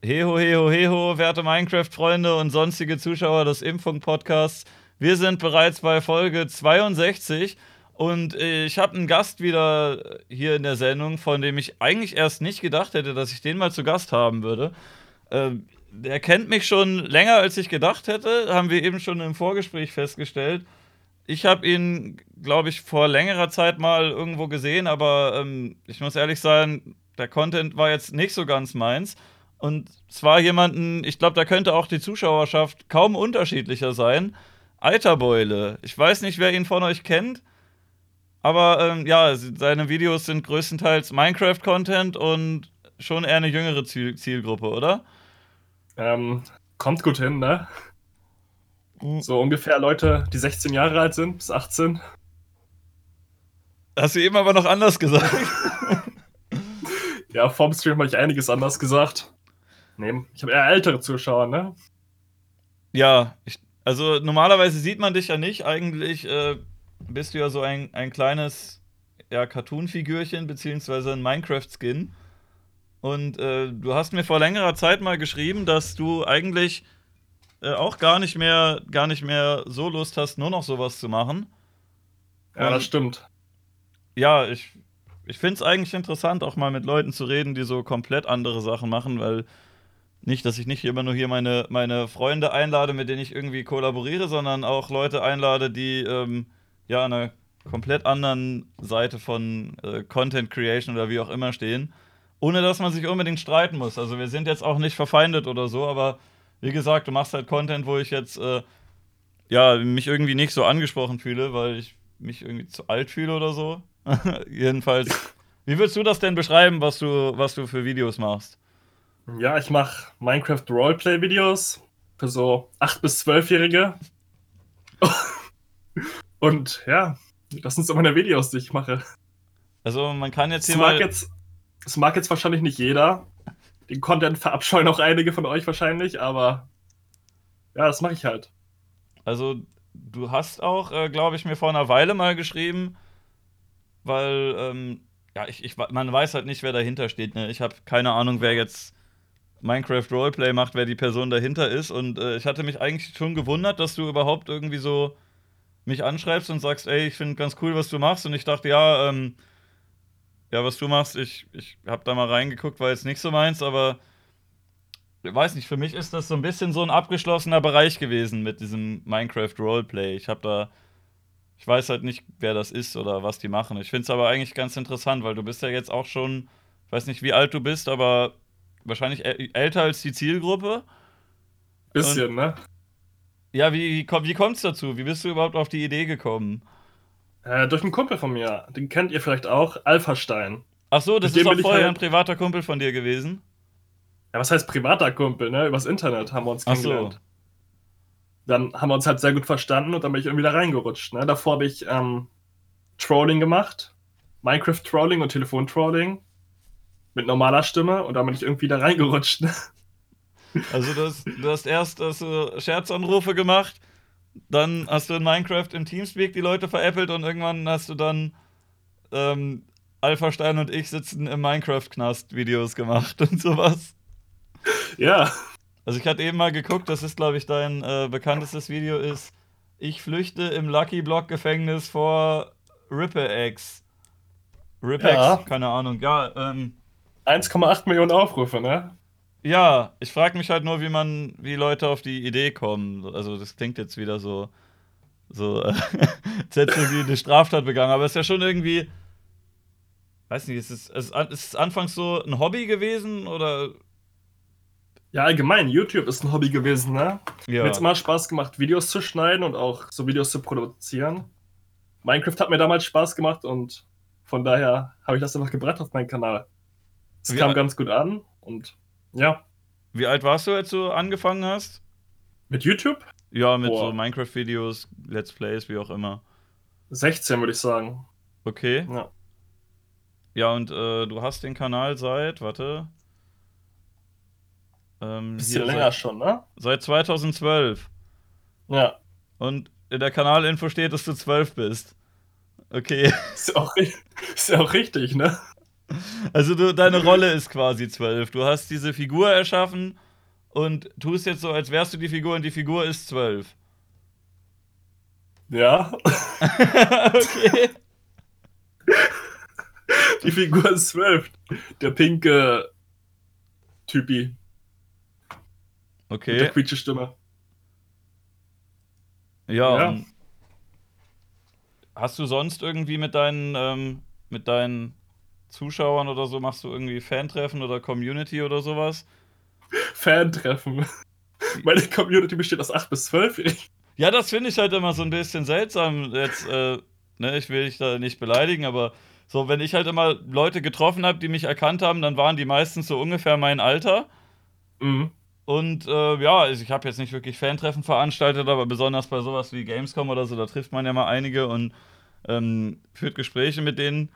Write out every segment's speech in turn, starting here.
Heho, heho, heho, werte Minecraft-Freunde und sonstige Zuschauer des Impfung-Podcasts. Wir sind bereits bei Folge 62 und ich habe einen Gast wieder hier in der Sendung, von dem ich eigentlich erst nicht gedacht hätte, dass ich den mal zu Gast haben würde. Ähm, der kennt mich schon länger, als ich gedacht hätte, haben wir eben schon im Vorgespräch festgestellt. Ich habe ihn, glaube ich, vor längerer Zeit mal irgendwo gesehen, aber ähm, ich muss ehrlich sagen, der Content war jetzt nicht so ganz meins. Und zwar jemanden, ich glaube, da könnte auch die Zuschauerschaft kaum unterschiedlicher sein. Eiterbeule. Ich weiß nicht, wer ihn von euch kennt, aber ähm, ja, seine Videos sind größtenteils Minecraft-Content und schon eher eine jüngere Ziel Zielgruppe, oder? Ähm, kommt gut hin, ne? Mhm. So ungefähr Leute, die 16 Jahre alt sind, bis 18. Hast du eben aber noch anders gesagt. ja, vorm Stream habe ich einiges anders gesagt. Nee, ich habe eher ältere Zuschauer, ne? Ja, ich, also normalerweise sieht man dich ja nicht. Eigentlich äh, bist du ja so ein, ein kleines ja, Cartoon-Figürchen, beziehungsweise ein Minecraft-Skin. Und äh, du hast mir vor längerer Zeit mal geschrieben, dass du eigentlich äh, auch gar nicht mehr, gar nicht mehr so Lust hast, nur noch sowas zu machen. Ja, Und, das stimmt. Ja, ich, ich finde es eigentlich interessant, auch mal mit Leuten zu reden, die so komplett andere Sachen machen, weil nicht, dass ich nicht immer nur hier meine, meine Freunde einlade, mit denen ich irgendwie kollaboriere, sondern auch Leute einlade, die ähm, ja an einer komplett anderen Seite von äh, Content Creation oder wie auch immer stehen. Ohne dass man sich unbedingt streiten muss. Also wir sind jetzt auch nicht verfeindet oder so, aber wie gesagt, du machst halt Content, wo ich jetzt äh, ja mich irgendwie nicht so angesprochen fühle, weil ich mich irgendwie zu alt fühle oder so. Jedenfalls. Wie würdest du das denn beschreiben, was du, was du für Videos machst? Ja, ich mache Minecraft Roleplay-Videos für so 8- bis 12-Jährige. Und ja, das sind so meine Videos, die ich mache. Also man kann jetzt hier das mag Jetzt, das mag jetzt wahrscheinlich nicht jeder. Den Content verabscheuen auch einige von euch wahrscheinlich, aber ja, das mache ich halt. Also du hast auch, äh, glaube ich, mir vor einer Weile mal geschrieben, weil ähm, ja, ich, ich, man weiß halt nicht, wer dahinter steht. Ne? Ich habe keine Ahnung, wer jetzt Minecraft Roleplay macht, wer die Person dahinter ist. Und äh, ich hatte mich eigentlich schon gewundert, dass du überhaupt irgendwie so mich anschreibst und sagst, ey, ich finde ganz cool, was du machst. Und ich dachte, ja, ähm, ja, was du machst, ich, ich habe da mal reingeguckt, war jetzt nicht so meins, aber ich weiß nicht, für mich ist das so ein bisschen so ein abgeschlossener Bereich gewesen mit diesem Minecraft Roleplay. Ich habe da, ich weiß halt nicht, wer das ist oder was die machen. Ich finde es aber eigentlich ganz interessant, weil du bist ja jetzt auch schon, ich weiß nicht, wie alt du bist, aber wahrscheinlich älter als die Zielgruppe. Bisschen, Und, ne? Ja, wie, wie, kommt es dazu? Wie bist du überhaupt auf die Idee gekommen? Äh, durch einen Kumpel von mir. Den kennt ihr vielleicht auch, Alpha Stein. Ach so, das ist auch vorher halt... ein privater Kumpel von dir gewesen? Ja, was heißt privater Kumpel, ne? Übers Internet haben wir uns kennengelernt. So. Dann haben wir uns halt sehr gut verstanden und dann bin ich irgendwie da reingerutscht. Ne? Davor habe ich ähm, Trolling gemacht. Minecraft-Trolling und Telefon-Trolling mit normaler Stimme und da bin ich irgendwie da reingerutscht. Ne? Also du hast, du hast erst hast du Scherzanrufe gemacht, dann hast du in Minecraft im Teamspeak die Leute veräppelt und irgendwann hast du dann ähm, Alpha Stein und ich sitzen im Minecraft-Knast Videos gemacht und sowas. Ja. Also ich hatte eben mal geguckt, das ist glaube ich dein äh, bekanntestes Video ist ich flüchte im Lucky Block Gefängnis vor Ripper-X. Ripper-X, ja. keine Ahnung. Ja, ähm, 1,8 Millionen Aufrufe, ne? Ja, ich frage mich halt nur, wie man, wie Leute auf die Idee kommen. Also das klingt jetzt wieder so, so, äh, hätte irgendwie eine Straftat begangen, aber es ist ja schon irgendwie, weiß nicht, ist es, ist es anfangs so ein Hobby gewesen oder? Ja, allgemein, YouTube ist ein Hobby gewesen, ne? Ja. Mir hat immer Spaß gemacht, Videos zu schneiden und auch so Videos zu produzieren. Minecraft hat mir damals Spaß gemacht und von daher habe ich das einfach gebracht auf meinen Kanal. Es kam ganz gut an und ja. Wie alt warst du, als du angefangen hast? Mit YouTube? Ja, mit Boah. so Minecraft-Videos, Let's Plays, wie auch immer. 16 würde ich sagen. Okay. Ja. Ja, und äh, du hast den Kanal seit, warte. Ähm, Bisschen länger seit, schon, ne? Seit 2012. Ja. Und in der Kanalinfo steht, dass du 12 bist. Okay. Ist ja auch, ist ja auch richtig, ne? Also du, deine Rolle ist quasi zwölf. Du hast diese Figur erschaffen und tust jetzt so, als wärst du die Figur und die Figur ist zwölf. Ja. okay. Die Figur ist zwölf. Der pinke Typi. Okay. Mit der quietsche Stimme. Ja. ja. Hast du sonst irgendwie mit deinen, ähm, mit deinen Zuschauern oder so, machst du irgendwie Fantreffen oder Community oder sowas? Fantreffen. Meine Community besteht aus 8 bis 12. Ja, das finde ich halt immer so ein bisschen seltsam. Jetzt, äh, ne, ich will dich da nicht beleidigen, aber so, wenn ich halt immer Leute getroffen habe, die mich erkannt haben, dann waren die meistens so ungefähr mein Alter. Mhm. Und äh, ja, also ich habe jetzt nicht wirklich Fantreffen veranstaltet, aber besonders bei sowas wie Gamescom oder so, da trifft man ja mal einige und ähm, führt Gespräche mit denen.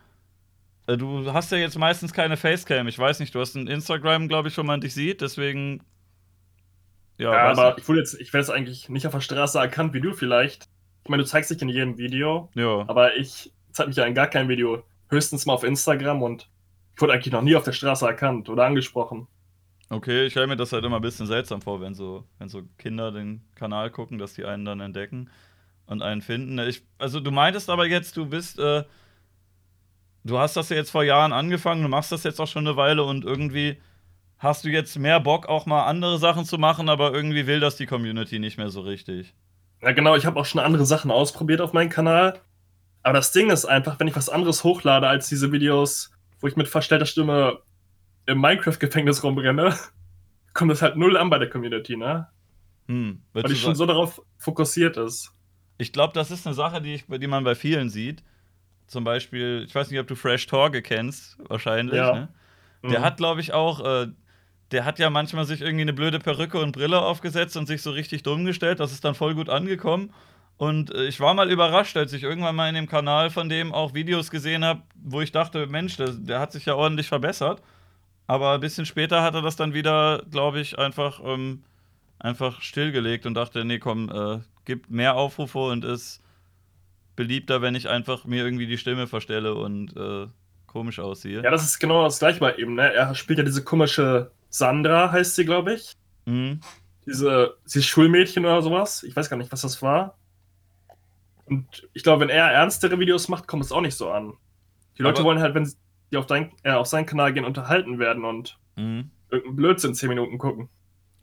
Äh, du hast ja jetzt meistens keine Facecam. Ich weiß nicht, du hast ein Instagram, glaube ich, wo man dich sieht, deswegen. Ja, ja aber ich, jetzt, ich werde jetzt eigentlich nicht auf der Straße erkannt wie du vielleicht. Ich meine, du zeigst dich in jedem Video. Ja. Aber ich zeige mich ja in gar keinem Video. Höchstens mal auf Instagram und ich wurde eigentlich noch nie auf der Straße erkannt oder angesprochen. Okay, ich stelle mir das halt immer ein bisschen seltsam vor, wenn so, wenn so Kinder den Kanal gucken, dass die einen dann entdecken und einen finden. Ich, also du meintest aber jetzt, du bist, äh, du hast das ja jetzt vor Jahren angefangen, du machst das jetzt auch schon eine Weile und irgendwie hast du jetzt mehr Bock, auch mal andere Sachen zu machen, aber irgendwie will das die Community nicht mehr so richtig. Ja, genau, ich habe auch schon andere Sachen ausprobiert auf meinem Kanal. Aber das Ding ist einfach, wenn ich was anderes hochlade als diese Videos, wo ich mit verstellter Stimme im Minecraft-Gefängnis rumrenne, kommt das halt null an bei der Community, ne? Hm, Weil die schon so darauf fokussiert ist. Ich glaube, das ist eine Sache, die, ich, die man bei vielen sieht. Zum Beispiel, ich weiß nicht, ob du Fresh Torge kennst, wahrscheinlich. Ja. Ne? Der mhm. hat, glaube ich, auch, äh, der hat ja manchmal sich irgendwie eine blöde Perücke und Brille aufgesetzt und sich so richtig dumm gestellt. Das ist dann voll gut angekommen. Und äh, ich war mal überrascht, als ich irgendwann mal in dem Kanal von dem auch Videos gesehen habe, wo ich dachte, Mensch, der, der hat sich ja ordentlich verbessert. Aber ein bisschen später hat er das dann wieder, glaube ich, einfach, ähm, einfach stillgelegt und dachte, nee, komm, äh, gibt mehr Aufrufe und ist beliebter, wenn ich einfach mir irgendwie die Stimme verstelle und äh, komisch aussehe. Ja, das ist genau das gleiche bei ihm, ne? Er spielt ja diese komische Sandra, heißt sie, glaube ich. Mhm. Diese, dieses Schulmädchen oder sowas. Ich weiß gar nicht, was das war. Und ich glaube, wenn er ernstere Videos macht, kommt es auch nicht so an. Die Leute Aber wollen halt, wenn sie die auf, dein, äh, auf seinen Kanal gehen, unterhalten werden und mhm. irgendeinen Blödsinn 10 Minuten gucken.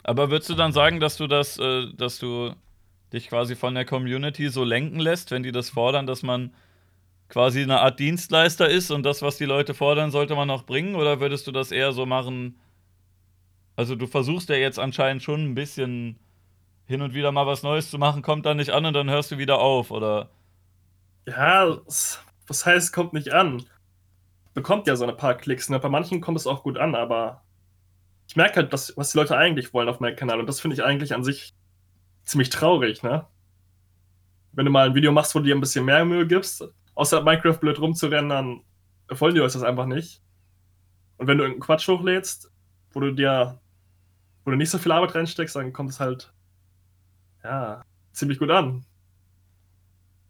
Aber würdest du dann sagen, dass du das, äh, dass du dich quasi von der Community so lenken lässt, wenn die das fordern, dass man quasi eine Art Dienstleister ist und das, was die Leute fordern, sollte man auch bringen? Oder würdest du das eher so machen? Also, du versuchst ja jetzt anscheinend schon ein bisschen hin und wieder mal was Neues zu machen, kommt dann nicht an und dann hörst du wieder auf, oder? Ja, was heißt, kommt nicht an? bekommt ja so ein paar Klicks. Ne? Bei manchen kommt es auch gut an, aber ich merke halt, dass, was die Leute eigentlich wollen auf meinem Kanal. Und das finde ich eigentlich an sich ziemlich traurig, ne? Wenn du mal ein Video machst, wo du dir ein bisschen mehr Mühe gibst, außer Minecraft blöd rumzurennen, dann wollen die euch das einfach nicht. Und wenn du irgendeinen Quatsch hochlädst, wo du dir, wo du nicht so viel Arbeit reinsteckst, dann kommt es halt, ja, ziemlich gut an.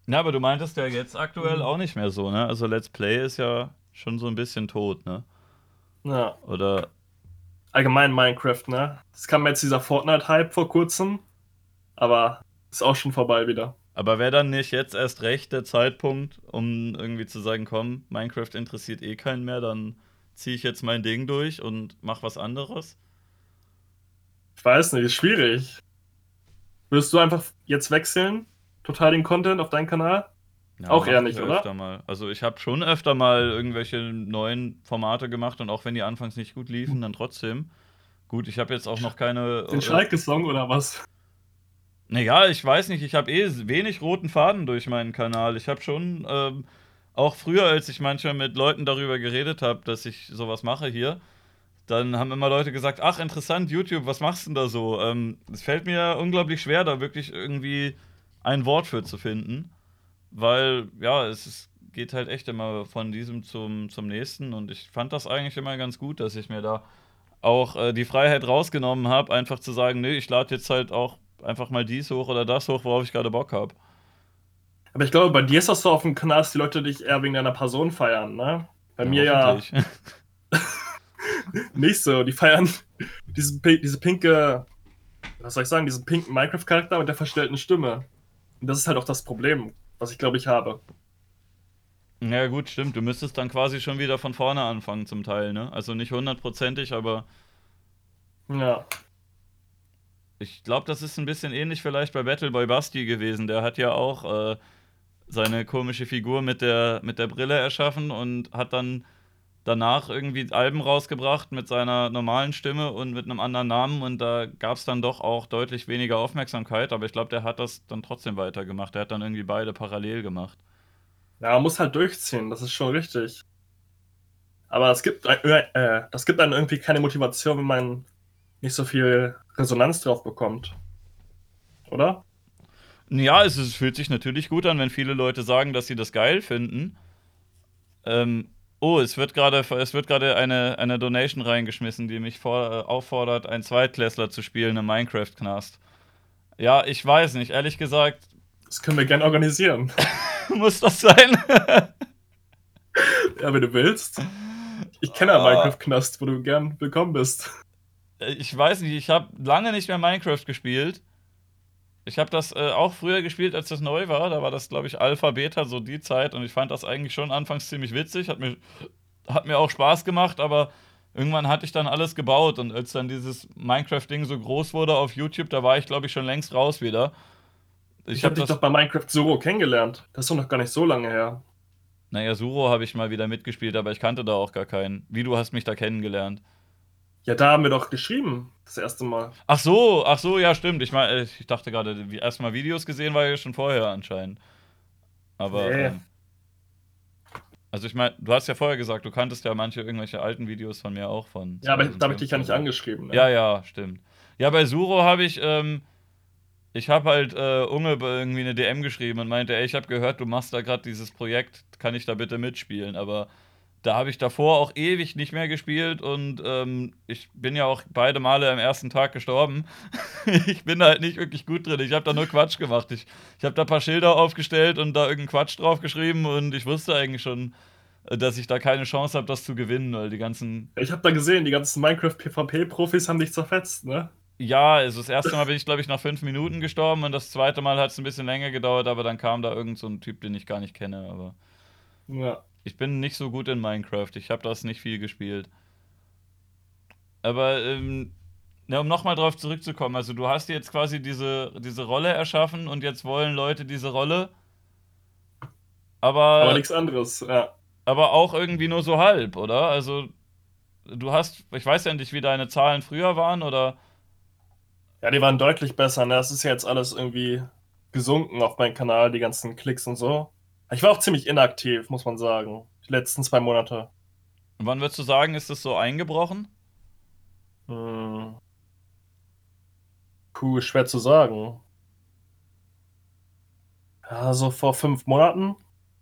Ja, aber du meintest ja jetzt aktuell auch nicht mehr so, ne? Also Let's Play ist ja schon so ein bisschen tot, ne? Ja. Oder. Allgemein Minecraft, ne? Es kam jetzt dieser Fortnite-Hype vor kurzem, aber ist auch schon vorbei wieder. Aber wäre dann nicht jetzt erst recht der Zeitpunkt, um irgendwie zu sagen, komm, Minecraft interessiert eh keinen mehr, dann ziehe ich jetzt mein Ding durch und mach was anderes? Ich weiß nicht, ist schwierig. Würdest du einfach jetzt wechseln? Total den Content auf deinen Kanal? Ja, auch eher nicht, oder? Mal. Also ich habe schon öfter mal irgendwelche neuen Formate gemacht und auch wenn die anfangs nicht gut liefen, dann trotzdem. Gut, ich habe jetzt auch noch keine. Den Schalke-Song oder was? Naja, ich weiß nicht, ich habe eh wenig roten Faden durch meinen Kanal. Ich habe schon, ähm, auch früher, als ich manchmal mit Leuten darüber geredet habe, dass ich sowas mache hier, dann haben immer Leute gesagt, ach interessant, YouTube, was machst du denn da so? Ähm, es fällt mir unglaublich schwer, da wirklich irgendwie ein Wort für zu finden weil ja, es ist, geht halt echt immer von diesem zum, zum nächsten und ich fand das eigentlich immer ganz gut, dass ich mir da auch äh, die Freiheit rausgenommen habe, einfach zu sagen, nee, ich lade jetzt halt auch einfach mal dies hoch oder das hoch, worauf ich gerade Bock habe. Aber ich glaube, bei dir ist das so auf dem Kanal, dass die Leute dich eher wegen deiner Person feiern, ne? Bei ja, mir ja. nicht so. Die feiern diesen, diese pinke, was soll ich sagen, diesen pinken Minecraft-Charakter mit der verstellten Stimme. Und das ist halt auch das Problem, was ich glaube ich habe. Ja, gut, stimmt. Du müsstest dann quasi schon wieder von vorne anfangen, zum Teil, ne? Also nicht hundertprozentig, aber. Ja. Ich glaube, das ist ein bisschen ähnlich vielleicht bei Battleboy Basti gewesen. Der hat ja auch äh, seine komische Figur mit der, mit der Brille erschaffen und hat dann danach irgendwie Alben rausgebracht mit seiner normalen Stimme und mit einem anderen Namen und da gab es dann doch auch deutlich weniger Aufmerksamkeit, aber ich glaube, der hat das dann trotzdem weitergemacht. Der hat dann irgendwie beide parallel gemacht. Ja, man muss halt durchziehen, das ist schon richtig. Aber es gibt, äh, äh, das gibt dann irgendwie keine Motivation, wenn man nicht so viel Resonanz drauf bekommt. Oder? Ja, es, es fühlt sich natürlich gut an, wenn viele Leute sagen, dass sie das geil finden. Ähm, oh, es wird gerade es wird gerade eine, eine Donation reingeschmissen, die mich vor, äh, auffordert, einen Zweitklässler zu spielen im Minecraft-Knast. Ja, ich weiß nicht, ehrlich gesagt. Das können wir gern organisieren. muss das sein? ja, wenn du willst. Ich kenne einen ah. Minecraft-Knast, wo du gern willkommen bist. Ich weiß nicht, ich habe lange nicht mehr Minecraft gespielt. Ich habe das äh, auch früher gespielt, als das neu war. Da war das, glaube ich, Alpha, Beta, so die Zeit. Und ich fand das eigentlich schon anfangs ziemlich witzig. Hat mir, hat mir auch Spaß gemacht, aber irgendwann hatte ich dann alles gebaut. Und als dann dieses Minecraft-Ding so groß wurde auf YouTube, da war ich, glaube ich, schon längst raus wieder. Ich, ich habe hab dich doch bei Minecraft Suro kennengelernt. Das ist doch noch gar nicht so lange her. Naja, Suro habe ich mal wieder mitgespielt, aber ich kannte da auch gar keinen. Wie du hast mich da kennengelernt? Ja, da haben wir doch geschrieben, das erste Mal. Ach so, ach so, ja, stimmt. Ich meine, ich dachte gerade, erstmal Videos gesehen war ja schon vorher anscheinend. Aber. Nee. Ähm, also ich meine, du hast ja vorher gesagt, du kanntest ja manche irgendwelche alten Videos von mir auch von. Ja, aber da habe ich dich ja nicht angeschrieben. Ne? Ja, ja, stimmt. Ja, bei Suro habe ich, ähm, ich habe halt äh, Unge irgendwie eine DM geschrieben und meinte, ey, ich habe gehört, du machst da gerade dieses Projekt, kann ich da bitte mitspielen? Aber da habe ich davor auch ewig nicht mehr gespielt und ähm, ich bin ja auch beide Male am ersten Tag gestorben. ich bin halt nicht wirklich gut drin. Ich habe da nur Quatsch gemacht. Ich, ich habe da ein paar Schilder aufgestellt und da irgendeinen Quatsch drauf geschrieben und ich wusste eigentlich schon, äh, dass ich da keine Chance habe, das zu gewinnen, weil die ganzen. Ich habe da gesehen, die ganzen Minecraft-PvP-Profis haben dich zerfetzt, ne? Ja, also das erste Mal bin ich, glaube ich, nach fünf Minuten gestorben und das zweite Mal hat es ein bisschen länger gedauert, aber dann kam da irgend so ein Typ, den ich gar nicht kenne. Aber ja. Ich bin nicht so gut in Minecraft. Ich habe das nicht viel gespielt. Aber ähm, ja, um nochmal drauf zurückzukommen, also du hast jetzt quasi diese, diese Rolle erschaffen und jetzt wollen Leute diese Rolle. Aber. Aber nichts anderes, ja. Aber auch irgendwie nur so halb, oder? Also, du hast, ich weiß ja nicht, wie deine Zahlen früher waren, oder ja, die waren deutlich besser. Ne? Das ist ja jetzt alles irgendwie gesunken auf meinem Kanal, die ganzen Klicks und so. Ich war auch ziemlich inaktiv, muss man sagen. Die letzten zwei Monate. Und wann würdest du sagen, ist das so eingebrochen? Hm. Puh, schwer zu sagen. Ja, so vor fünf Monaten.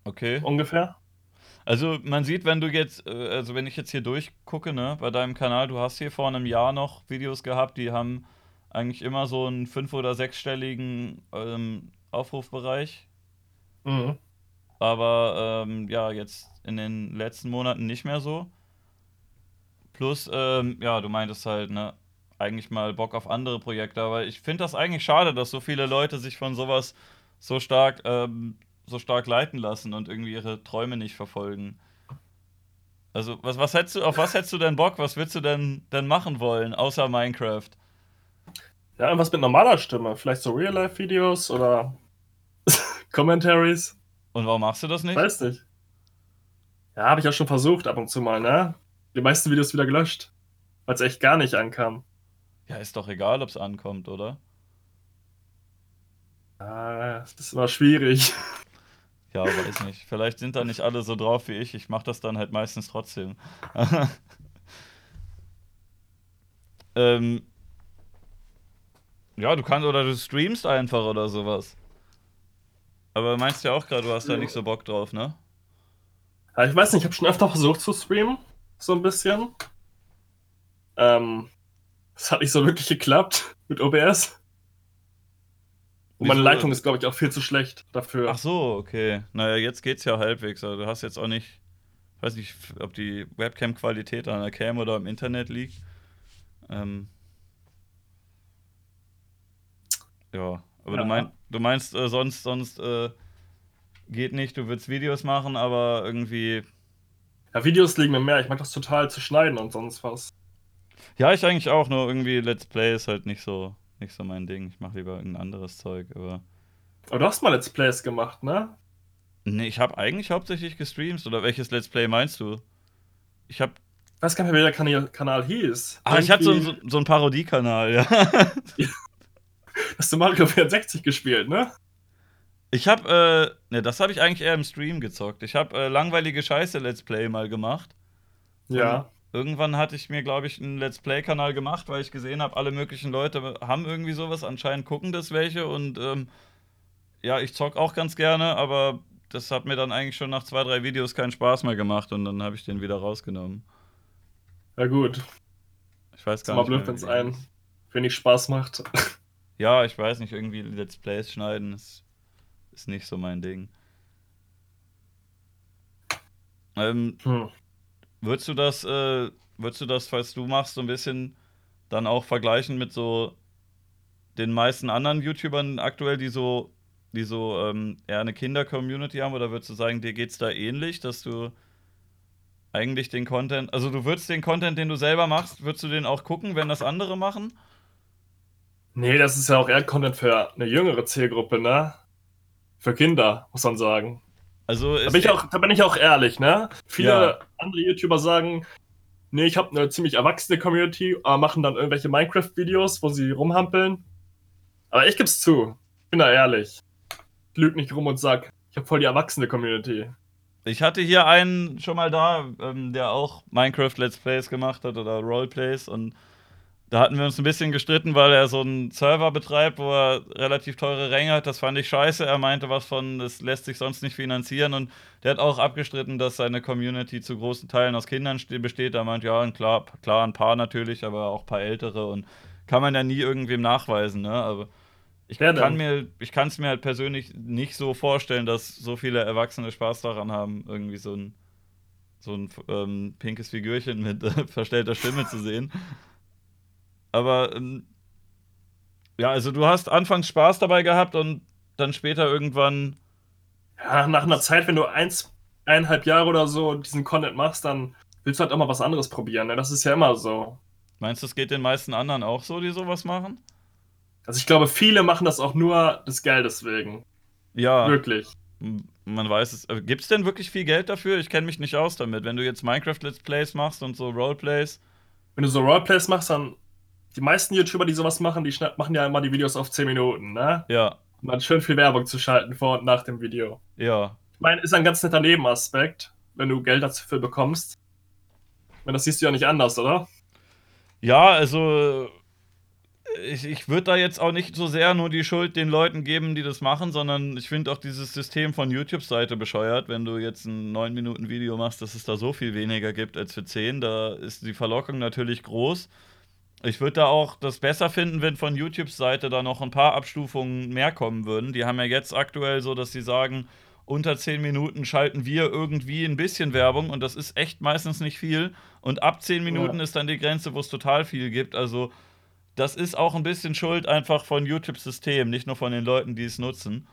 Okay. Ungefähr. Also man sieht, wenn du jetzt, äh, also wenn ich jetzt hier durchgucke, ne, bei deinem Kanal, du hast hier vor einem Jahr noch Videos gehabt, die haben eigentlich immer so einen fünf- oder sechsstelligen ähm, Aufrufbereich. Mhm. Aber ähm, ja, jetzt in den letzten Monaten nicht mehr so. Plus, ähm, ja, du meintest halt, ne, eigentlich mal Bock auf andere Projekte. Aber ich finde das eigentlich schade, dass so viele Leute sich von sowas so stark, ähm, so stark leiten lassen und irgendwie ihre Träume nicht verfolgen. Also, was, was hättest du, auf was hättest du denn Bock? Was würdest du denn, denn machen wollen, außer Minecraft? Ja, irgendwas mit normaler Stimme. Vielleicht so Real-Life-Videos oder Commentaries. Und warum machst du das nicht? Weiß nicht. Ja, habe ich auch schon versucht ab und zu mal, ne? Die meisten Videos wieder gelöscht. Weil es echt gar nicht ankam. Ja, ist doch egal, ob es ankommt, oder? Ah, das immer schwierig. Ja, weiß nicht. Vielleicht sind da nicht alle so drauf wie ich. Ich mache das dann halt meistens trotzdem. ähm, ja, du kannst oder du streamst einfach oder sowas. Aber meinst ja auch gerade, du hast da nicht so Bock drauf, ne? Ja, ich weiß nicht, ich habe schon öfter versucht zu streamen. So ein bisschen. Ähm, das hat nicht so wirklich geklappt mit OBS. Und meine Leitung ist, glaube ich, auch viel zu schlecht dafür. Ach so, okay. Naja, jetzt geht's ja halbwegs. Also du hast jetzt auch nicht Ich weiß nicht, ob die Webcam-Qualität an der Cam oder im Internet liegt. Ähm, ja, aber ja. Du, mein, du meinst äh, sonst, sonst äh, geht nicht, du willst Videos machen, aber irgendwie. Ja, Videos liegen mir mehr. Ich mag das total zu schneiden und sonst was. Ja, ich eigentlich auch, nur irgendwie Let's Play ist halt nicht so, nicht so mein Ding. Ich mache lieber irgendein anderes Zeug, aber. Aber du hast mal Let's Plays gemacht, ne? Nee, ich habe eigentlich hauptsächlich gestreamt. Oder welches Let's Play meinst du? Ich habe. Ich weiß gar nicht mehr, wie der Kanal, Kanal hieß. Ah, ich hatte so, so, so einen Parodiekanal, ja. Hast du Mario 64 gespielt, ne? Ich habe, äh, ne, das habe ich eigentlich eher im Stream gezockt. Ich habe äh, langweilige Scheiße Let's Play mal gemacht. Ja. Und irgendwann hatte ich mir, glaube ich, einen Let's Play-Kanal gemacht, weil ich gesehen habe, alle möglichen Leute haben irgendwie sowas. Anscheinend gucken das welche und ähm, ja, ich zock auch ganz gerne, aber das hat mir dann eigentlich schon nach zwei, drei Videos keinen Spaß mehr gemacht und dann habe ich den wieder rausgenommen. Ja, gut. Ich weiß gar ist nicht. Mal blöd, wenn es einen wenig Spaß macht. Ja, ich weiß nicht, irgendwie Let's Plays schneiden ist, ist nicht so mein Ding. Ähm, hm. Würdest du das, äh, würdest du das, falls du machst, so ein bisschen dann auch vergleichen mit so den meisten anderen YouTubern aktuell, die so die so ähm, eher eine Kinder-Community haben? Oder würdest du sagen, dir geht es da ähnlich, dass du eigentlich den Content, also du würdest den Content, den du selber machst, würdest du den auch gucken, wenn das andere machen? Nee, das ist ja auch eher Content für eine jüngere Zielgruppe, ne? Für Kinder, muss man sagen. Also da bin, ich auch, da bin ich auch ehrlich, ne? Viele ja. andere YouTuber sagen, nee, ich habe eine ziemlich erwachsene Community, aber machen dann irgendwelche Minecraft-Videos, wo sie rumhampeln. Aber ich geb's zu. Ich bin da ehrlich lüge nicht rum und sag, ich habe voll die erwachsene Community. Ich hatte hier einen schon mal da, ähm, der auch Minecraft Let's Plays gemacht hat oder Roleplays und da hatten wir uns ein bisschen gestritten, weil er so einen Server betreibt, wo er relativ teure Ränge hat. Das fand ich scheiße. Er meinte was von, das lässt sich sonst nicht finanzieren. Und der hat auch abgestritten, dass seine Community zu großen Teilen aus Kindern besteht. Er meint, ja, klar, klar, ein paar natürlich, aber auch ein paar ältere. Und kann man ja nie irgendwem nachweisen, ne? Aber ich ja, kann mir, ich kann es mir halt persönlich nicht so vorstellen, dass so viele Erwachsene Spaß daran haben, irgendwie so ein, so ein ähm, pinkes Figürchen mit äh, verstellter Stimme zu sehen. Aber ähm, ja, also du hast anfangs Spaß dabei gehabt und dann später irgendwann. Ja, nach einer Zeit, wenn du eins, eineinhalb Jahre oder so diesen Content machst, dann willst du halt auch mal was anderes probieren. Ne? Das ist ja immer so. Meinst du, es geht den meisten anderen auch so, die sowas machen? Also ich glaube, viele machen das auch nur des Geldes wegen. Ja. Wirklich. Man weiß es. Gibt es denn wirklich viel Geld dafür? Ich kenne mich nicht aus damit. Wenn du jetzt Minecraft Let's Plays machst und so Roleplays. Wenn du so Roleplays machst, dann. Die meisten YouTuber, die sowas machen, die machen ja immer die Videos auf 10 Minuten, ne? Ja. Um dann schön viel Werbung zu schalten vor und nach dem Video. Ja. Ich meine, ist ein ganz netter Nebenaspekt, wenn du Geld dafür bekommst. Ich meine, das siehst du ja nicht anders, oder? Ja, also ich, ich würde da jetzt auch nicht so sehr nur die Schuld den Leuten geben, die das machen, sondern ich finde auch dieses System von YouTube-Seite bescheuert, wenn du jetzt ein 9-Minuten-Video machst, dass es da so viel weniger gibt als für 10. Da ist die Verlockung natürlich groß. Ich würde da auch das besser finden, wenn von YouTubes Seite da noch ein paar Abstufungen mehr kommen würden. Die haben ja jetzt aktuell so, dass sie sagen, unter 10 Minuten schalten wir irgendwie ein bisschen Werbung und das ist echt meistens nicht viel. Und ab 10 Minuten ja. ist dann die Grenze, wo es total viel gibt. Also das ist auch ein bisschen Schuld einfach von YouTube-System, nicht nur von den Leuten, die es nutzen.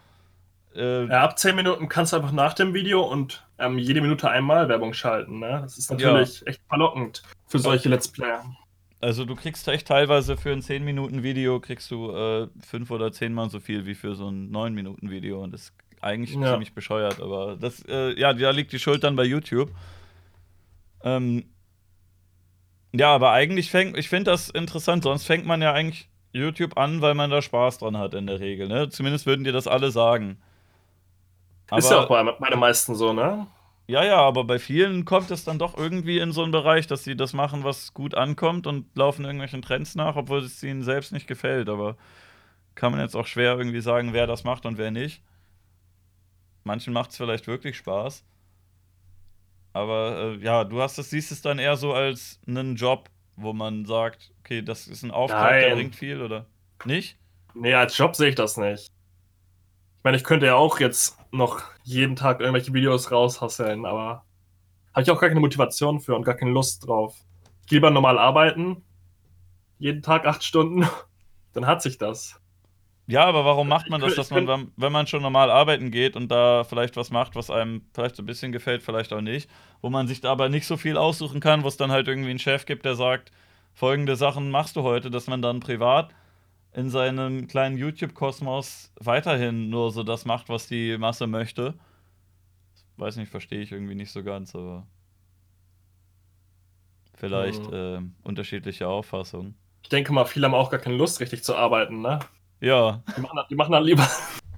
Äh, ja, ab 10 Minuten kannst du einfach nach dem Video und ähm, jede Minute einmal Werbung schalten. Ne? Das ist natürlich ja. echt verlockend für solche Let's Player. Also du kriegst echt teilweise für ein 10-Minuten-Video kriegst du äh, 5 oder 10 Mal so viel wie für so ein 9-Minuten-Video und das ist eigentlich ja. ziemlich bescheuert, aber das, äh, ja, da liegt die Schuld dann bei YouTube. Ähm, ja, aber eigentlich fängt, ich finde das interessant, sonst fängt man ja eigentlich YouTube an, weil man da Spaß dran hat in der Regel, ne? Zumindest würden dir das alle sagen. Aber, ist ja auch bei, bei den meisten so, ne? Ja, ja, aber bei vielen kommt es dann doch irgendwie in so einen Bereich, dass sie das machen, was gut ankommt und laufen irgendwelchen Trends nach, obwohl es ihnen selbst nicht gefällt. Aber kann man jetzt auch schwer irgendwie sagen, wer das macht und wer nicht. Manchen macht es vielleicht wirklich Spaß. Aber äh, ja, du hast das, siehst es dann eher so als einen Job, wo man sagt, okay, das ist ein Auftrag, Nein. der bringt viel, oder nicht? Nee, als Job sehe ich das nicht. Ich meine, ich könnte ja auch jetzt noch jeden Tag irgendwelche Videos raushasseln, aber habe ich auch gar keine Motivation für und gar keine Lust drauf. Ich gehe lieber normal arbeiten, jeden Tag acht Stunden, dann hat sich das. Ja, aber warum macht man das, dass man, wenn man schon normal arbeiten geht und da vielleicht was macht, was einem vielleicht so ein bisschen gefällt, vielleicht auch nicht, wo man sich da aber nicht so viel aussuchen kann, wo es dann halt irgendwie einen Chef gibt, der sagt, folgende Sachen machst du heute, dass man dann privat in seinem kleinen YouTube-Kosmos weiterhin nur so das macht, was die Masse möchte. Weiß nicht, verstehe ich irgendwie nicht so ganz, aber vielleicht mhm. äh, unterschiedliche Auffassungen. Ich denke mal, viele haben auch gar keine Lust, richtig zu arbeiten, ne? Ja. Die machen, die machen dann lieber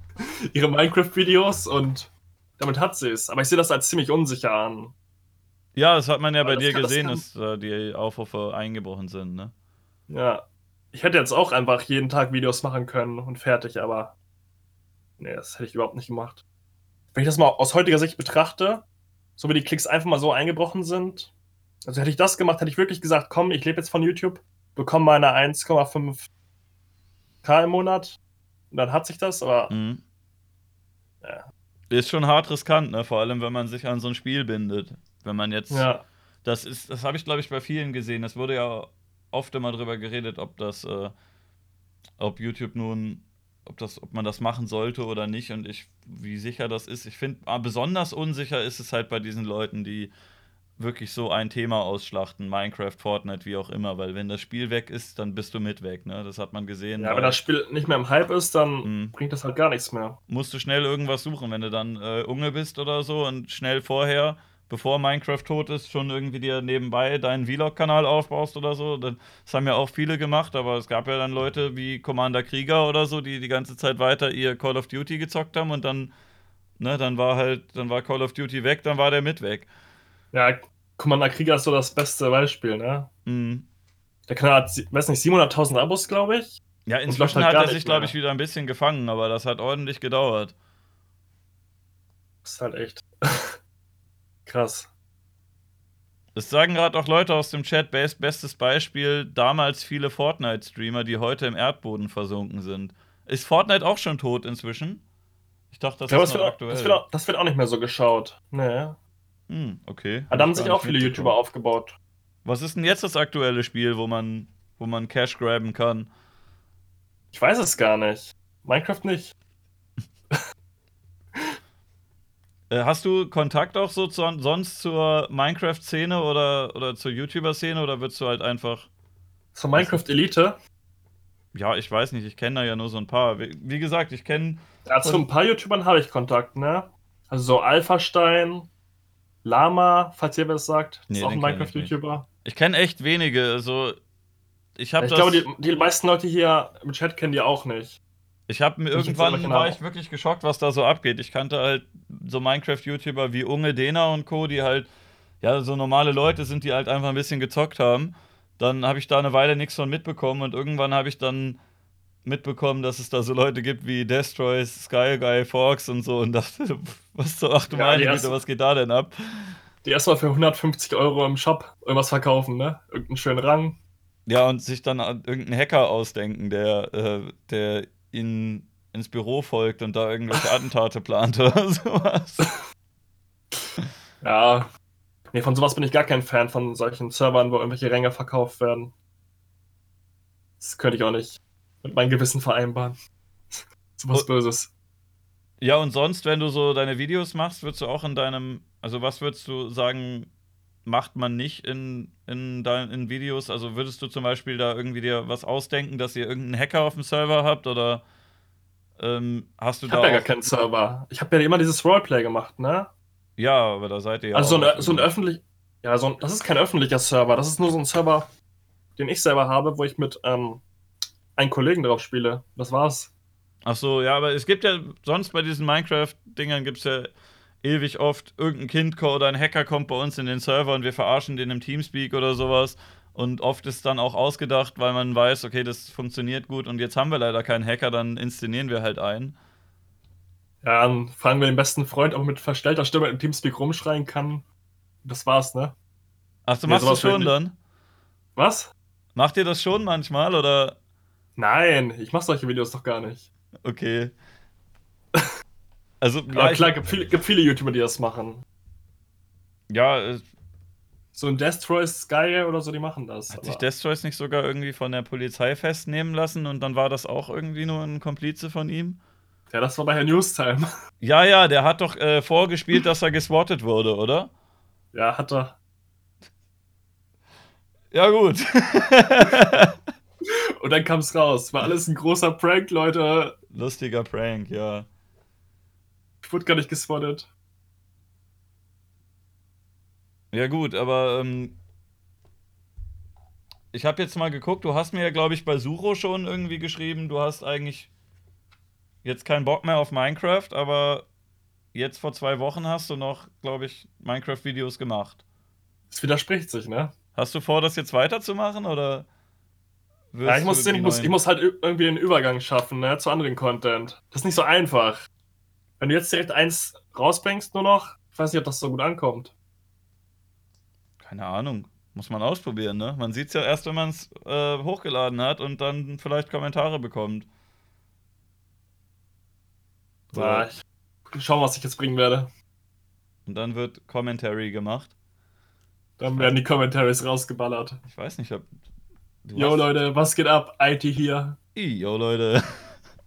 ihre Minecraft-Videos und damit hat sie es. Aber ich sehe das als ziemlich unsicher an. Ja, das hat man ja Weil bei dir gesehen, das dass äh, die Aufrufe eingebrochen sind, ne? Ja. Ich hätte jetzt auch einfach jeden Tag Videos machen können und fertig, aber nee, das hätte ich überhaupt nicht gemacht. Wenn ich das mal aus heutiger Sicht betrachte, so wie die Klicks einfach mal so eingebrochen sind, also hätte ich das gemacht, hätte ich wirklich gesagt, komm, ich lebe jetzt von YouTube, bekomme meine 1,5 K im Monat und dann hat sich das, aber. Mhm. Ja. Ist schon hart riskant, ne? Vor allem, wenn man sich an so ein Spiel bindet. Wenn man jetzt. Ja. Das ist, das habe ich, glaube ich, bei vielen gesehen. Es wurde ja oft immer drüber geredet, ob das, äh, ob YouTube nun, ob das, ob man das machen sollte oder nicht und ich, wie sicher das ist. Ich finde, ah, besonders unsicher ist es halt bei diesen Leuten, die wirklich so ein Thema ausschlachten, Minecraft, Fortnite, wie auch immer, weil wenn das Spiel weg ist, dann bist du mit weg, ne? Das hat man gesehen. Ja, wenn das Spiel nicht mehr im Hype ist, dann mhm. bringt das halt gar nichts mehr. Musst du schnell irgendwas suchen, wenn du dann äh, Unge bist oder so und schnell vorher, bevor Minecraft tot ist, schon irgendwie dir nebenbei deinen Vlog-Kanal aufbaust oder so. Das haben ja auch viele gemacht, aber es gab ja dann Leute wie Commander Krieger oder so, die die ganze Zeit weiter ihr Call of Duty gezockt haben und dann, ne, dann war halt, dann war Call of Duty weg, dann war der mit weg. Ja, Commander Krieger ist so das beste Beispiel, ne? Mhm. Der Kanal hat, weiß nicht, 700.000 Abos, glaube ich. Ja, inzwischen halt hat er sich, glaube ich, wieder ein bisschen gefangen, aber das hat ordentlich gedauert. Das ist halt echt krass. Es sagen gerade auch Leute aus dem Chat, bestes Beispiel, damals viele Fortnite-Streamer, die heute im Erdboden versunken sind. Ist Fortnite auch schon tot inzwischen? Ich dachte, das ja, ist noch das aktuell. Auch, das, wird auch, das wird auch nicht mehr so geschaut. Nee. Hm, okay. da haben sich auch viele YouTuber aufgebaut. Was ist denn jetzt das aktuelle Spiel, wo man, wo man Cash graben kann? Ich weiß es gar nicht. Minecraft nicht. Äh, hast du Kontakt auch so zu, sonst zur Minecraft-Szene oder, oder zur YouTuber-Szene oder würdest du halt einfach. Zur Minecraft-Elite? Ja, ich weiß nicht, ich kenne da ja nur so ein paar. Wie, wie gesagt, ich kenne. Ja, zu ein paar YouTubern habe ich Kontakt, ne? Also so Alpha-Stein, Lama, falls ihr was sagt. Nee, ist auch ein Minecraft-YouTuber. Ich, ich kenne echt wenige. Also, ich habe Ich glaube, die, die meisten Leute hier im Chat kennen die auch nicht. Ich habe mir irgendwann war ich wirklich geschockt, was da so abgeht. Ich kannte halt so Minecraft-YouTuber wie Unge Dena und Co., die halt ja so normale Leute sind, die halt einfach ein bisschen gezockt haben. Dann habe ich da eine Weile nichts von mitbekommen und irgendwann habe ich dann mitbekommen, dass es da so Leute gibt wie Destroy, Sky Guy, Fox und so und dachte, was so, ach du ja, meine Güte, was geht da denn ab? Die erstmal für 150 Euro im Shop irgendwas verkaufen, ne? Irgendeinen schönen Rang. Ja, und sich dann irgendeinen Hacker ausdenken, der, äh, der ihn ins Büro folgt und da irgendwelche Attentate plant oder sowas. Ja. Nee, von sowas bin ich gar kein Fan, von solchen Servern, wo irgendwelche Ränge verkauft werden. Das könnte ich auch nicht mit meinem Gewissen vereinbaren. so was Böses. Ja, und sonst, wenn du so deine Videos machst, würdest du auch in deinem, also was würdest du sagen, macht man nicht in, in deinen in Videos? Also würdest du zum Beispiel da irgendwie dir was ausdenken, dass ihr irgendeinen Hacker auf dem Server habt oder ähm, hast du ich da. Ich habe ja gar keinen Server. Ich habe ja immer dieses Roleplay gemacht, ne? Ja, aber da seid ihr ja. Also so ein, so ein öffentlich. Ja, so ein, das ist kein öffentlicher Server. Das ist nur so ein Server, den ich selber habe, wo ich mit ähm, einen Kollegen drauf spiele. Das war's. Ach so, ja, aber es gibt ja sonst bei diesen Minecraft-Dingern gibt es ja ewig oft irgendein Kind oder ein Hacker kommt bei uns in den Server und wir verarschen den im Teamspeak oder sowas. Und oft ist dann auch ausgedacht, weil man weiß, okay, das funktioniert gut und jetzt haben wir leider keinen Hacker, dann inszenieren wir halt ein. Ja, dann fragen wir den besten Freund, ob er mit verstellter Stimme im Teamspeak rumschreien kann. Das war's, ne? Ach, du machst nee, das schon dann? Was? Macht ihr das schon manchmal oder? Nein, ich mach solche Videos doch gar nicht. Okay. Also, ja, klar, gibt viele, gibt viele YouTuber, die das machen. Ja, äh, so ein Destroy Sky oder so, die machen das. Hat sich Destroys nicht sogar irgendwie von der Polizei festnehmen lassen und dann war das auch irgendwie nur ein Komplize von ihm? Ja, das war bei Herr Newstime. Ja, ja, der hat doch äh, vorgespielt, dass er geswattet wurde, oder? Ja, hat er. Ja, gut. und dann kam es raus. War alles ein großer Prank, Leute. Lustiger Prank, ja. Ich wurde gar nicht gespottet. Ja, gut, aber ähm, ich habe jetzt mal geguckt, du hast mir ja, glaube ich, bei Sucho schon irgendwie geschrieben, du hast eigentlich jetzt keinen Bock mehr auf Minecraft, aber jetzt vor zwei Wochen hast du noch, glaube ich, Minecraft-Videos gemacht. Das widerspricht sich, ne? Hast du vor, das jetzt weiterzumachen oder? Ja, ich muss, ich, muss, ich muss halt irgendwie den Übergang schaffen, ne, zu anderen Content. Das ist nicht so einfach. Wenn du jetzt direkt eins rausbringst, nur noch, ich weiß nicht, ob das so gut ankommt. Keine Ahnung. Muss man ausprobieren, ne? Man sieht es ja erst, wenn man es äh, hochgeladen hat und dann vielleicht Kommentare bekommt. So. Ja, ich schau, was ich jetzt bringen werde. Und dann wird Commentary gemacht. Dann werden die Commentaries rausgeballert. Ich weiß nicht, ob. Jo Leute, was geht ab? IT hier. Jo Leute.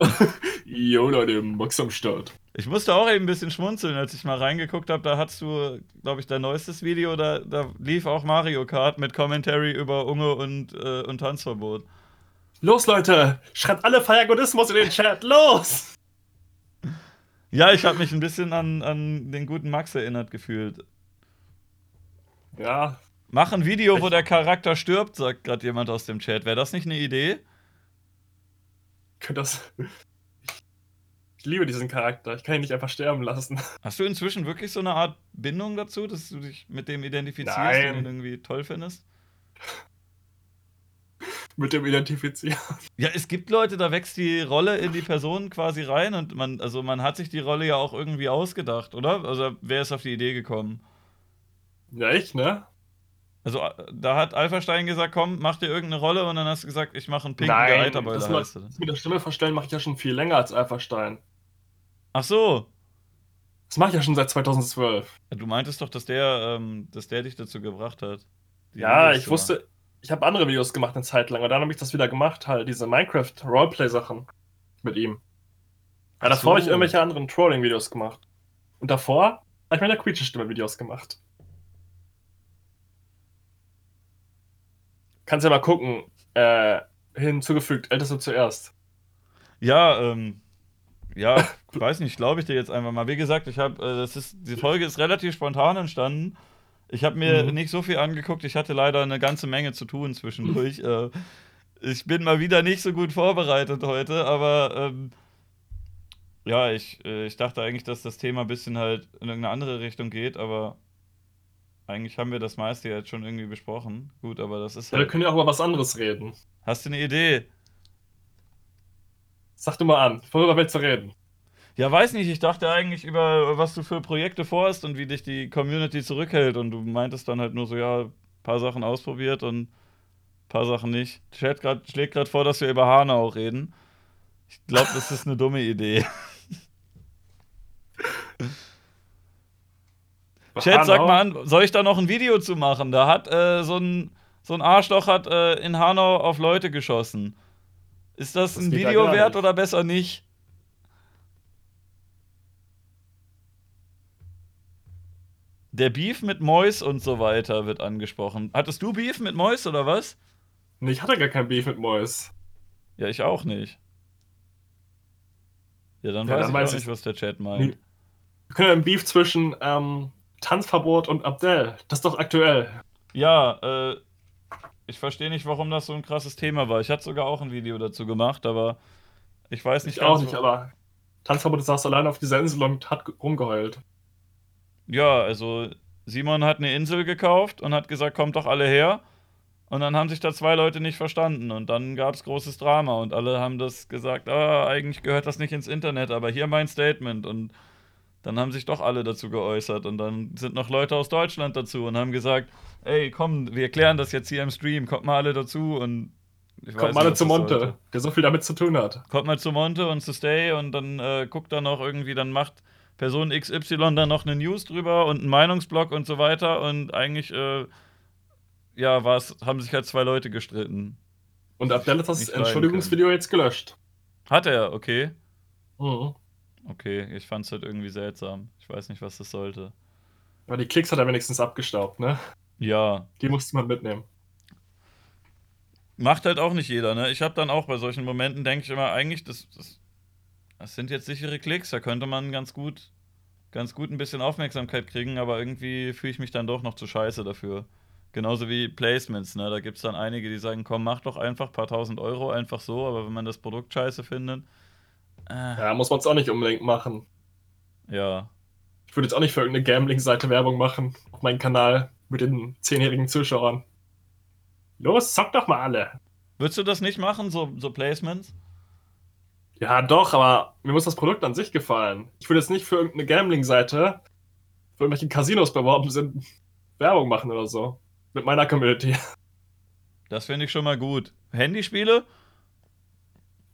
jo Leute, Max am Start. Ich musste auch eben ein bisschen schmunzeln, als ich mal reingeguckt habe. Da hattest du, glaube ich, dein neuestes Video. Da, da lief auch Mario Kart mit Commentary über Unge und, äh, und Tanzverbot. Los, Leute! Schreibt alle Feiergodismus in den Chat! Los! Ja, ich habe mich ein bisschen an, an den guten Max erinnert gefühlt. Ja. Mach ein Video, wo der Charakter stirbt, sagt gerade jemand aus dem Chat. Wäre das nicht eine Idee? Könnte das. Ich liebe diesen Charakter. Ich kann ihn nicht einfach sterben lassen. Hast du inzwischen wirklich so eine Art Bindung dazu, dass du dich mit dem identifizierst Nein. und ihn irgendwie toll findest? mit dem identifizieren. Ja, es gibt Leute, da wächst die Rolle in die Person quasi rein und man, also man hat sich die Rolle ja auch irgendwie ausgedacht, oder? Also wer ist auf die Idee gekommen? Ja, ich, ne? Also da hat Alpha-Stein gesagt, komm, mach dir irgendeine Rolle und dann hast du gesagt, ich mache einen pinken Nein, Gehalterbeule. das, heißt das mit der Stimme verstellen mache ich ja schon viel länger als Alpha-Stein. Ach so. Das mache ich ja schon seit 2012. Du meintest doch, dass der, ähm, dass der dich dazu gebracht hat. Ja, ich wusste, ich habe andere Videos gemacht eine Zeit lang und dann habe ich das wieder gemacht, halt diese Minecraft Roleplay Sachen mit ihm. Ja, davor so. habe ich irgendwelche anderen Trolling Videos gemacht. Und davor habe ich mit der Quietsche Stimme Videos gemacht. Kannst ja mal gucken, äh, hinzugefügt, älteste zuerst. Ja, ähm, ja, weiß nicht, glaube ich dir jetzt einfach mal. Wie gesagt, ich habe, äh, das ist, die Folge ist relativ spontan entstanden. Ich habe mir mhm. nicht so viel angeguckt. Ich hatte leider eine ganze Menge zu tun zwischendurch. äh, ich bin mal wieder nicht so gut vorbereitet heute, aber ähm, ja, ich, äh, ich dachte eigentlich, dass das Thema ein bisschen halt in irgendeine andere Richtung geht, aber eigentlich haben wir das meiste jetzt schon irgendwie besprochen. Gut, aber das ist halt. Ja, wir können ja auch über was anderes reden. Hast du eine Idee? Sag du mal an, worüber willst du reden? Ja, weiß nicht, ich dachte eigentlich über, was du für Projekte vorhast und wie dich die Community zurückhält. Und du meintest dann halt nur so, ja, ein paar Sachen ausprobiert und ein paar Sachen nicht. Chat grad, schlägt gerade vor, dass wir über Hanau reden. Ich glaube, das ist eine dumme Idee. Chat, sag mal an, soll ich da noch ein Video zu machen? Da hat äh, so, ein, so ein Arschloch hat äh, in Hanau auf Leute geschossen. Ist das, das ein Video wert oder besser nicht? Der Beef mit Mois und so weiter wird angesprochen. Hattest du Beef mit Mois oder was? Nee, ich hatte gar kein Beef mit Mois. Ja, ich auch nicht. Ja, dann ja, weiß dann ich weiß auch nicht, was der Chat meint. Wir können einen Beef zwischen ähm, Tanzverbot und Abdel. Das ist doch aktuell. Ja, äh, ich verstehe nicht, warum das so ein krasses Thema war. Ich hatte sogar auch ein Video dazu gemacht, aber ich weiß nicht. Ich auch nicht, aber Tanzverbot saß allein auf dieser Insel und hat rumgeheult. Ja, also Simon hat eine Insel gekauft und hat gesagt, kommt doch alle her. Und dann haben sich da zwei Leute nicht verstanden und dann gab es großes Drama und alle haben das gesagt, ah, eigentlich gehört das nicht ins Internet, aber hier mein Statement und dann haben sich doch alle dazu geäußert und dann sind noch Leute aus Deutschland dazu und haben gesagt, ey, komm, wir klären das jetzt hier im Stream, kommt mal alle dazu und kommt mal alle zu Monte, sollte. der so viel damit zu tun hat. Kommt mal zu Monte und zu Stay und dann äh, guckt da noch irgendwie, dann macht Person XY dann noch eine News drüber und einen Meinungsblock und so weiter und eigentlich, äh, ja, war's, haben sich halt zwei Leute gestritten. Und Abdel hat das Entschuldigungsvideo jetzt gelöscht. Hat er, okay. Mhm. Okay, ich fand's halt irgendwie seltsam. Ich weiß nicht, was das sollte. Aber die Klicks hat er wenigstens abgestaubt, ne? Ja. Die musste man mitnehmen. Macht halt auch nicht jeder, ne? Ich habe dann auch bei solchen Momenten, denke ich immer, eigentlich, das, das, das sind jetzt sichere Klicks, da könnte man ganz gut, ganz gut ein bisschen Aufmerksamkeit kriegen, aber irgendwie fühle ich mich dann doch noch zu scheiße dafür. Genauso wie Placements, ne? Da gibt es dann einige, die sagen, komm, mach doch einfach ein paar tausend Euro einfach so, aber wenn man das Produkt scheiße findet. Äh, ja, muss man es auch nicht unbedingt machen. Ja. Ich würde jetzt auch nicht für irgendeine Gambling-Seite Werbung machen auf meinem Kanal mit den zehnjährigen Zuschauern. Los, zock doch mal alle. Würdest du das nicht machen, so, so Placements? Ja, doch, aber mir muss das Produkt an sich gefallen. Ich würde jetzt nicht für irgendeine Gambling-Seite, für irgendwelche Casinos beworben sind, Werbung machen oder so. Mit meiner Community. Das finde ich schon mal gut. Handyspiele?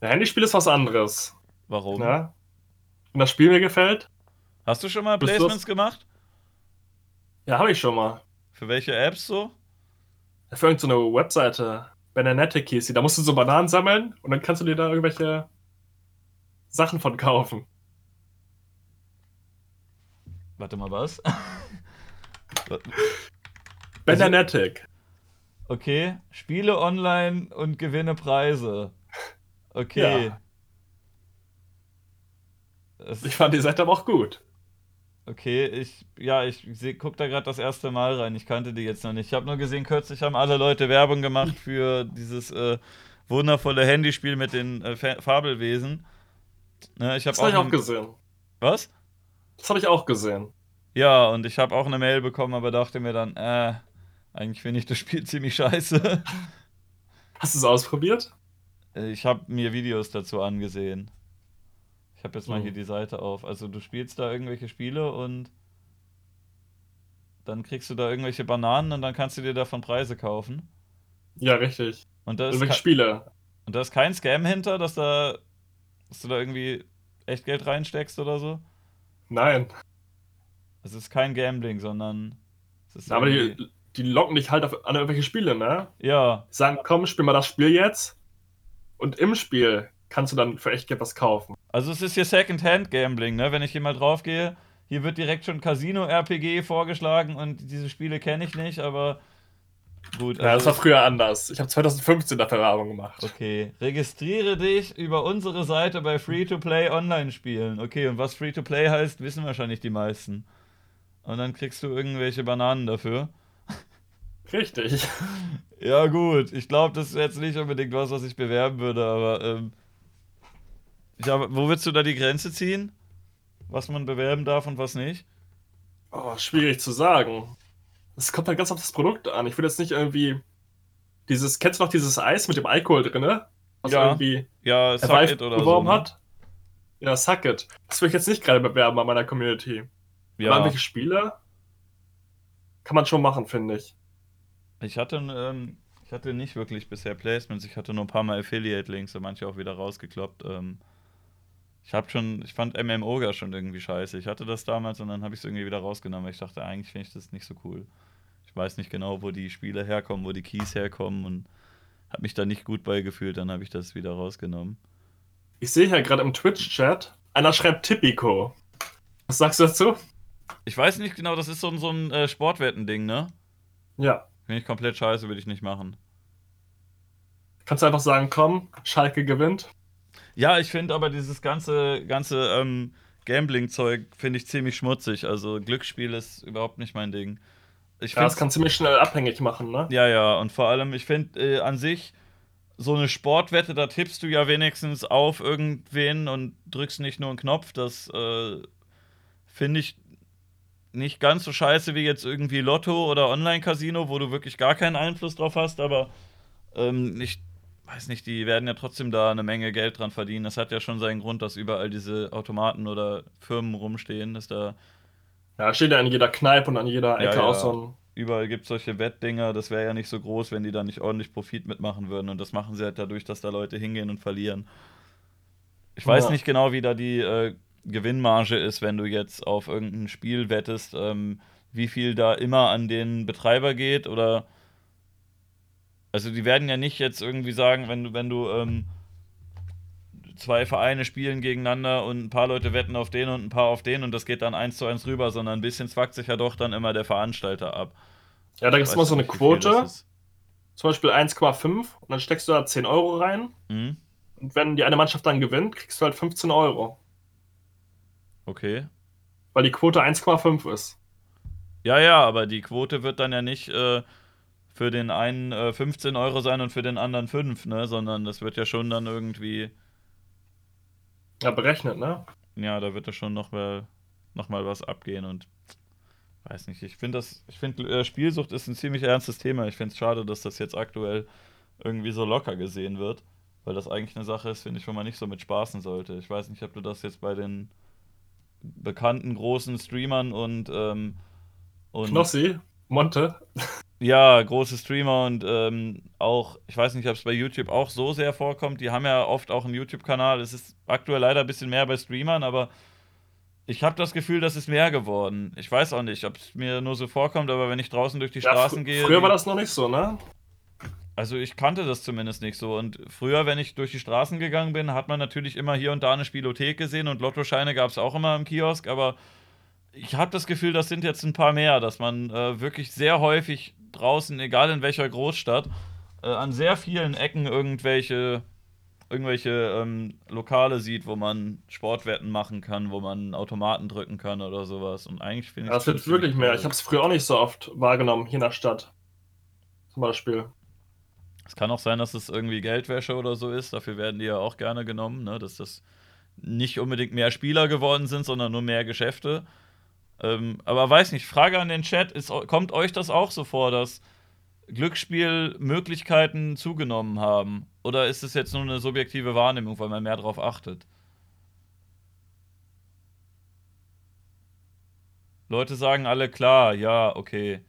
Ja, Handyspiel ist was anderes. Warum? Ja? Wenn das Spiel mir gefällt. Hast du schon mal Placements gemacht? Ja, habe ich schon mal. Für welche Apps so? Für irgendeine so Webseite. Benenetic hieß sie. Da musst du so Bananen sammeln und dann kannst du dir da irgendwelche Sachen von kaufen. Warte mal, was? Benenetic. Okay, Spiele online und gewinne Preise. Okay. Ja. Ich fand die Seite aber auch gut. Okay, ich, ja, ich gucke da gerade das erste Mal rein. Ich kannte die jetzt noch nicht. Ich habe nur gesehen, kürzlich haben alle Leute Werbung gemacht für dieses äh, wundervolle Handyspiel mit den äh, Fabelwesen. Ne, ich hab das habe ich auch gesehen. Was? Das habe ich auch gesehen. Ja, und ich habe auch eine Mail bekommen, aber dachte mir dann, äh, eigentlich finde ich das Spiel ziemlich scheiße. Hast du es ausprobiert? Äh, ich habe mir Videos dazu angesehen habe jetzt mal hier mhm. die Seite auf. Also du spielst da irgendwelche Spiele und dann kriegst du da irgendwelche Bananen und dann kannst du dir davon Preise kaufen. Ja, richtig. Und da ist irgendwelche Spiele. Und da ist kein Scam hinter, dass da dass du da irgendwie echt Geld reinsteckst oder so? Nein. Es ist kein Gambling, sondern es ist Aber die, die locken dich halt auf, an irgendwelche Spiele, ne? Ja. Sagen, komm, spiel mal das Spiel jetzt. Und im Spiel kannst du dann für echt Geld was kaufen. Also es ist hier Second-Hand-Gambling, ne? Wenn ich hier mal drauf gehe, hier wird direkt schon Casino-RPG vorgeschlagen und diese Spiele kenne ich nicht, aber gut. Also ja, das war früher anders. Ich habe 2015 dafür Werbung gemacht. Okay. Registriere dich über unsere Seite bei Free-to-Play Online-Spielen. Okay, und was Free-to-Play heißt, wissen wahrscheinlich die meisten. Und dann kriegst du irgendwelche Bananen dafür. Richtig. Ja, gut. Ich glaube, das ist jetzt nicht unbedingt was, was ich bewerben würde, aber ähm, ja, wo willst du da die Grenze ziehen? Was man bewerben darf und was nicht? Oh, schwierig zu sagen. Es kommt halt ganz auf das Produkt an. Ich würde jetzt nicht irgendwie dieses, kennst du noch dieses Eis mit dem Alkohol drin, ne? Was ja, irgendwie ja, Suck oder beworben so, ne? hat? Ja, Suck It. Das würde ich jetzt nicht gerade bewerben bei meiner Community. Ja. Aber welche Spiele? Kann man schon machen, finde ich. Ich hatte, ähm, ich hatte nicht wirklich bisher Placements. Ich hatte nur ein paar Mal Affiliate-Links und manche auch wieder rausgekloppt. Ähm, ich habe schon, ich fand MMOGA schon irgendwie scheiße. Ich hatte das damals und dann habe ich es irgendwie wieder rausgenommen, weil ich dachte, eigentlich finde ich das nicht so cool. Ich weiß nicht genau, wo die Spiele herkommen, wo die Keys herkommen und habe mich da nicht gut bei gefühlt, dann habe ich das wieder rausgenommen. Ich sehe hier gerade im Twitch-Chat, einer schreibt Tipico. Was sagst du dazu? Ich weiß nicht genau, das ist so, so ein äh, Sportwetten-Ding, ne? Ja. Finde ich komplett scheiße, würde ich nicht machen. Kannst du einfach sagen, komm, Schalke gewinnt? Ja, ich finde aber dieses ganze, ganze ähm, Gambling-Zeug finde ich ziemlich schmutzig. Also Glücksspiel ist überhaupt nicht mein Ding. Ich ja, das kann ziemlich schnell abhängig machen, ne? Ja, ja, und vor allem, ich finde äh, an sich so eine Sportwette, da tippst du ja wenigstens auf irgendwen und drückst nicht nur einen Knopf. Das äh, finde ich nicht ganz so scheiße wie jetzt irgendwie Lotto oder Online-Casino, wo du wirklich gar keinen Einfluss drauf hast, aber ähm, ich weiß nicht, die werden ja trotzdem da eine Menge Geld dran verdienen. Das hat ja schon seinen Grund, dass überall diese Automaten oder Firmen rumstehen, dass da. Ja, steht ja an jeder Kneipe und an jeder Ecke ja, ja. auch so ein. Überall gibt es solche Wettdinger, das wäre ja nicht so groß, wenn die da nicht ordentlich Profit mitmachen würden. Und das machen sie halt dadurch, dass da Leute hingehen und verlieren. Ich weiß ja. nicht genau, wie da die äh, Gewinnmarge ist, wenn du jetzt auf irgendein Spiel wettest, ähm, wie viel da immer an den Betreiber geht oder also die werden ja nicht jetzt irgendwie sagen, wenn du, wenn du ähm, zwei Vereine spielen gegeneinander und ein paar Leute wetten auf den und ein paar auf den und das geht dann eins zu eins rüber, sondern ein bisschen zwackt sich ja doch dann immer der Veranstalter ab. Ja, da gibt es immer so eine Quote, zum Beispiel 1,5 und dann steckst du da 10 Euro rein. Mhm. Und wenn die eine Mannschaft dann gewinnt, kriegst du halt 15 Euro. Okay. Weil die Quote 1,5 ist. Ja, ja, aber die Quote wird dann ja nicht äh, für den einen äh, 15 Euro sein und für den anderen 5, ne? Sondern das wird ja schon dann irgendwie. Ja, berechnet, ne? Ja, da wird ja schon noch mal, noch mal was abgehen und weiß nicht, ich finde das, ich finde, äh, Spielsucht ist ein ziemlich ernstes Thema. Ich finde es schade, dass das jetzt aktuell irgendwie so locker gesehen wird, weil das eigentlich eine Sache ist, finde ich, wo man nicht so mit spaßen sollte. Ich weiß nicht, ob du das jetzt bei den bekannten großen Streamern und, ähm, und Knossi, Monte. Ja, große Streamer und ähm, auch, ich weiß nicht, ob es bei YouTube auch so sehr vorkommt. Die haben ja oft auch einen YouTube-Kanal. Es ist aktuell leider ein bisschen mehr bei Streamern, aber ich habe das Gefühl, das ist mehr geworden. Ich weiß auch nicht, ob es mir nur so vorkommt, aber wenn ich draußen durch die ja, Straßen gehe. Früher war das noch nicht so, ne? Also ich kannte das zumindest nicht so. Und früher, wenn ich durch die Straßen gegangen bin, hat man natürlich immer hier und da eine Spielothek gesehen und Lottoscheine gab es auch immer im Kiosk, aber ich habe das Gefühl, das sind jetzt ein paar mehr, dass man äh, wirklich sehr häufig draußen, egal in welcher Großstadt, äh, an sehr vielen Ecken irgendwelche irgendwelche ähm, Lokale sieht, wo man Sportwetten machen kann, wo man Automaten drücken kann oder sowas. Und eigentlich finde ich das. wird wirklich mehr. Ich habe es früher auch nicht so oft wahrgenommen, hier in der Stadt. Zum Beispiel. Es kann auch sein, dass es irgendwie Geldwäsche oder so ist. Dafür werden die ja auch gerne genommen, ne? dass das nicht unbedingt mehr Spieler geworden sind, sondern nur mehr Geschäfte. Ähm, aber weiß nicht, Frage an den Chat: ist, Kommt euch das auch so vor, dass Glücksspielmöglichkeiten zugenommen haben? Oder ist es jetzt nur eine subjektive Wahrnehmung, weil man mehr darauf achtet? Leute sagen alle klar, ja, okay.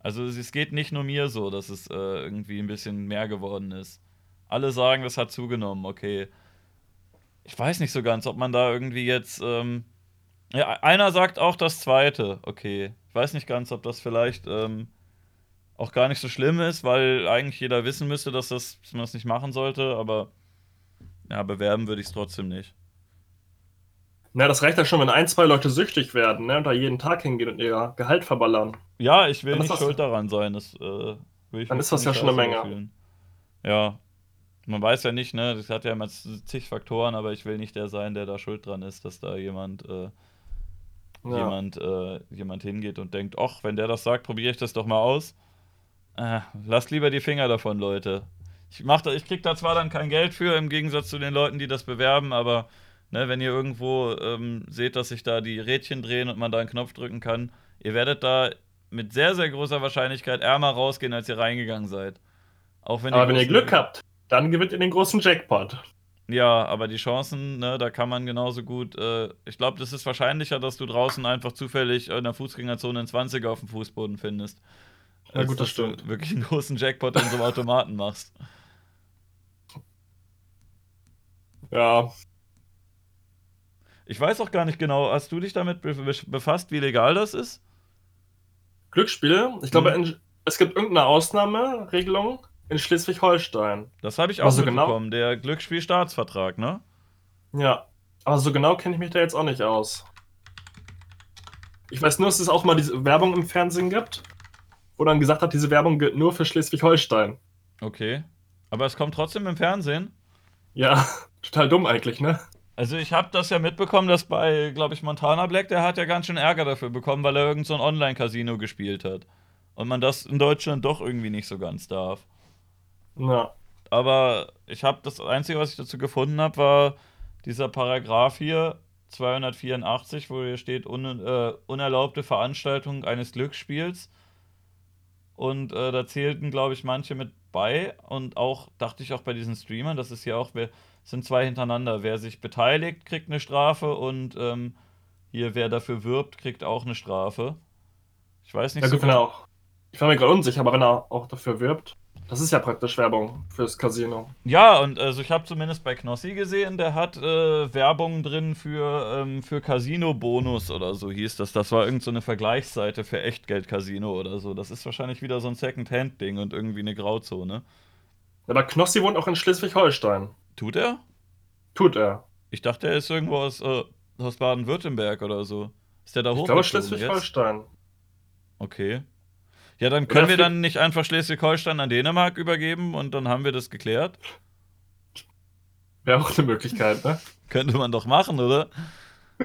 Also es geht nicht nur mir so, dass es äh, irgendwie ein bisschen mehr geworden ist. Alle sagen, das hat zugenommen, okay. Ich weiß nicht so ganz, ob man da irgendwie jetzt. Ähm ja, einer sagt auch das zweite, okay. Ich weiß nicht ganz, ob das vielleicht ähm, auch gar nicht so schlimm ist, weil eigentlich jeder wissen müsste, dass, das, dass man das nicht machen sollte, aber ja, bewerben würde ich es trotzdem nicht. Na, das reicht ja schon, wenn ein, zwei Leute süchtig werden ne, und da jeden Tag hingehen und ihr Gehalt verballern. Ja, ich will dann nicht schuld daran sein. Das, äh, dann ist das ja schon eine Menge. Fühlen. Ja, man weiß ja nicht, ne, das hat ja immer zig Faktoren, aber ich will nicht der sein, der da schuld dran ist, dass da jemand, äh, ja. jemand, äh, jemand hingeht und denkt, ach, wenn der das sagt, probiere ich das doch mal aus. Äh, lasst lieber die Finger davon, Leute. Ich, mach da, ich krieg da zwar dann kein Geld für, im Gegensatz zu den Leuten, die das bewerben, aber ne, wenn ihr irgendwo ähm, seht, dass sich da die Rädchen drehen und man da einen Knopf drücken kann, ihr werdet da mit sehr, sehr großer Wahrscheinlichkeit ärmer rausgehen, als ihr reingegangen seid. Auch wenn aber wenn ihr Glück habt, dann gewinnt ihr den großen Jackpot. Ja, aber die Chancen, ne, da kann man genauso gut. Äh, ich glaube, das ist wahrscheinlicher, dass du draußen einfach zufällig in der Fußgängerzone einen 20er auf dem Fußboden findest. Ja, gut, das stimmt. wirklich einen großen Jackpot in so einem Automaten machst. Ja. Ich weiß auch gar nicht genau, hast du dich damit befasst, wie legal das ist? Glücksspiel? Ich glaube, hm. es gibt irgendeine Ausnahmeregelung in Schleswig-Holstein. Das habe ich auch so genau mitbekommen, genau, der Glücksspielstaatsvertrag, ne? Ja, aber so genau kenne ich mich da jetzt auch nicht aus. Ich weiß nur, dass es auch mal diese Werbung im Fernsehen gibt wo dann gesagt hat, diese Werbung gilt nur für Schleswig-Holstein. Okay. Aber es kommt trotzdem im Fernsehen. Ja, total dumm eigentlich, ne? Also ich habe das ja mitbekommen, dass bei, glaube ich, Montana Black, der hat ja ganz schön Ärger dafür bekommen, weil er irgend so ein Online-Casino gespielt hat. Und man das in Deutschland doch irgendwie nicht so ganz darf. Ja. Aber ich habe das Einzige, was ich dazu gefunden habe, war dieser Paragraph hier, 284, wo hier steht, un, äh, unerlaubte Veranstaltung eines Glücksspiels und äh, da zählten, glaube ich, manche mit bei. Und auch, dachte ich auch bei diesen Streamern, das ist ja auch, wer, sind zwei hintereinander. Wer sich beteiligt, kriegt eine Strafe und ähm, hier, wer dafür wirbt, kriegt auch eine Strafe. Ich weiß nicht ja, so. Gut, auch. Ich war mir gerade unsicher, aber wenn er auch dafür wirbt. Das ist ja praktisch Werbung fürs Casino. Ja, und also ich habe zumindest bei Knossi gesehen, der hat äh, Werbung drin für, ähm, für Casino-Bonus oder so hieß das. Das war irgendeine so Vergleichsseite für Echtgeld-Casino oder so. Das ist wahrscheinlich wieder so ein Second-Hand-Ding und irgendwie eine Grauzone. Aber Knossi wohnt auch in Schleswig-Holstein. Tut er? Tut er. Ich dachte, er ist irgendwo aus, äh, aus Baden-Württemberg oder so. Ist der da hoch? Ich glaube Schleswig-Holstein. Okay. Ja, dann können wir dann nicht einfach Schleswig-Holstein an Dänemark übergeben und dann haben wir das geklärt. Wäre auch eine Möglichkeit, ne? Könnte man doch machen, oder?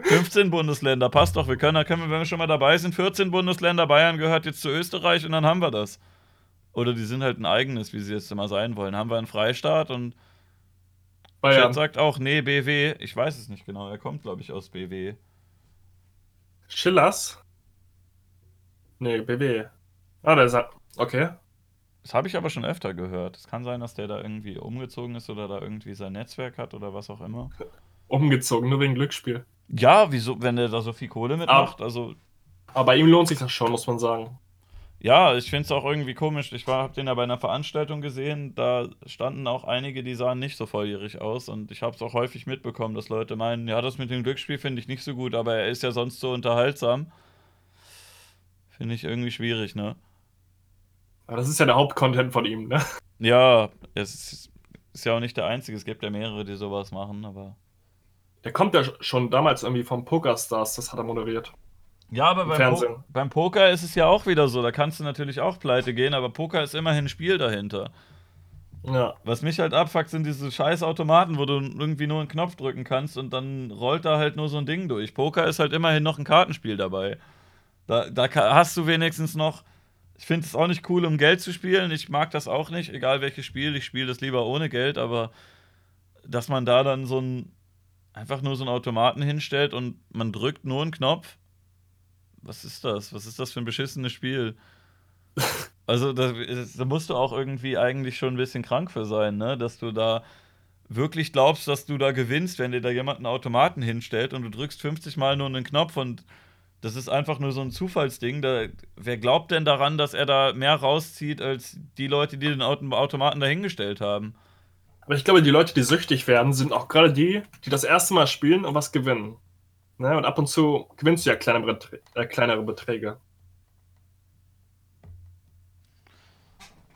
15 Bundesländer, passt doch. Wir können, können wir, wenn wir schon mal dabei sind, 14 Bundesländer, Bayern gehört jetzt zu Österreich und dann haben wir das. Oder die sind halt ein eigenes, wie sie jetzt immer sein wollen. Haben wir einen Freistaat und Bayern Chat sagt auch, nee, BW. Ich weiß es nicht genau. Er kommt, glaube ich, aus BW. Schillers? Nee, BW. Ah, der ist. Okay. Das habe ich aber schon öfter gehört. Es kann sein, dass der da irgendwie umgezogen ist oder da irgendwie sein Netzwerk hat oder was auch immer. Umgezogen, nur wegen Glücksspiel. Ja, wieso, wenn der da so viel Kohle mitmacht? Aber, also. Aber bei ihm lohnt sich das schon, muss man sagen. Ja, ich finde es auch irgendwie komisch. Ich habe den ja bei einer Veranstaltung gesehen. Da standen auch einige, die sahen nicht so volljährig aus. Und ich habe es auch häufig mitbekommen, dass Leute meinen, ja, das mit dem Glücksspiel finde ich nicht so gut, aber er ist ja sonst so unterhaltsam. Finde ich irgendwie schwierig, ne? Aber das ist ja der Hauptcontent von ihm, ne? Ja, es ist, ist, ja auch nicht der Einzige. Es gibt ja mehrere, die sowas machen, aber. Der kommt ja schon damals irgendwie vom Pokerstars, das hat er moderiert. Ja, aber beim, po beim, Poker ist es ja auch wieder so. Da kannst du natürlich auch pleite gehen, aber Poker ist immerhin ein Spiel dahinter. Ja. Was mich halt abfuckt, sind diese scheiß Automaten, wo du irgendwie nur einen Knopf drücken kannst und dann rollt da halt nur so ein Ding durch. Poker ist halt immerhin noch ein Kartenspiel dabei. Da, da hast du wenigstens noch ich finde es auch nicht cool, um Geld zu spielen. Ich mag das auch nicht, egal welches Spiel. Ich spiele das lieber ohne Geld, aber dass man da dann so ein einfach nur so einen Automaten hinstellt und man drückt nur einen Knopf. Was ist das? Was ist das für ein beschissenes Spiel? Also, da, da musst du auch irgendwie eigentlich schon ein bisschen krank für sein, ne? Dass du da wirklich glaubst, dass du da gewinnst, wenn dir da jemand einen Automaten hinstellt und du drückst 50 Mal nur einen Knopf und das ist einfach nur so ein Zufallsding. Da, wer glaubt denn daran, dass er da mehr rauszieht als die Leute, die den Automaten dahingestellt haben? Aber ich glaube, die Leute, die süchtig werden, sind auch gerade die, die das erste Mal spielen und was gewinnen. Ne? Und ab und zu gewinnst du ja kleinere, äh, kleinere Beträge.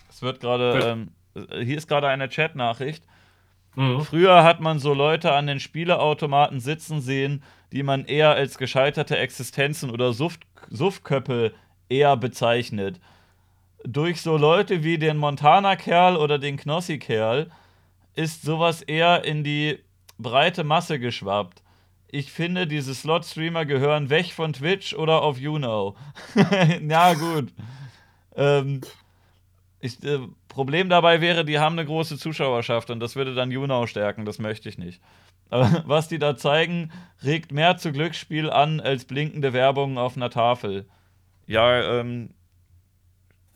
Es wird gerade, ähm, hier ist gerade eine Chat-Nachricht. Mhm. Früher hat man so Leute an den Spieleautomaten sitzen sehen, die man eher als gescheiterte Existenzen oder Suft Suftköppe eher bezeichnet. Durch so Leute wie den Montana-Kerl oder den Knossi-Kerl ist sowas eher in die breite Masse geschwappt. Ich finde, diese Slot-Streamer gehören weg von Twitch oder auf YouNow. ja, gut. Ähm, ich, äh, Problem dabei wäre, die haben eine große Zuschauerschaft und das würde dann YouNow stärken. Das möchte ich nicht. Aber was die da zeigen, regt mehr zu Glücksspiel an als blinkende Werbung auf einer Tafel. Ja, ähm,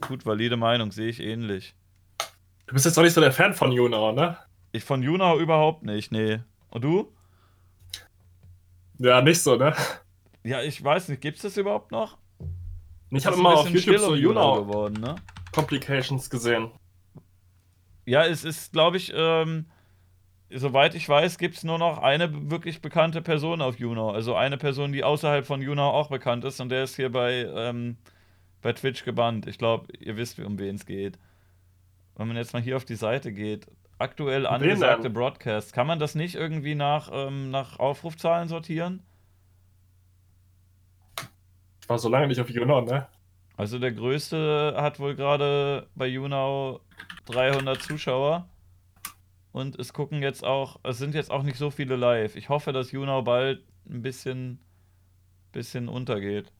gut, valide Meinung, sehe ich ähnlich. Du bist jetzt doch nicht so der Fan von Junau, ne? Ich von Junau überhaupt nicht, nee. Und du? Ja, nicht so, ne? Ja, ich weiß nicht, gibt's das überhaupt noch? Ich habe immer auf YouTube so Junau geworden, ne? Complications gesehen. Ja, es ist, glaube ich, ähm, soweit ich weiß, gibt es nur noch eine wirklich bekannte Person auf Juno. Also eine Person, die außerhalb von Juno auch bekannt ist und der ist hier bei, ähm, bei Twitch gebannt. Ich glaube, ihr wisst, um wen es geht. Wenn man jetzt mal hier auf die Seite geht, aktuell angesagte Broadcasts, kann man das nicht irgendwie nach, ähm, nach Aufrufzahlen sortieren? Ich war so lange nicht auf Juno, ne? Also der größte hat wohl gerade bei Juno 300 Zuschauer. Und es gucken jetzt auch, es sind jetzt auch nicht so viele live. Ich hoffe, dass Junau bald ein bisschen, bisschen untergeht.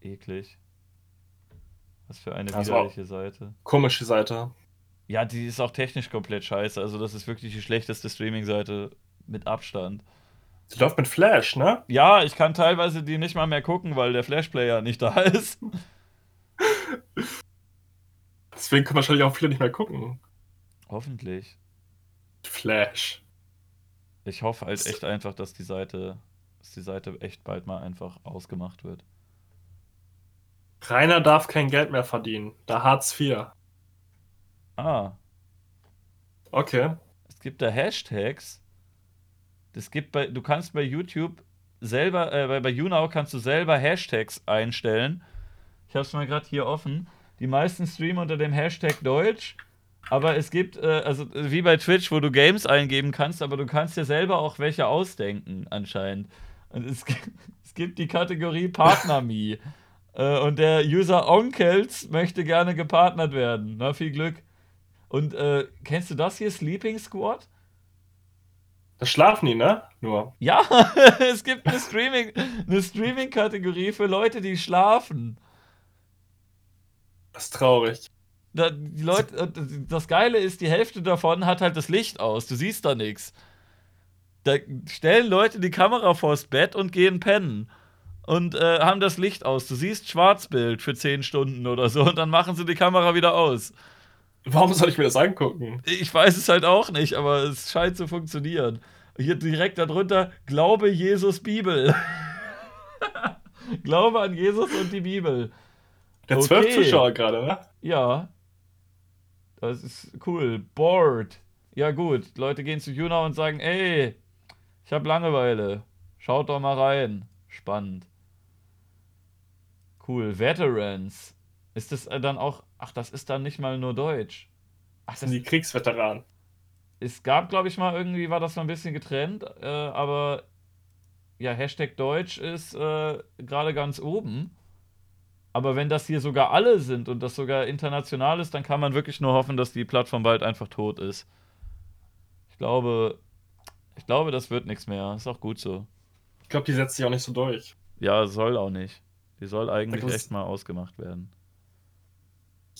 Eklig. Was für eine das widerliche Seite. Komische Seite. Ja, die ist auch technisch komplett scheiße. Also, das ist wirklich die schlechteste Streaming-Seite mit Abstand. Die läuft mit Flash, ne? Ja, ich kann teilweise die nicht mal mehr gucken, weil der Flash-Player nicht da ist. Deswegen können wahrscheinlich auch viele nicht mehr gucken. Hoffentlich. Flash. Ich hoffe halt echt einfach, dass die Seite, dass die Seite echt bald mal einfach ausgemacht wird. Rainer darf kein Geld mehr verdienen. Da Hartz IV. Ah. Okay. Es gibt da Hashtags. Das gibt bei, du kannst bei YouTube selber, äh, bei, bei YouNow kannst du selber Hashtags einstellen. Ich habe es mal gerade hier offen. Die meisten streamen unter dem Hashtag Deutsch. Aber es gibt, äh, also wie bei Twitch, wo du Games eingeben kannst, aber du kannst dir selber auch welche ausdenken, anscheinend. Und es, es gibt die Kategorie PartnerMe. äh, und der User Onkels möchte gerne gepartnert werden. Na, viel Glück. Und äh, kennst du das hier, Sleeping Squad? Das schlafen die, ne? Nur. Ja, es gibt eine Streaming, eine Streaming-Kategorie für Leute, die schlafen. Das ist traurig. Da, die Leute, das Geile ist, die Hälfte davon hat halt das Licht aus. Du siehst da nichts. Da stellen Leute die Kamera vors Bett und gehen pennen. Und äh, haben das Licht aus. Du siehst Schwarzbild für 10 Stunden oder so und dann machen sie die Kamera wieder aus. Warum soll ich mir das angucken? Ich weiß es halt auch nicht, aber es scheint zu funktionieren. Hier direkt darunter, Glaube Jesus Bibel. Glaube an Jesus und die Bibel. Der zwölf okay. Zuschauer gerade, ne? Ja. Das ist cool. Bored. Ja, gut. Leute gehen zu Juna und sagen: Ey, ich habe Langeweile. Schaut doch mal rein. Spannend. Cool. Veterans. Ist das dann auch. Ach, das ist dann nicht mal nur Deutsch. Ach, das sind die Kriegsveteranen. Es gab, glaube ich, mal irgendwie, war das mal ein bisschen getrennt, äh, aber ja, Hashtag Deutsch ist äh, gerade ganz oben. Aber wenn das hier sogar alle sind und das sogar international ist, dann kann man wirklich nur hoffen, dass die Plattform bald einfach tot ist. Ich glaube, ich glaube, das wird nichts mehr. Ist auch gut so. Ich glaube, die setzt sich auch nicht so durch. Ja, soll auch nicht. Die soll eigentlich echt mal ausgemacht werden.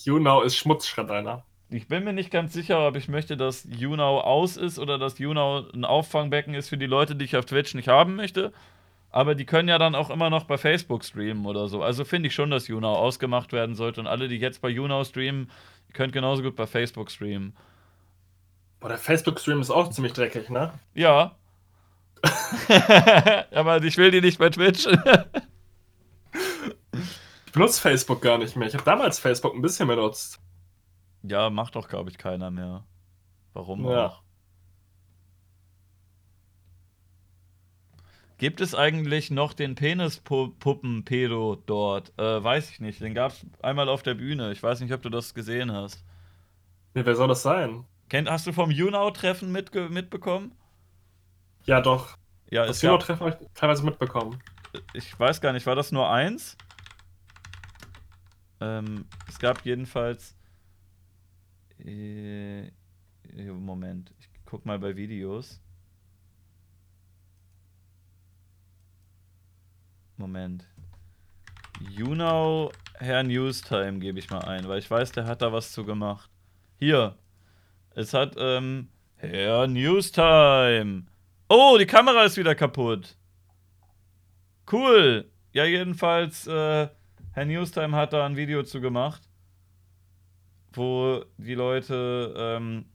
YouNow ist Schmutzschredder. Ich bin mir nicht ganz sicher, ob ich möchte, dass YouNow aus ist oder dass YouNow ein Auffangbecken ist für die Leute, die ich auf Twitch nicht haben möchte. Aber die können ja dann auch immer noch bei Facebook streamen oder so. Also finde ich schon, dass YouNow ausgemacht werden sollte. Und alle, die jetzt bei YouNow streamen, könnt genauso gut bei Facebook streamen. Boah, der Facebook-Stream ist auch ziemlich dreckig, ne? Ja. Aber ich will die nicht bei Twitch. ich benutze Facebook gar nicht mehr. Ich habe damals Facebook ein bisschen benutzt. Ja, macht doch, glaube ich, keiner mehr. Warum ja. auch? Gibt es eigentlich noch den Penispuppen-Pedo dort? Äh, weiß ich nicht. Den gab es einmal auf der Bühne. Ich weiß nicht, ob du das gesehen hast. Ja, wer soll das sein? Kennt, hast du vom YouNow-Treffen mitge mitbekommen? Ja, doch. Ja, das YouNow-Treffen habe ich teilweise mitbekommen. Ich weiß gar nicht, war das nur eins? Ähm, es gab jedenfalls. Äh, Moment, ich guck mal bei Videos. Moment. YouNow Herr Newstime gebe ich mal ein, weil ich weiß, der hat da was zu gemacht. Hier. Es hat, ähm, Herr Newstime. Oh, die Kamera ist wieder kaputt. Cool. Ja, jedenfalls, äh, Herr Newstime hat da ein Video zu gemacht, wo die Leute ähm,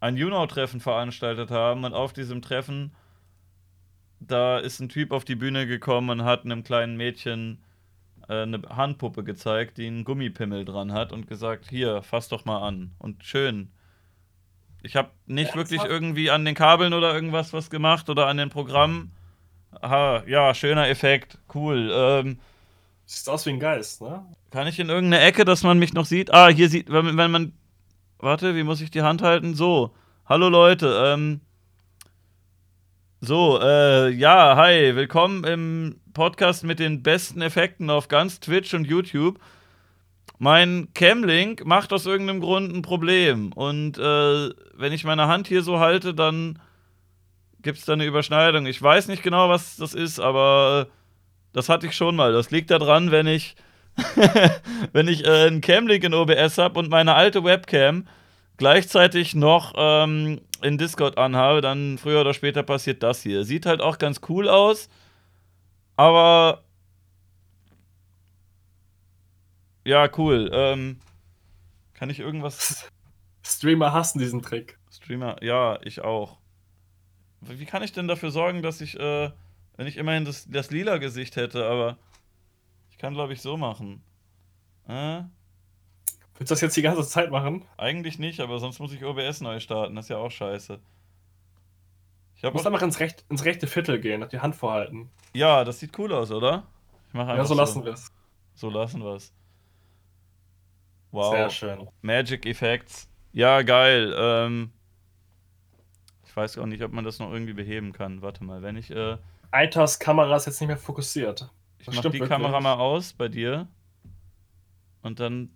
ein YouNow-Treffen veranstaltet haben und auf diesem Treffen da ist ein Typ auf die Bühne gekommen und hat einem kleinen Mädchen äh, eine Handpuppe gezeigt, die einen Gummipimmel dran hat und gesagt, hier, fass doch mal an. Und schön. Ich habe nicht ja, wirklich irgendwie an den Kabeln oder irgendwas was gemacht oder an den Programmen. Aha, ja, schöner Effekt, cool. Ähm, Sieht aus wie ein Geist, ne? Kann ich in irgendeine Ecke, dass man mich noch sieht? Ah, hier sieht, wenn, wenn man. Warte, wie muss ich die Hand halten? So. Hallo Leute, ähm, so, äh, ja, hi, willkommen im Podcast mit den besten Effekten auf ganz Twitch und YouTube. Mein Camlink macht aus irgendeinem Grund ein Problem. Und äh, wenn ich meine Hand hier so halte, dann gibt es da eine Überschneidung. Ich weiß nicht genau, was das ist, aber das hatte ich schon mal. Das liegt daran, wenn ich, wenn ich äh, einen Camlink in OBS habe und meine alte Webcam gleichzeitig noch ähm, in Discord anhabe, dann früher oder später passiert das hier. Sieht halt auch ganz cool aus, aber ja, cool. Ähm, kann ich irgendwas. Streamer hassen diesen Trick. Streamer, ja, ich auch. Wie kann ich denn dafür sorgen, dass ich, äh, wenn ich immerhin das, das lila Gesicht hätte, aber ich kann, glaube ich, so machen. Äh? Willst du das jetzt die ganze Zeit machen? Eigentlich nicht, aber sonst muss ich OBS neu starten. Das ist ja auch scheiße. Ich muss einfach ins, recht, ins rechte Viertel gehen, die Hand vorhalten. Ja, das sieht cool aus, oder? Ja, so, so lassen wir es. So lassen wir es. Wow. Sehr schön. Magic Effects. Ja, geil. Ähm, ich weiß auch nicht, ob man das noch irgendwie beheben kann. Warte mal, wenn ich. Äh, Eiters Kamera ist jetzt nicht mehr fokussiert. Ich mach die wirklich. Kamera mal aus bei dir. Und dann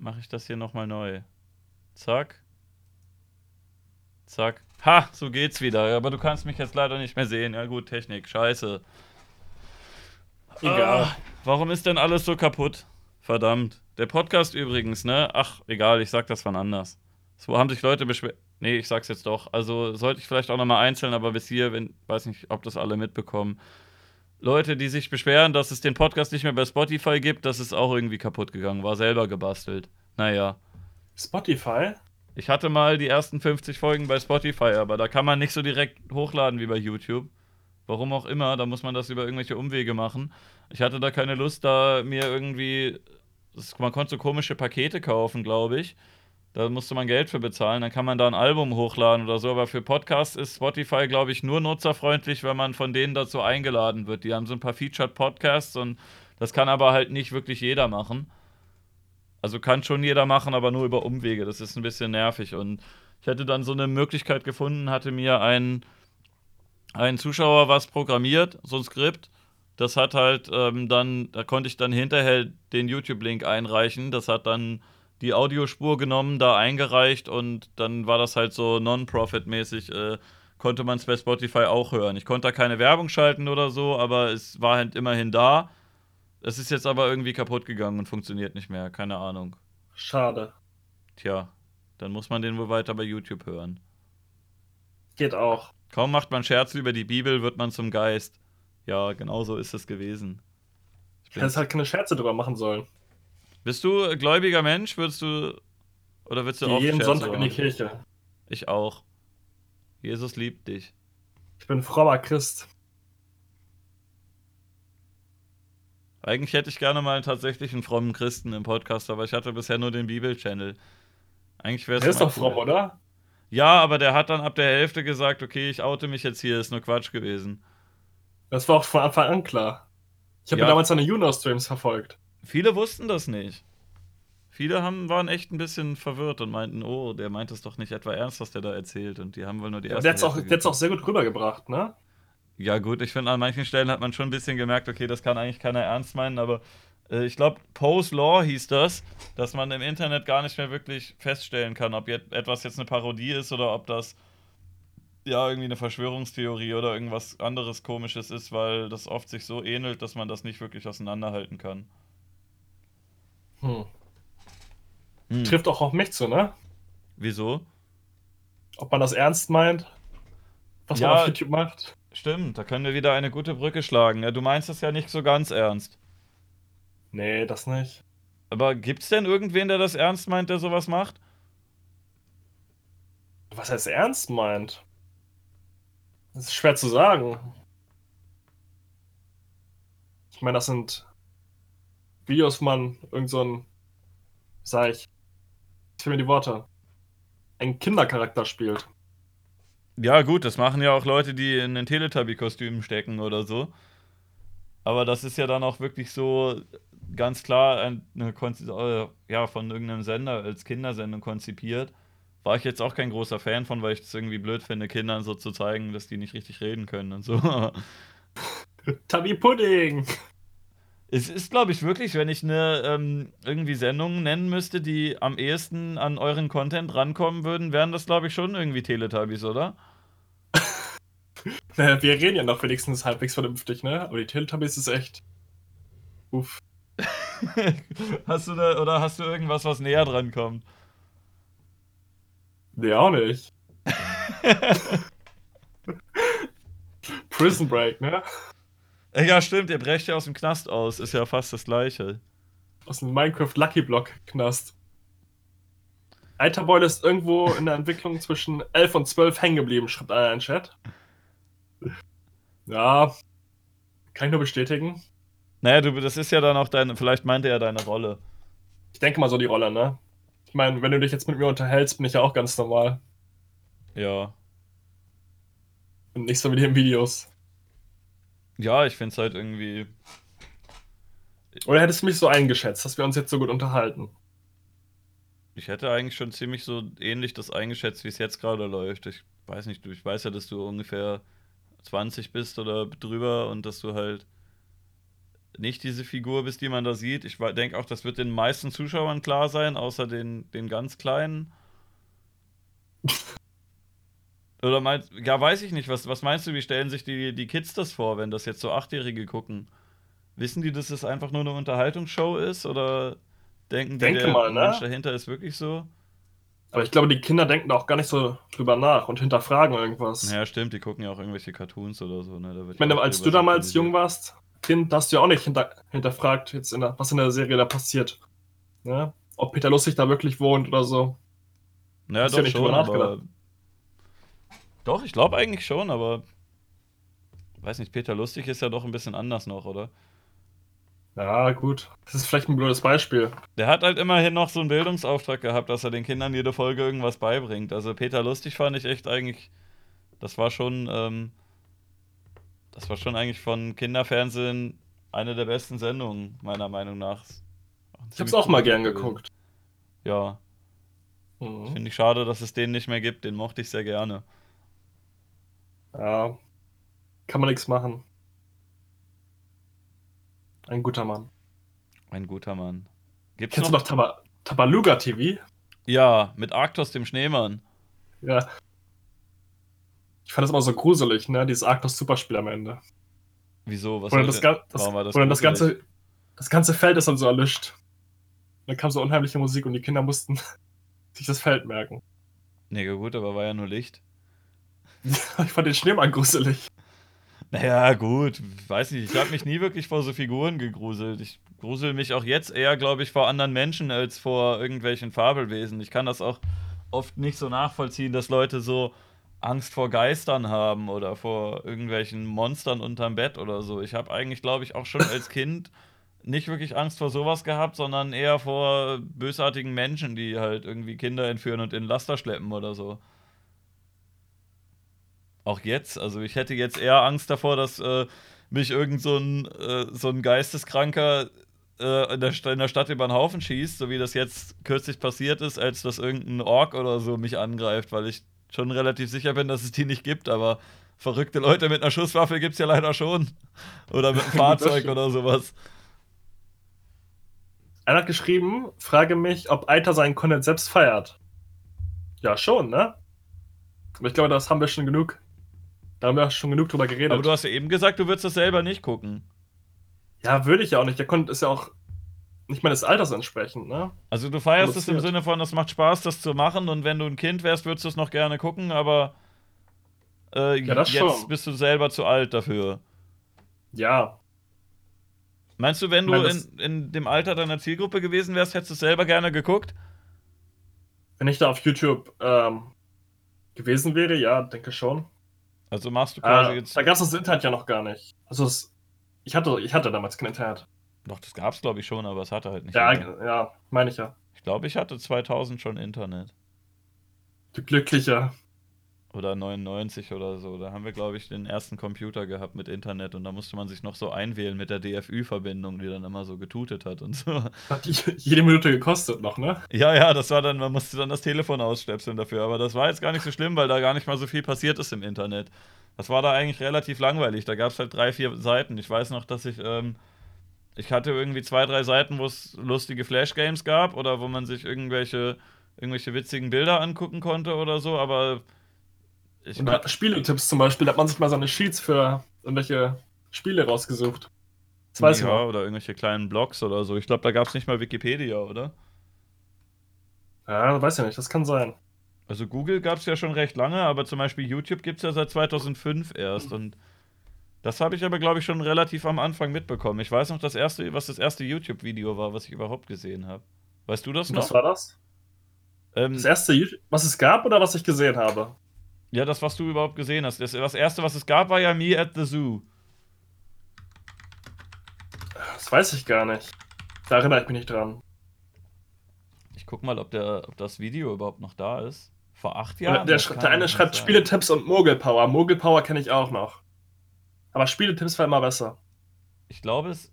mache ich das hier nochmal neu. Zack. Zack. Ha, so geht's wieder. Aber du kannst mich jetzt leider nicht mehr sehen. Ja gut, Technik, scheiße. Egal. Ah, warum ist denn alles so kaputt? Verdammt. Der Podcast übrigens, ne? Ach, egal, ich sag das wann anders. So haben sich Leute beschwert. Nee, ich sag's jetzt doch. Also sollte ich vielleicht auch nochmal einzeln, aber bis hier, wenn, weiß nicht, ob das alle mitbekommen. Leute, die sich beschweren, dass es den Podcast nicht mehr bei Spotify gibt, das ist auch irgendwie kaputt gegangen. War selber gebastelt. Naja. Spotify? Ich hatte mal die ersten 50 Folgen bei Spotify, aber da kann man nicht so direkt hochladen wie bei YouTube. Warum auch immer, da muss man das über irgendwelche Umwege machen. Ich hatte da keine Lust, da mir irgendwie. Das, man konnte so komische Pakete kaufen, glaube ich. Da musste man Geld für bezahlen, dann kann man da ein Album hochladen oder so. Aber für Podcasts ist Spotify, glaube ich, nur nutzerfreundlich, wenn man von denen dazu eingeladen wird. Die haben so ein paar Featured Podcasts und das kann aber halt nicht wirklich jeder machen. Also kann schon jeder machen, aber nur über Umwege. Das ist ein bisschen nervig. Und ich hätte dann so eine Möglichkeit gefunden, hatte mir ein, ein Zuschauer was programmiert, so ein Skript. Das hat halt ähm, dann, da konnte ich dann hinterher den YouTube-Link einreichen. Das hat dann die Audiospur genommen, da eingereicht und dann war das halt so non-profit-mäßig, äh, konnte man es bei Spotify auch hören. Ich konnte da keine Werbung schalten oder so, aber es war halt immerhin da. Es ist jetzt aber irgendwie kaputt gegangen und funktioniert nicht mehr. Keine Ahnung. Schade. Tja, dann muss man den wohl weiter bei YouTube hören. Geht auch. Kaum macht man Scherze über die Bibel, wird man zum Geist. Ja, genau so ist es gewesen. Ich hätte halt keine Scherze drüber machen sollen. Bist du gläubiger Mensch? Würdest du. Oder willst du auch Jeden Scherze Sonntag in die Kirche. Ich auch. Jesus liebt dich. Ich bin frommer Christ. Eigentlich hätte ich gerne mal tatsächlich einen frommen Christen im Podcast, aber ich hatte bisher nur den Bibel-Channel. Eigentlich wäre es. Der ist doch fromm, oder? Ja, aber der hat dann ab der Hälfte gesagt, okay, ich oute mich jetzt hier, ist nur Quatsch gewesen. Das war auch von Anfang an klar. Ich habe ja. damals seine Juno-Streams verfolgt. Viele wussten das nicht. Viele haben, waren echt ein bisschen verwirrt und meinten, oh, der meint es doch nicht etwa ernst, was der da erzählt. Und die haben wohl nur die erste. Ja, der hat es auch, auch sehr gut rübergebracht, ne? Ja, gut, ich finde, an manchen Stellen hat man schon ein bisschen gemerkt, okay, das kann eigentlich keiner ernst meinen, aber äh, ich glaube, Poe's Law hieß das, dass man im Internet gar nicht mehr wirklich feststellen kann, ob jetzt etwas jetzt eine Parodie ist oder ob das ja irgendwie eine Verschwörungstheorie oder irgendwas anderes komisches ist, weil das oft sich so ähnelt, dass man das nicht wirklich auseinanderhalten kann. Hm. Hm. Trifft auch auf mich zu, ne? Wieso? Ob man das ernst meint, was ja, man auf YouTube macht? Stimmt, da können wir wieder eine gute Brücke schlagen. Ja, du meinst es ja nicht so ganz ernst. Nee, das nicht. Aber gibt's denn irgendwen, der das ernst meint, der sowas macht? Was heißt ernst meint? Das ist schwer zu sagen. Ich meine, das sind Man irgend so ein, sag ich, ich mir die Worte, einen Kindercharakter spielt. Ja, gut, das machen ja auch Leute, die in den Teletubby-Kostümen stecken oder so. Aber das ist ja dann auch wirklich so ganz klar eine äh, ja, von irgendeinem Sender als Kindersendung konzipiert. War ich jetzt auch kein großer Fan von, weil ich es irgendwie blöd finde, Kindern so zu zeigen, dass die nicht richtig reden können und so. Tubby Pudding! Es ist, glaube ich, wirklich, wenn ich eine ähm, irgendwie Sendung nennen müsste, die am ehesten an euren Content rankommen würden, wären das, glaube ich, schon irgendwie Teletubbies, oder? naja, wir reden ja noch wenigstens halbwegs vernünftig, ne? Aber die Teletubbies ist echt. Uff. hast du da, oder hast du irgendwas, was näher dran kommt? Nee, auch nicht. Prison Break, ne? Ja, stimmt, ihr brecht ja aus dem Knast aus. Ist ja fast das gleiche. Aus dem Minecraft Lucky Block Knast. Eiterboy ist irgendwo in der Entwicklung zwischen 11 und 12 hängen geblieben, schreibt einer in Chat. Ja, kann ich nur bestätigen. Naja, du, das ist ja dann auch deine, vielleicht meinte er deine Rolle. Ich denke mal so die Rolle, ne? Ich meine, wenn du dich jetzt mit mir unterhältst, bin ich ja auch ganz normal. Ja. Und nicht so wie in Videos. Ja, ich finde es halt irgendwie. Oder hättest du mich so eingeschätzt, dass wir uns jetzt so gut unterhalten? Ich hätte eigentlich schon ziemlich so ähnlich das eingeschätzt, wie es jetzt gerade läuft. Ich weiß nicht, du, ich weiß ja, dass du ungefähr 20 bist oder drüber und dass du halt nicht diese Figur bist, die man da sieht. Ich denke auch, das wird den meisten Zuschauern klar sein, außer den, den ganz Kleinen. Oder meinst ja, weiß ich nicht, was, was meinst du, wie stellen sich die, die Kids das vor, wenn das jetzt so Achtjährige gucken? Wissen die, dass es einfach nur eine Unterhaltungsshow ist? Oder denken die, Denke der mal, ne? Mensch dahinter ist wirklich so? Aber ich glaube, die Kinder denken da auch gar nicht so drüber nach und hinterfragen irgendwas. Ja, stimmt, die gucken ja auch irgendwelche Cartoons oder so. Ne? ich meine, als du damals jung warst, Kind, hast du ja auch nicht hinter, hinterfragt, jetzt in der, was in der Serie da passiert. Ne? Ob Peter Lustig da wirklich wohnt oder so. Naja, doch ja nicht schon, aber... Doch, ich glaube eigentlich schon, aber weiß nicht, Peter Lustig ist ja doch ein bisschen anders noch, oder? Ja, gut. Das ist vielleicht ein blödes Beispiel. Der hat halt immerhin noch so einen Bildungsauftrag gehabt, dass er den Kindern jede Folge irgendwas beibringt. Also Peter Lustig fand ich echt eigentlich, das war schon, ähm, das war schon eigentlich von Kinderfernsehen eine der besten Sendungen, meiner Meinung nach. Ich hab's auch mal gern geguckt. Ja. Mhm. Finde ich schade, dass es den nicht mehr gibt. Den mochte ich sehr gerne. Ja. Kann man nichts machen. Ein guter Mann. Ein guter Mann. Gibt's Kennst noch? du noch Taba Tabaluga TV? Ja, mit Arktos dem Schneemann. Ja. Ich fand das immer so gruselig, ne? Dieses Arktos Superspiel am Ende. Wieso? Was oder das, das, das oder das ganze, das ganze Feld ist dann so erlischt. Dann kam so unheimliche Musik und die Kinder mussten sich das Feld merken. Nee, gut, aber war ja nur Licht. ich fand den Schneemann gruselig. Naja, gut, weiß nicht. Ich habe mich nie wirklich vor so Figuren gegruselt. Ich grusel mich auch jetzt eher, glaube ich, vor anderen Menschen als vor irgendwelchen Fabelwesen. Ich kann das auch oft nicht so nachvollziehen, dass Leute so Angst vor Geistern haben oder vor irgendwelchen Monstern unterm Bett oder so. Ich habe eigentlich, glaube ich, auch schon als Kind nicht wirklich Angst vor sowas gehabt, sondern eher vor bösartigen Menschen, die halt irgendwie Kinder entführen und in Laster schleppen oder so. Auch jetzt, also ich hätte jetzt eher Angst davor, dass äh, mich irgend so ein, äh, so ein Geisteskranker äh, in, der, in, der, Stadt über den Haufen schießt, so wie das jetzt kürzlich passiert ist, als dass irgendein Ork oder so mich angreift, weil ich schon relativ sicher bin, dass es die nicht gibt, aber verrückte Leute mit einer Schusswaffe gibt es ja leider schon. Oder mit einem Fahrzeug oder sowas. Einer hat geschrieben, frage mich, ob Eiter seinen Content selbst feiert. Ja, schon, ne? Aber ich glaube, das haben wir schon genug da haben wir schon genug drüber geredet. Aber du hast ja eben gesagt, du würdest das selber nicht gucken. Ja, würde ich ja auch nicht. Der Content ist ja auch nicht meines Alters entsprechend, ne? Also du feierst es im Sinne von, es macht Spaß, das zu machen und wenn du ein Kind wärst, würdest du es noch gerne gucken, aber äh, ja, jetzt schon. bist du selber zu alt dafür. Ja. Meinst du, wenn du meine, in, in dem Alter deiner Zielgruppe gewesen wärst, hättest du es selber gerne geguckt? Wenn ich da auf YouTube ähm, gewesen wäre, ja, denke schon. Also machst du quasi äh, jetzt. Da gab es das Internet ja noch gar nicht. Also es, ich, hatte, ich hatte damals kein Internet. Doch, das gab es glaube ich schon, aber es hatte halt nicht. Ja, ja, meine ich ja. Ich glaube, ich hatte 2000 schon Internet. Du Glücklicher oder 99 oder so. Da haben wir, glaube ich, den ersten Computer gehabt mit Internet und da musste man sich noch so einwählen mit der DFÜ-Verbindung, die dann immer so getutet hat und so. Hat die jede Minute gekostet noch, ne? Ja, ja, das war dann, man musste dann das Telefon ausstöpseln dafür. Aber das war jetzt gar nicht so schlimm, weil da gar nicht mal so viel passiert ist im Internet. Das war da eigentlich relativ langweilig. Da gab es halt drei, vier Seiten. Ich weiß noch, dass ich. Ähm, ich hatte irgendwie zwei, drei Seiten, wo es lustige Flash-Games gab oder wo man sich irgendwelche, irgendwelche witzigen Bilder angucken konnte oder so, aber ich und Spieletipps zum Beispiel, da hat man sich mal so eine Sheets für irgendwelche Spiele rausgesucht. Das weiß ja, noch. oder irgendwelche kleinen Blogs oder so. Ich glaube, da gab es nicht mal Wikipedia, oder? Ja, weiß ja nicht, das kann sein. Also Google gab es ja schon recht lange, aber zum Beispiel YouTube gibt es ja seit 2005 erst. Und das habe ich aber, glaube ich, schon relativ am Anfang mitbekommen. Ich weiß noch, das erste, was das erste YouTube-Video war, was ich überhaupt gesehen habe. Weißt du das noch? Was war das? Ähm, das erste, was es gab oder was ich gesehen habe? Ja, das, was du überhaupt gesehen hast. Das, das erste, was es gab, war ja Me at the Zoo. Das weiß ich gar nicht. Da erinnere ich mich nicht dran. Ich guck mal, ob, der, ob das Video überhaupt noch da ist. Vor acht Jahren. Der, der, der eine schreibt sein. Spieletipps und Mogelpower. Mogelpower kenne ich auch noch. Aber Spieletipps war immer besser. Ich glaube, es.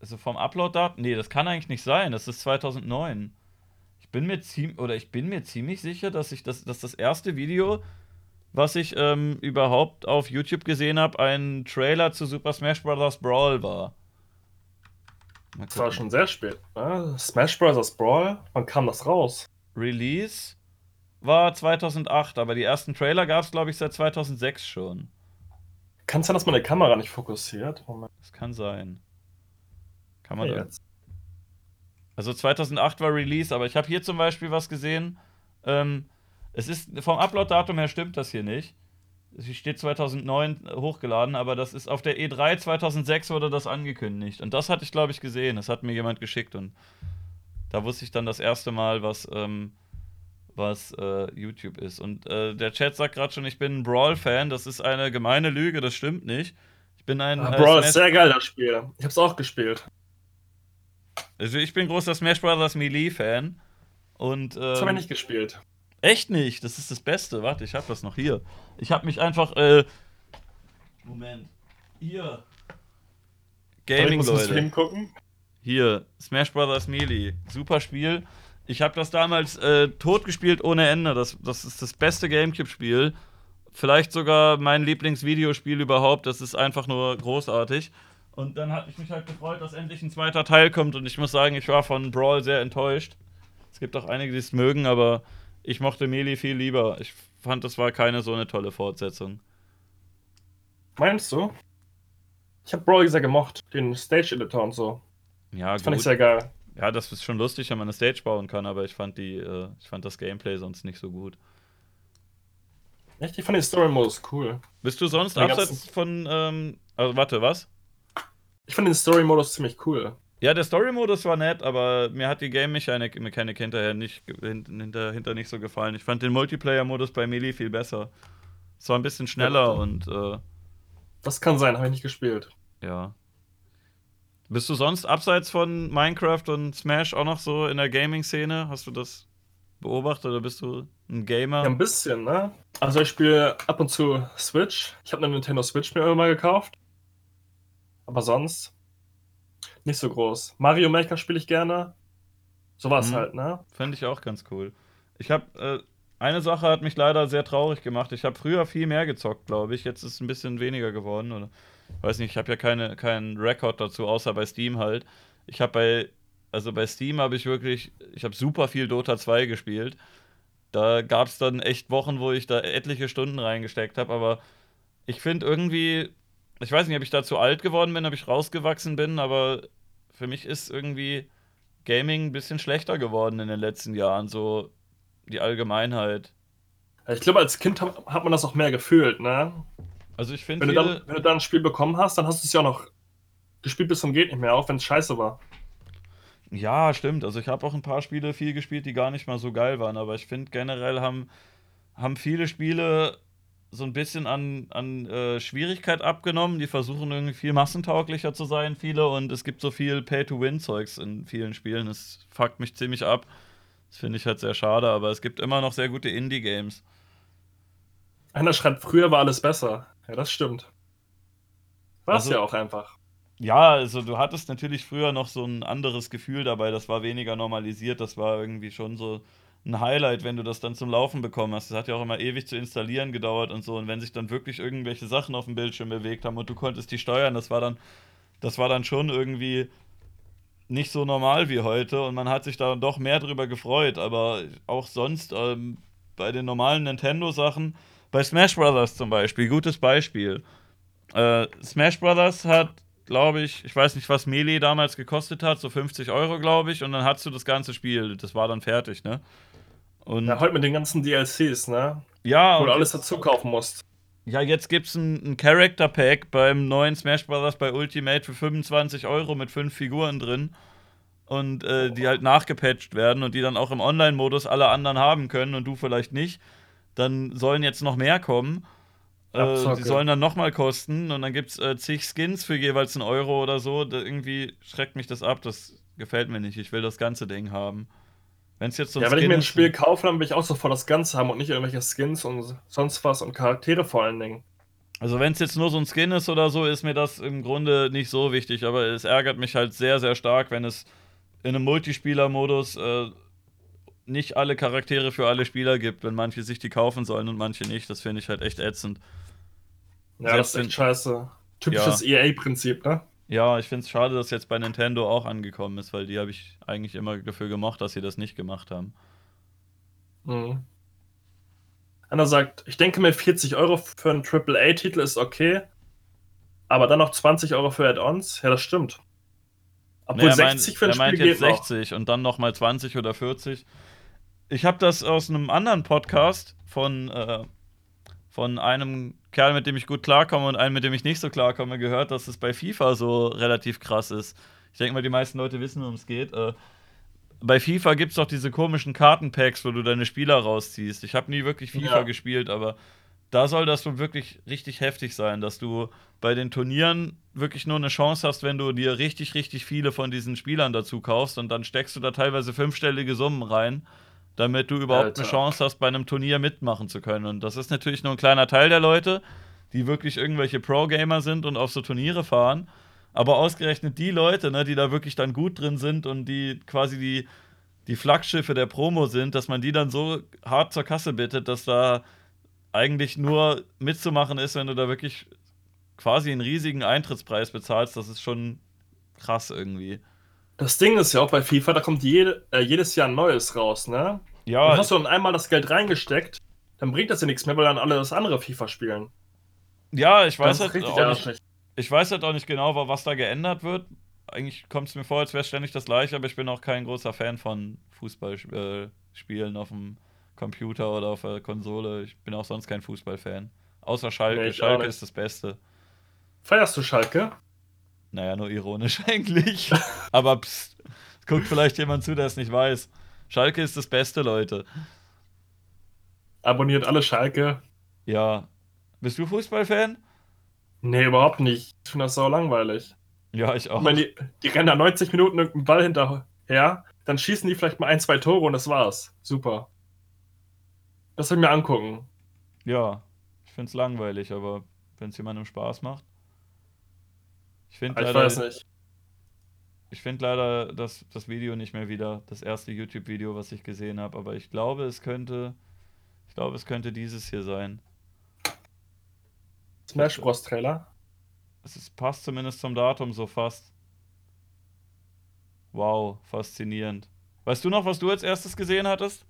Also vom Upload-Datum. Nee, das kann eigentlich nicht sein. Das ist 2009. Ich bin mir ziemlich. Oder ich bin mir ziemlich sicher, dass ich das, dass das erste Video, was ich ähm, überhaupt auf YouTube gesehen habe, ein Trailer zu Super Smash Bros. Brawl war. Das war schon sehr spät. Ne? Smash Bros. Brawl, wann kam das raus? Release war 2008, aber die ersten Trailer gab es, glaube ich, seit 2006 schon. Kann es sein, dass meine Kamera nicht fokussiert? Moment. Das kann sein. Kann man hey, jetzt. Also 2008 war Release, aber ich habe hier zum Beispiel was gesehen. Ähm, es ist vom Upload-Datum her stimmt das hier nicht. Hier steht 2009 hochgeladen, aber das ist auf der E3 2006 wurde das angekündigt. Und das hatte ich, glaube ich, gesehen. Das hat mir jemand geschickt und da wusste ich dann das erste Mal, was, ähm, was äh, YouTube ist. Und äh, der Chat sagt gerade schon, ich bin ein Brawl-Fan. Das ist eine gemeine Lüge, das stimmt nicht. Ich bin ein. Ah, Brawl ist sehr geil, das Spiel. Ich hab's auch gespielt. Also ich bin großer Smash Bros. Melee-Fan. Und, ähm, das habe ich nicht gespielt. Echt nicht? Das ist das Beste. Warte, ich hab das noch hier. Ich hab mich einfach. Äh, Moment. Hier. Gaming, Leute. Hier, Smash Bros. Melee. Super Spiel. Ich habe das damals äh, tot gespielt ohne Ende. Das, das ist das beste Gamecube-Spiel. Vielleicht sogar mein Lieblingsvideospiel überhaupt. Das ist einfach nur großartig. Und dann hat ich mich halt gefreut, dass endlich ein zweiter Teil kommt. Und ich muss sagen, ich war von Brawl sehr enttäuscht. Es gibt auch einige, die es mögen, aber ich mochte Melee viel lieber. Ich fand, das war keine so eine tolle Fortsetzung. Meinst du? Ich habe Brawl sehr gemocht, den Stage-Editor und so. Ja, das gut. fand ich sehr geil. Ja, das ist schon lustig, wenn man eine Stage bauen kann, aber ich fand die, äh, ich fand das Gameplay sonst nicht so gut. Echt? Ich fand den Story-Modus cool. Bist du sonst abseits von, ähm, also warte, was? Ich fand den Story-Modus ziemlich cool. Ja, der Story-Modus war nett, aber mir hat die Game-Mechanik Mechanik hinterher nicht, hinter, hinter nicht so gefallen. Ich fand den Multiplayer-Modus bei Melee viel besser. Es war ein bisschen schneller ja, und. Äh, das kann sein, habe ich nicht gespielt. Ja. Bist du sonst abseits von Minecraft und Smash auch noch so in der Gaming-Szene? Hast du das beobachtet oder bist du ein Gamer? Ja, ein bisschen, ne? Also ich spiele ab und zu Switch. Ich habe eine Nintendo Switch mir immer gekauft. Aber sonst nicht so groß. Mario Maker spiele ich gerne. Sowas mhm. halt, ne? Fände ich auch ganz cool. Ich habe äh, eine Sache hat mich leider sehr traurig gemacht. Ich habe früher viel mehr gezockt, glaube ich. Jetzt ist es ein bisschen weniger geworden. Oder weiß nicht, ich habe ja keine, keinen Rekord dazu, außer bei Steam halt. Ich habe bei, also bei Steam habe ich wirklich, ich habe super viel Dota 2 gespielt. Da gab es dann echt Wochen, wo ich da etliche Stunden reingesteckt habe, aber ich finde irgendwie, ich weiß nicht, ob ich da zu alt geworden bin, ob ich rausgewachsen bin, aber für mich ist irgendwie Gaming ein bisschen schlechter geworden in den letzten Jahren, so die Allgemeinheit. Ich glaube, als Kind hat man das auch mehr gefühlt, ne? Also ich finde. Wenn, du dann, wenn du dann ein Spiel bekommen hast, dann hast du es ja auch noch gespielt bis zum geht nicht mehr, auch wenn es scheiße war. Ja, stimmt. Also ich habe auch ein paar Spiele viel gespielt, die gar nicht mal so geil waren, aber ich finde generell haben, haben viele Spiele so ein bisschen an, an äh, Schwierigkeit abgenommen. Die versuchen irgendwie viel massentauglicher zu sein, viele, und es gibt so viel Pay-to-Win-Zeugs in vielen Spielen. Das fuckt mich ziemlich ab. Das finde ich halt sehr schade, aber es gibt immer noch sehr gute Indie-Games. Einer schreibt, früher war alles besser. Ja, das stimmt. War es also, ja auch einfach. Ja, also du hattest natürlich früher noch so ein anderes Gefühl dabei, das war weniger normalisiert, das war irgendwie schon so ein Highlight, wenn du das dann zum Laufen bekommen hast. Das hat ja auch immer ewig zu installieren gedauert und so. Und wenn sich dann wirklich irgendwelche Sachen auf dem Bildschirm bewegt haben und du konntest die steuern, das war dann, das war dann schon irgendwie nicht so normal wie heute und man hat sich da doch mehr drüber gefreut. Aber auch sonst ähm, bei den normalen Nintendo-Sachen, bei Smash Brothers zum Beispiel, gutes Beispiel. Äh, Smash Brothers hat, glaube ich, ich weiß nicht, was Melee damals gekostet hat, so 50 Euro, glaube ich, und dann hast du das ganze Spiel. Das war dann fertig, ne? Und ja, heute mit den ganzen DLCs, ne? Ja. Wo du alles dazu kaufen musst. Ja, jetzt gibt es ein, ein, Character Pack beim neuen Smash Brothers bei Ultimate für 25 Euro mit fünf Figuren drin. Und äh, die halt nachgepatcht werden und die dann auch im Online-Modus alle anderen haben können und du vielleicht nicht dann sollen jetzt noch mehr kommen. Äh, die sollen dann nochmal kosten und dann gibt es äh, zig Skins für jeweils einen Euro oder so. Da irgendwie schreckt mich das ab. Das gefällt mir nicht. Ich will das ganze Ding haben. Wenn es jetzt so ein Ja, wenn Skin ich mir ein Spiel kaufe, dann will ich auch sofort das Ganze haben und nicht irgendwelche Skins und sonst was und Charaktere vor allen Dingen. Also wenn es jetzt nur so ein Skin ist oder so, ist mir das im Grunde nicht so wichtig, aber es ärgert mich halt sehr, sehr stark, wenn es in einem Multispieler-Modus äh, nicht alle Charaktere für alle Spieler gibt, wenn manche sich die kaufen sollen und manche nicht. Das finde ich halt echt ätzend. Ja, Selbst das ist echt scheiße. Typisches ja. EA-Prinzip, ne? Ja, ich finde es schade, dass jetzt bei Nintendo auch angekommen ist, weil die habe ich eigentlich immer dafür gemocht, dass sie das nicht gemacht haben. Mhm. Anna sagt, ich denke mir 40 Euro für einen AAA-Titel ist okay, aber dann noch 20 Euro für Add-ons, ja, das stimmt. Obwohl nee, 60 meint, für ein er Spiel meint jetzt 60 noch. und dann nochmal 20 oder 40. Ich habe das aus einem anderen Podcast von, äh, von einem Kerl, mit dem ich gut klarkomme und einem, mit dem ich nicht so klarkomme, gehört, dass es bei FIFA so relativ krass ist. Ich denke mal, die meisten Leute wissen, worum es geht. Äh, bei FIFA gibt es doch diese komischen Kartenpacks, wo du deine Spieler rausziehst. Ich habe nie wirklich FIFA ja. gespielt, aber da soll das schon wirklich richtig heftig sein, dass du bei den Turnieren wirklich nur eine Chance hast, wenn du dir richtig, richtig viele von diesen Spielern dazu kaufst und dann steckst du da teilweise fünfstellige Summen rein, damit du überhaupt Alter. eine Chance hast, bei einem Turnier mitmachen zu können. Und das ist natürlich nur ein kleiner Teil der Leute, die wirklich irgendwelche Pro-Gamer sind und auf so Turniere fahren. Aber ausgerechnet die Leute, ne, die da wirklich dann gut drin sind und die quasi die, die Flaggschiffe der Promo sind, dass man die dann so hart zur Kasse bittet, dass da eigentlich nur mitzumachen ist, wenn du da wirklich quasi einen riesigen Eintrittspreis bezahlst. Das ist schon krass irgendwie. Das Ding ist ja auch bei FIFA, da kommt jede, äh, jedes Jahr ein neues raus, ne? Ja. Und hast du dann einmal das Geld reingesteckt, dann bringt das ja nichts mehr, weil dann alle das andere FIFA spielen. Ja, ich weiß halt auch nicht, ich weiß halt auch nicht genau, was da geändert wird. Eigentlich kommt es mir vor, als wäre es ständig das gleiche, aber ich bin auch kein großer Fan von Fußballspielen auf dem Computer oder auf der Konsole. Ich bin auch sonst kein Fußballfan. Außer Schalke. Nee, Schalke ist das Beste. Feierst du Schalke? Naja, nur ironisch eigentlich. aber pst, guckt vielleicht jemand zu, der es nicht weiß. Schalke ist das Beste, Leute. Abonniert alle Schalke. Ja. Bist du Fußballfan? Nee, überhaupt nicht. Ich finde das so langweilig. Ja, ich auch. Ich meine, die, die rennen da 90 Minuten irgendeinen Ball hinterher, dann schießen die vielleicht mal ein, zwei Tore und das war's. Super. Das soll ich mir angucken. Ja, ich finde es langweilig, aber wenn es jemandem Spaß macht. Ich finde leider. Ich weiß nicht. Ich finde leider das, das Video nicht mehr wieder, das erste YouTube-Video, was ich gesehen habe, aber ich glaube, es könnte. Ich glaube, es könnte dieses hier sein. Smash Bros. Trailer? Es ist, passt zumindest zum Datum so fast. Wow, faszinierend. Weißt du noch, was du als erstes gesehen hattest?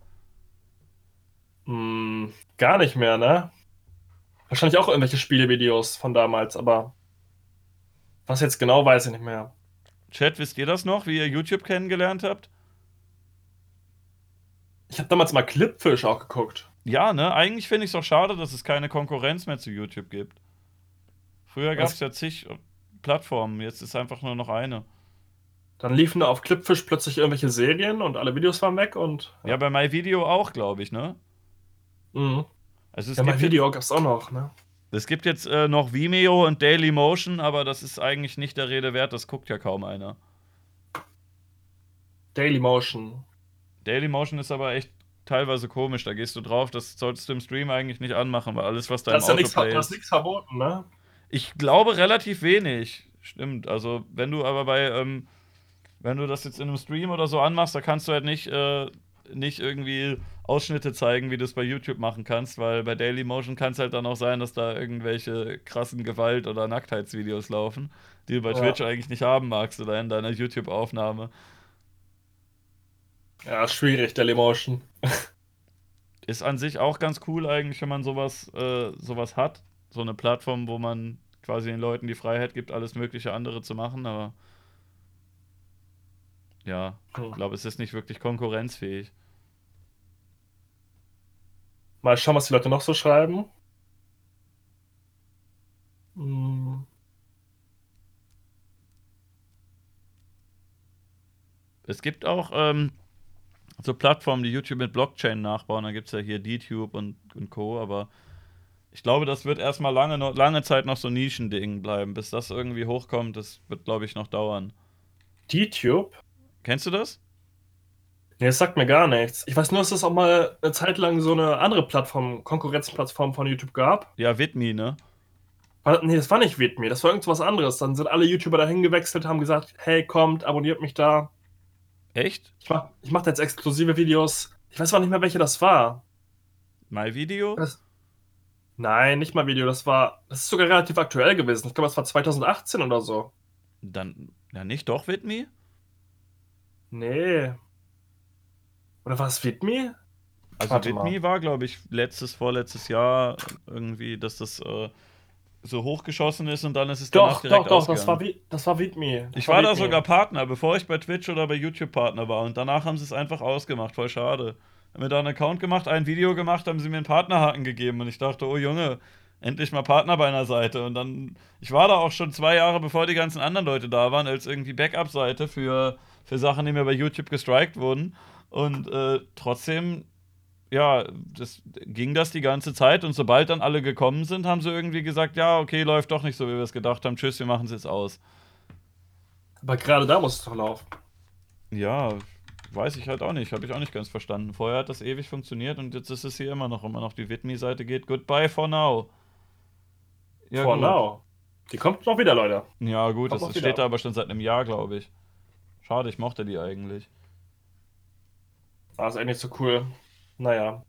Hm, gar nicht mehr, ne? Wahrscheinlich auch irgendwelche Spielevideos von damals, aber was jetzt genau, weiß ich nicht mehr. Chat, wisst ihr das noch, wie ihr YouTube kennengelernt habt? Ich habe damals mal Clipfish auch geguckt. Ja, ne? Eigentlich finde ich es auch schade, dass es keine Konkurrenz mehr zu YouTube gibt. Früher gab es ja zig Plattformen, jetzt ist einfach nur noch eine. Dann liefen da auf Clipfish plötzlich irgendwelche Serien und alle Videos waren weg und. Ja, ja bei MyVideo auch, glaube ich, ne? Mhm. Also es ja, MyVideo gab es auch noch, ne? Es gibt jetzt äh, noch Vimeo und Dailymotion, aber das ist eigentlich nicht der Rede wert, das guckt ja kaum einer. Dailymotion. Dailymotion ist aber echt teilweise komisch. Da gehst du drauf, das solltest du im Stream eigentlich nicht anmachen, weil alles, was da das im ist ja Autoplay ist. Da ist nichts verboten, ne? Ich glaube relativ wenig. Stimmt. Also, wenn du aber bei, ähm, wenn du das jetzt in einem Stream oder so anmachst, da kannst du halt nicht, äh, nicht irgendwie Ausschnitte zeigen, wie du es bei YouTube machen kannst, weil bei Dailymotion kann es halt dann auch sein, dass da irgendwelche krassen Gewalt- oder Nacktheitsvideos laufen, die du bei ja. Twitch eigentlich nicht haben magst oder in deiner YouTube-Aufnahme. Ja, schwierig, Dailymotion. Ist an sich auch ganz cool eigentlich, wenn man sowas, äh, sowas hat. So eine Plattform, wo man quasi den Leuten die Freiheit gibt, alles mögliche andere zu machen, aber ja, ich glaube, es ist nicht wirklich konkurrenzfähig. Mal schauen, was die Leute noch so schreiben. Hm. Es gibt auch ähm, so Plattformen, die YouTube mit Blockchain nachbauen. Da gibt es ja hier DTube und, und Co., aber ich glaube, das wird erstmal lange, lange Zeit noch so Nischending bleiben. Bis das irgendwie hochkommt, das wird, glaube ich, noch dauern. YouTube? Kennst du das? Nee, das sagt mir gar nichts. Ich weiß nur, dass es auch mal eine Zeit lang so eine andere Plattform, Konkurrenzplattform von YouTube gab. Ja, Vidme, ne? Nee, das war nicht Vidme, das war irgendwas anderes. Dann sind alle YouTuber dahin gewechselt, haben gesagt, hey, kommt, abonniert mich da. Echt? Ich mach, ich mach jetzt exklusive Videos. Ich weiß auch nicht mehr, welche das war. My Video? Das, nein, nicht mal Video. Das war, das ist sogar relativ aktuell gewesen. Ich glaube, das war 2018 oder so. Dann, ja nicht doch Vidme? Nee. Oder war es Vidme? Also Vidme war, glaube ich, letztes, vorletztes Jahr irgendwie, dass das äh, so hochgeschossen ist und dann ist es doch, direkt Doch, doch, das war, das war. Ich war, war da sogar Partner, bevor ich bei Twitch oder bei YouTube Partner war und danach haben sie es einfach ausgemacht, voll schade. Haben mir da einen Account gemacht, ein Video gemacht, haben sie mir einen Partnerhaken gegeben und ich dachte, oh Junge, endlich mal Partner bei einer Seite und dann, ich war da auch schon zwei Jahre, bevor die ganzen anderen Leute da waren, als irgendwie Backup-Seite für, für Sachen, die mir bei YouTube gestrikt wurden und äh, trotzdem ja, das ging das die ganze Zeit und sobald dann alle gekommen sind, haben sie irgendwie gesagt, ja, okay, läuft doch nicht so, wie wir es gedacht haben. Tschüss, wir machen es jetzt aus. Aber gerade da muss es doch laufen. Ja, weiß ich halt auch nicht. Habe ich auch nicht ganz verstanden. Vorher hat das ewig funktioniert und jetzt ist es hier immer noch. Immer noch die Widme-Seite geht. Goodbye for now. Ja, for gut. now. Die kommt noch wieder, Leute. Ja, gut, kommt das steht da aber schon seit einem Jahr, glaube ich. Schade, ich mochte die eigentlich. War es eigentlich so cool. Naja.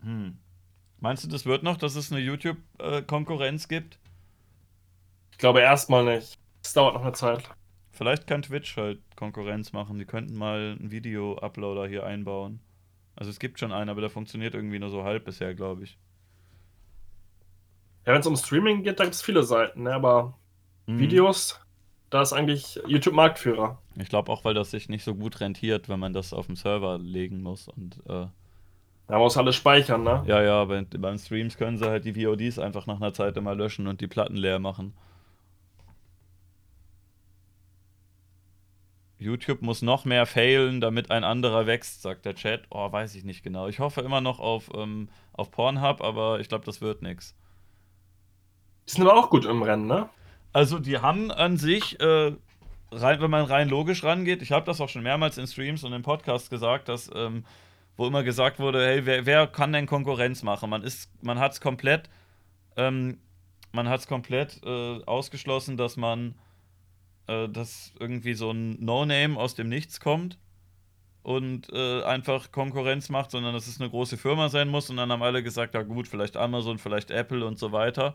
Hm. Meinst du, das wird noch, dass es eine YouTube-Konkurrenz gibt? Ich glaube erstmal nicht. Es dauert noch eine Zeit. Vielleicht kann Twitch halt Konkurrenz machen. Die könnten mal einen Video-Uploader hier einbauen. Also es gibt schon einen, aber der funktioniert irgendwie nur so halb bisher, glaube ich. Ja, wenn es um Streaming geht, da gibt es viele Seiten, ne? aber mhm. Videos, da ist eigentlich YouTube Marktführer. Ich glaube auch, weil das sich nicht so gut rentiert, wenn man das auf dem Server legen muss und äh, da muss alles speichern, ne? Ja, ja, bei, beim Streams können sie halt die VODs einfach nach einer Zeit immer löschen und die Platten leer machen. YouTube muss noch mehr failen, damit ein anderer wächst, sagt der Chat. Oh, weiß ich nicht genau. Ich hoffe immer noch auf, ähm, auf Pornhub, aber ich glaube, das wird nichts. Die sind aber auch gut im Rennen, ne? Also, die haben an sich, äh, rein, wenn man rein logisch rangeht, ich habe das auch schon mehrmals in Streams und im Podcast gesagt, dass ähm, wo immer gesagt wurde, hey, wer, wer kann denn Konkurrenz machen? Man ist, man hat es komplett, ähm, man hat es komplett äh, ausgeschlossen, dass man, äh, dass irgendwie so ein No-Name aus dem Nichts kommt und äh, einfach Konkurrenz macht, sondern dass es eine große Firma sein muss. Und dann haben alle gesagt, ja gut, vielleicht Amazon, vielleicht Apple und so weiter.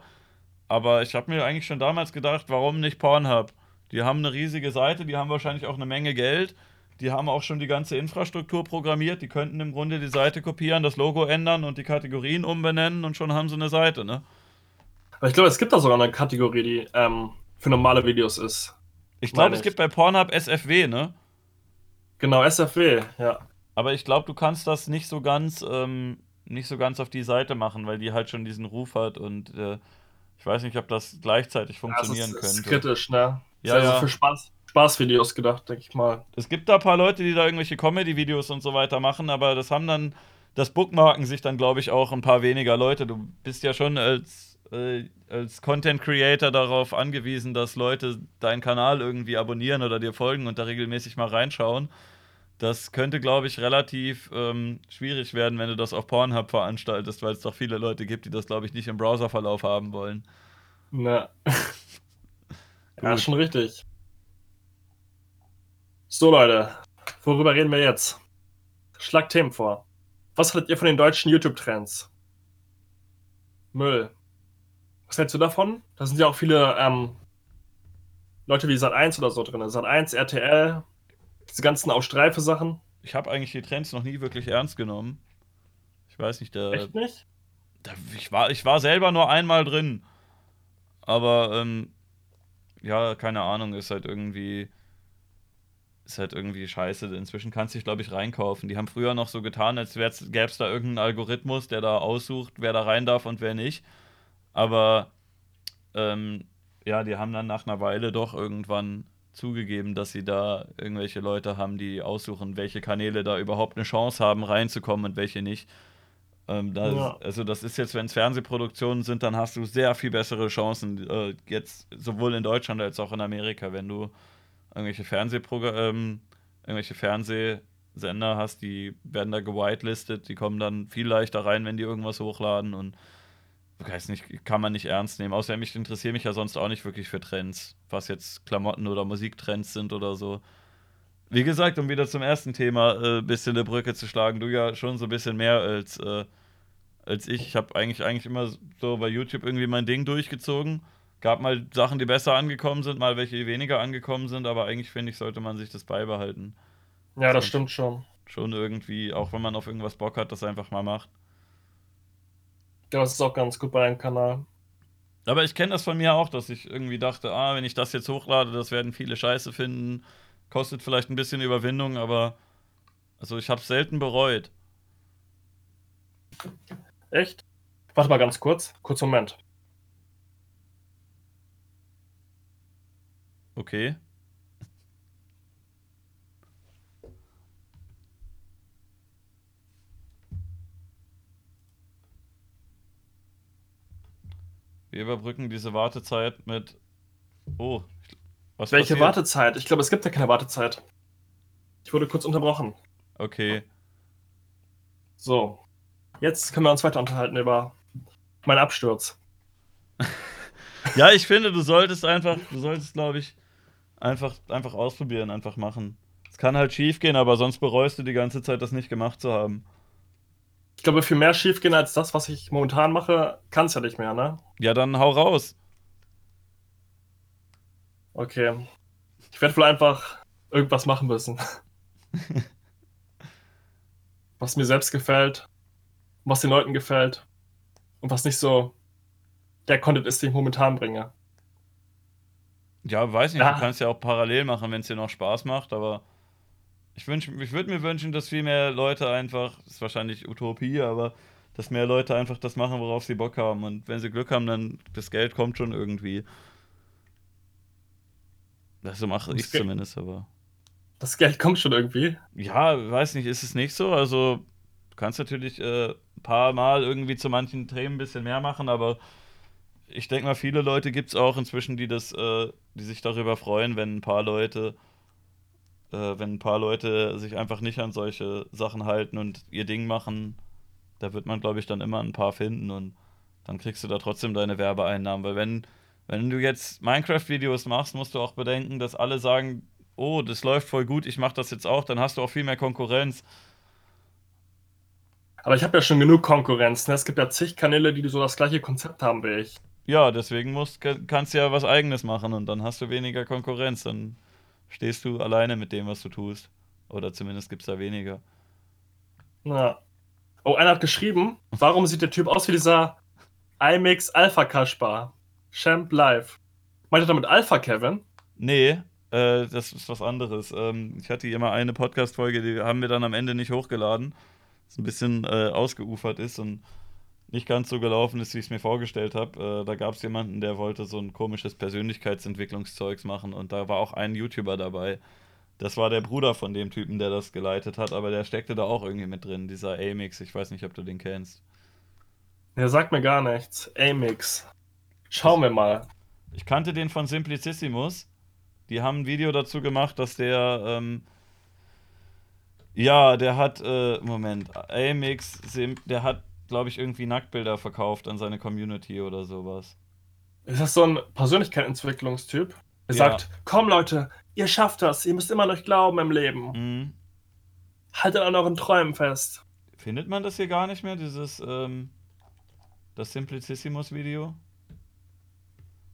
Aber ich habe mir eigentlich schon damals gedacht, warum nicht Pornhub? Die haben eine riesige Seite, die haben wahrscheinlich auch eine Menge Geld die haben auch schon die ganze Infrastruktur programmiert. Die könnten im Grunde die Seite kopieren, das Logo ändern und die Kategorien umbenennen und schon haben sie eine Seite, ne? Aber ich glaube, es gibt da sogar eine Kategorie, die ähm, für normale Videos ist. Ich glaube, es gibt bei Pornhub SFW, ne? Genau, SFW, ja. Aber ich glaube, du kannst das nicht so ganz, ähm, nicht so ganz auf die Seite machen, weil die halt schon diesen Ruf hat und äh, ich weiß nicht, ob das gleichzeitig funktionieren ja, das ist, könnte. Das ist kritisch, ne? Ja, also ja. für Spaß. Spaßvideos gedacht, denke ich mal. Es gibt da ein paar Leute, die da irgendwelche Comedy-Videos und so weiter machen, aber das haben dann, das Bookmarken sich dann, glaube ich, auch ein paar weniger Leute. Du bist ja schon als, äh, als Content Creator darauf angewiesen, dass Leute deinen Kanal irgendwie abonnieren oder dir folgen und da regelmäßig mal reinschauen. Das könnte, glaube ich, relativ ähm, schwierig werden, wenn du das auf Pornhub veranstaltest, weil es doch viele Leute gibt, die das, glaube ich, nicht im Browserverlauf haben wollen. Na. ja, schon richtig. So, Leute, worüber reden wir jetzt? Schlag Themen vor. Was haltet ihr von den deutschen YouTube-Trends? Müll. Was hältst du davon? Da sind ja auch viele ähm, Leute wie Sat1 oder so drin. Sat1, RTL, diese ganzen auf Streife Sachen. Ich habe eigentlich die Trends noch nie wirklich ernst genommen. Ich weiß nicht, der. Echt nicht? Da, ich, war, ich war selber nur einmal drin. Aber, ähm, ja, keine Ahnung, ist halt irgendwie ist halt irgendwie scheiße. Inzwischen kannst du dich, glaube ich, reinkaufen. Die haben früher noch so getan, als gäbe es da irgendeinen Algorithmus, der da aussucht, wer da rein darf und wer nicht. Aber ähm, ja, die haben dann nach einer Weile doch irgendwann zugegeben, dass sie da irgendwelche Leute haben, die aussuchen, welche Kanäle da überhaupt eine Chance haben, reinzukommen und welche nicht. Ähm, das, ja. Also das ist jetzt, wenn es Fernsehproduktionen sind, dann hast du sehr viel bessere Chancen, äh, jetzt sowohl in Deutschland als auch in Amerika, wenn du irgendwelche Fernsehprogramme, ähm, irgendwelche Fernsehsender hast, die werden da gewitelistet, die kommen dann viel leichter rein, wenn die irgendwas hochladen und weiß nicht, kann man nicht ernst nehmen. Außerdem ich interessiere mich ja sonst auch nicht wirklich für Trends, was jetzt Klamotten oder Musiktrends sind oder so. Wie gesagt, um wieder zum ersten Thema ein äh, bisschen eine Brücke zu schlagen, du ja schon so ein bisschen mehr als, äh, als ich. Ich habe eigentlich, eigentlich immer so bei YouTube irgendwie mein Ding durchgezogen. Gab mal Sachen, die besser angekommen sind, mal welche, die weniger angekommen sind, aber eigentlich finde ich, sollte man sich das beibehalten. Ja, das stimmt schon. Schon irgendwie, auch wenn man auf irgendwas Bock hat, das einfach mal macht. Ja, das ist auch ganz gut bei einem Kanal. Aber ich kenne das von mir auch, dass ich irgendwie dachte, ah, wenn ich das jetzt hochlade, das werden viele Scheiße finden Kostet vielleicht ein bisschen Überwindung, aber also ich habe es selten bereut. Echt? Warte mal ganz kurz. Kurz Moment. Okay. Wir überbrücken diese Wartezeit mit. Oh, was Welche passiert? Wartezeit? Ich glaube, es gibt ja keine Wartezeit. Ich wurde kurz unterbrochen. Okay. So. Jetzt können wir uns weiter unterhalten über meinen Absturz. ja, ich finde, du solltest einfach, du solltest, glaube ich, einfach, einfach ausprobieren, einfach machen. Es kann halt schief gehen, aber sonst bereust du die ganze Zeit, das nicht gemacht zu haben. Ich glaube, viel mehr schief gehen als das, was ich momentan mache, kann es ja nicht mehr, ne? Ja, dann hau raus. Okay. Ich werde wohl einfach irgendwas machen müssen. was mir selbst gefällt, was den Leuten gefällt und was nicht so der Content ist, den ich momentan bringe. Ja, weiß nicht, ja. du kannst ja auch parallel machen, wenn es dir noch Spaß macht, aber ich, ich würde mir wünschen, dass viel mehr Leute einfach, das ist wahrscheinlich Utopie, aber dass mehr Leute einfach das machen, worauf sie Bock haben. Und wenn sie Glück haben, dann das Geld kommt schon irgendwie. Das so mache ich zumindest, aber. Das Geld kommt schon irgendwie. Ja, weiß nicht, ist es nicht so? Also, du kannst natürlich äh, ein paar Mal irgendwie zu manchen Themen ein bisschen mehr machen, aber ich denke mal, viele Leute gibt es auch inzwischen, die das, äh, die sich darüber freuen, wenn ein paar Leute, äh, wenn ein paar Leute sich einfach nicht an solche Sachen halten und ihr Ding machen. Da wird man, glaube ich, dann immer ein paar finden und dann kriegst du da trotzdem deine Werbeeinnahmen, weil wenn wenn du jetzt Minecraft-Videos machst, musst du auch bedenken, dass alle sagen, oh, das läuft voll gut, ich mach das jetzt auch, dann hast du auch viel mehr Konkurrenz. Aber ich habe ja schon genug Konkurrenz. Ne? Es gibt ja zig Kanäle, die so das gleiche Konzept haben wie ich. Ja, deswegen musst, kannst du ja was Eigenes machen und dann hast du weniger Konkurrenz. Dann stehst du alleine mit dem, was du tust. Oder zumindest gibt es da weniger. Ja. Oh, einer hat geschrieben, warum sieht der Typ aus wie dieser iMix Alpha Kaspar? Champ Live. Meint ihr damit Alpha Kevin? Nee, äh, das ist was anderes. Ähm, ich hatte hier mal eine Podcast-Folge, die haben wir dann am Ende nicht hochgeladen. Das ein bisschen äh, ausgeufert ist und nicht ganz so gelaufen ist, wie ich es mir vorgestellt habe. Äh, da gab es jemanden, der wollte so ein komisches Persönlichkeitsentwicklungszeugs machen und da war auch ein YouTuber dabei. Das war der Bruder von dem Typen, der das geleitet hat, aber der steckte da auch irgendwie mit drin, dieser Amix. Ich weiß nicht, ob du den kennst. Der sagt mir gar nichts. Amix. Schauen wir mal. Ich kannte den von Simplicissimus. Die haben ein Video dazu gemacht, dass der, ähm, ja, der hat, äh, Moment, Amix, der hat, glaube ich, irgendwie Nacktbilder verkauft an seine Community oder sowas. Ist das so ein Persönlichkeitsentwicklungstyp? Er ja. sagt, komm Leute, ihr schafft das, ihr müsst immer noch glauben im Leben. Mhm. Haltet an euren Träumen fest. Findet man das hier gar nicht mehr, dieses, ähm, das Simplicissimus-Video?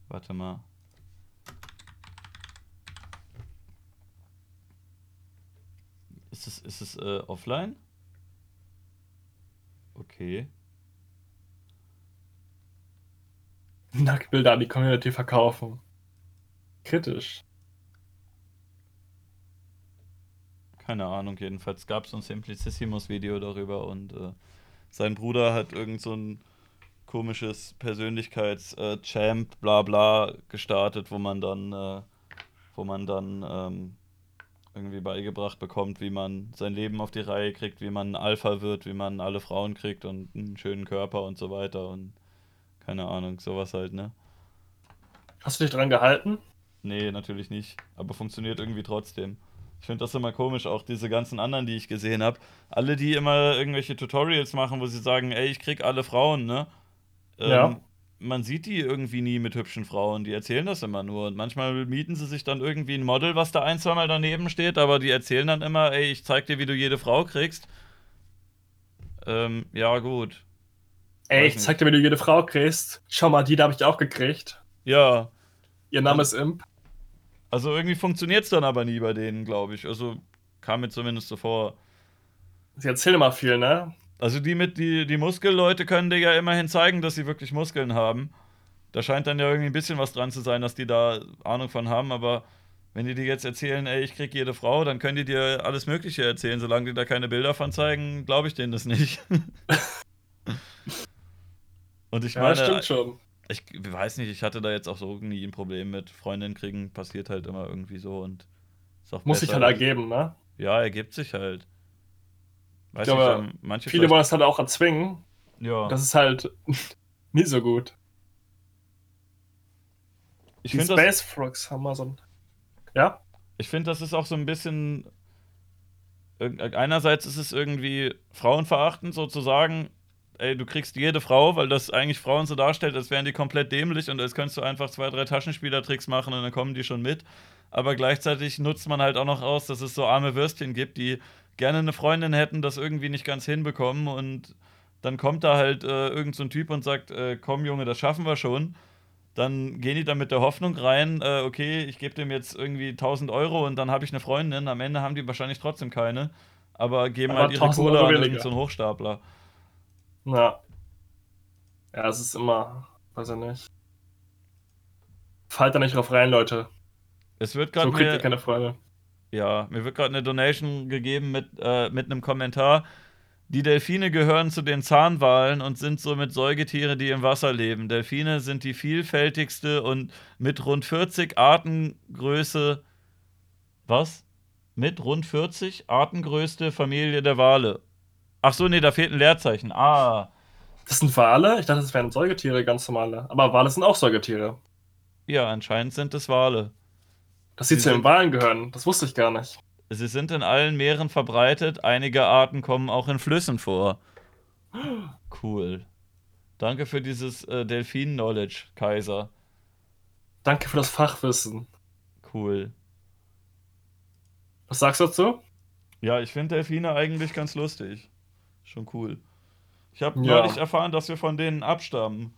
Warte mal. Ist es, ist es äh, offline? Okay. Nacktbilder an die Community verkaufen. Kritisch. Keine Ahnung, jedenfalls gab es so ein Simplicissimus-Video darüber und äh, sein Bruder hat irgend so ein komisches Persönlichkeits-Champ, äh, bla bla, gestartet, wo man dann, äh, wo man dann ähm, irgendwie beigebracht bekommt, wie man sein Leben auf die Reihe kriegt, wie man ein Alpha wird, wie man alle Frauen kriegt und einen schönen Körper und so weiter und keine Ahnung, sowas halt, ne? Hast du dich dran gehalten? Nee, natürlich nicht, aber funktioniert irgendwie trotzdem. Ich finde das immer komisch, auch diese ganzen anderen, die ich gesehen habe. Alle, die immer irgendwelche Tutorials machen, wo sie sagen, ey, ich krieg alle Frauen, ne? Ähm, Ja. Man sieht die irgendwie nie mit hübschen Frauen, die erzählen das immer nur. Und manchmal mieten sie sich dann irgendwie ein Model, was da ein, zweimal daneben steht, aber die erzählen dann immer, ey, ich zeig dir, wie du jede Frau kriegst. Ähm, ja, gut. Ey, ich zeig dir, wie du jede Frau kriegst. Schau mal, die da habe ich auch gekriegt. Ja, Ihr Name ist Imp. also irgendwie funktioniert es dann aber nie bei denen, glaube ich. Also kam mir zumindest so vor. Sie erzählen immer viel, ne? Also die mit die, die Muskelleute können dir ja immerhin zeigen, dass sie wirklich Muskeln haben. Da scheint dann ja irgendwie ein bisschen was dran zu sein, dass die da Ahnung von haben, aber wenn die dir jetzt erzählen, ey, ich krieg jede Frau, dann können die dir alles Mögliche erzählen. Solange die da keine Bilder von zeigen, glaube ich denen das nicht. Und ich Ja, meine, stimmt schon. ich weiß nicht, ich hatte da jetzt auch so nie ein Problem mit Freundinnen kriegen, passiert halt immer irgendwie so und Muss sich halt ergeben, ne? Ja, ergibt sich halt. Weiß Ich glaube, nicht, manche Viele wollen es halt auch erzwingen. ja. Das ist halt nie so gut. ich Die finde das, Space Frogs haben mal so ein. Ja? ich find, das ist auch so ein bisschen. irg- Einerseits ist es irgendwie frauenverachtend, sozusagen, ey, du kriegst jede Frau, weil das eigentlich Frauen so darstellt, als wären die komplett dämlich und als könntest du einfach zwei, drei Taschenspielertricks machen und dann kommen die schon mit. Aber gleichzeitig nutzt man halt auch noch aus, dass es so arme Würstchen gibt, die gerne eine Freundin hätten, das irgendwie nicht ganz hinbekommen und dann kommt da halt äh, irgend so ein Typ und sagt, äh, komm Junge, das schaffen wir schon. Dann gehen die da mit der Hoffnung rein, äh, okay, ich gebe dem jetzt irgendwie 1000 Euro und dann habe ich eine Freundin. Am Ende haben die wahrscheinlich trotzdem keine, aber geben Aber halt ihre 1000 Kohle an irgendeinen so einen Hochstapler. Ja. Ja, es ist immer. Weiß ich nicht. Fallt da nicht drauf rein, Leute. Es wird So gerade kriegt ihr keine Freunde. Ja, mir wird gerade eine Donation gegeben mit, äh, mit einem Kommentar. Die Delfine gehören zu den Zahnwalen und sind somit Säugetiere, die im Wasser leben. Delfine sind die vielfältigste und mit rund 40 Artengröße. Was? Mit rund 40 artengrößte Familie der Wale. Ach so, nee, da fehlt ein Leerzeichen. Ah, Das sind Wale? Ich dachte, das wären Säugetiere, ganz normale. Aber Wale sind auch Säugetiere. ja, anscheinend sind es Wale. Dass sie Sie zu den Walen gehören, das wusste ich gar nicht. Sie sind in allen Meeren verbreitet. Einige Arten kommen auch in Flüssen vor. Cool. Danke für dieses äh, Delfin-Knowledge, Kaiser. Danke für das Fachwissen. Cool. Was sagst du dazu? Ja, ich finde Delfine eigentlich ganz lustig. Schon cool. Ich habe Ja. neulich erfahren, dass wir von denen abstammen.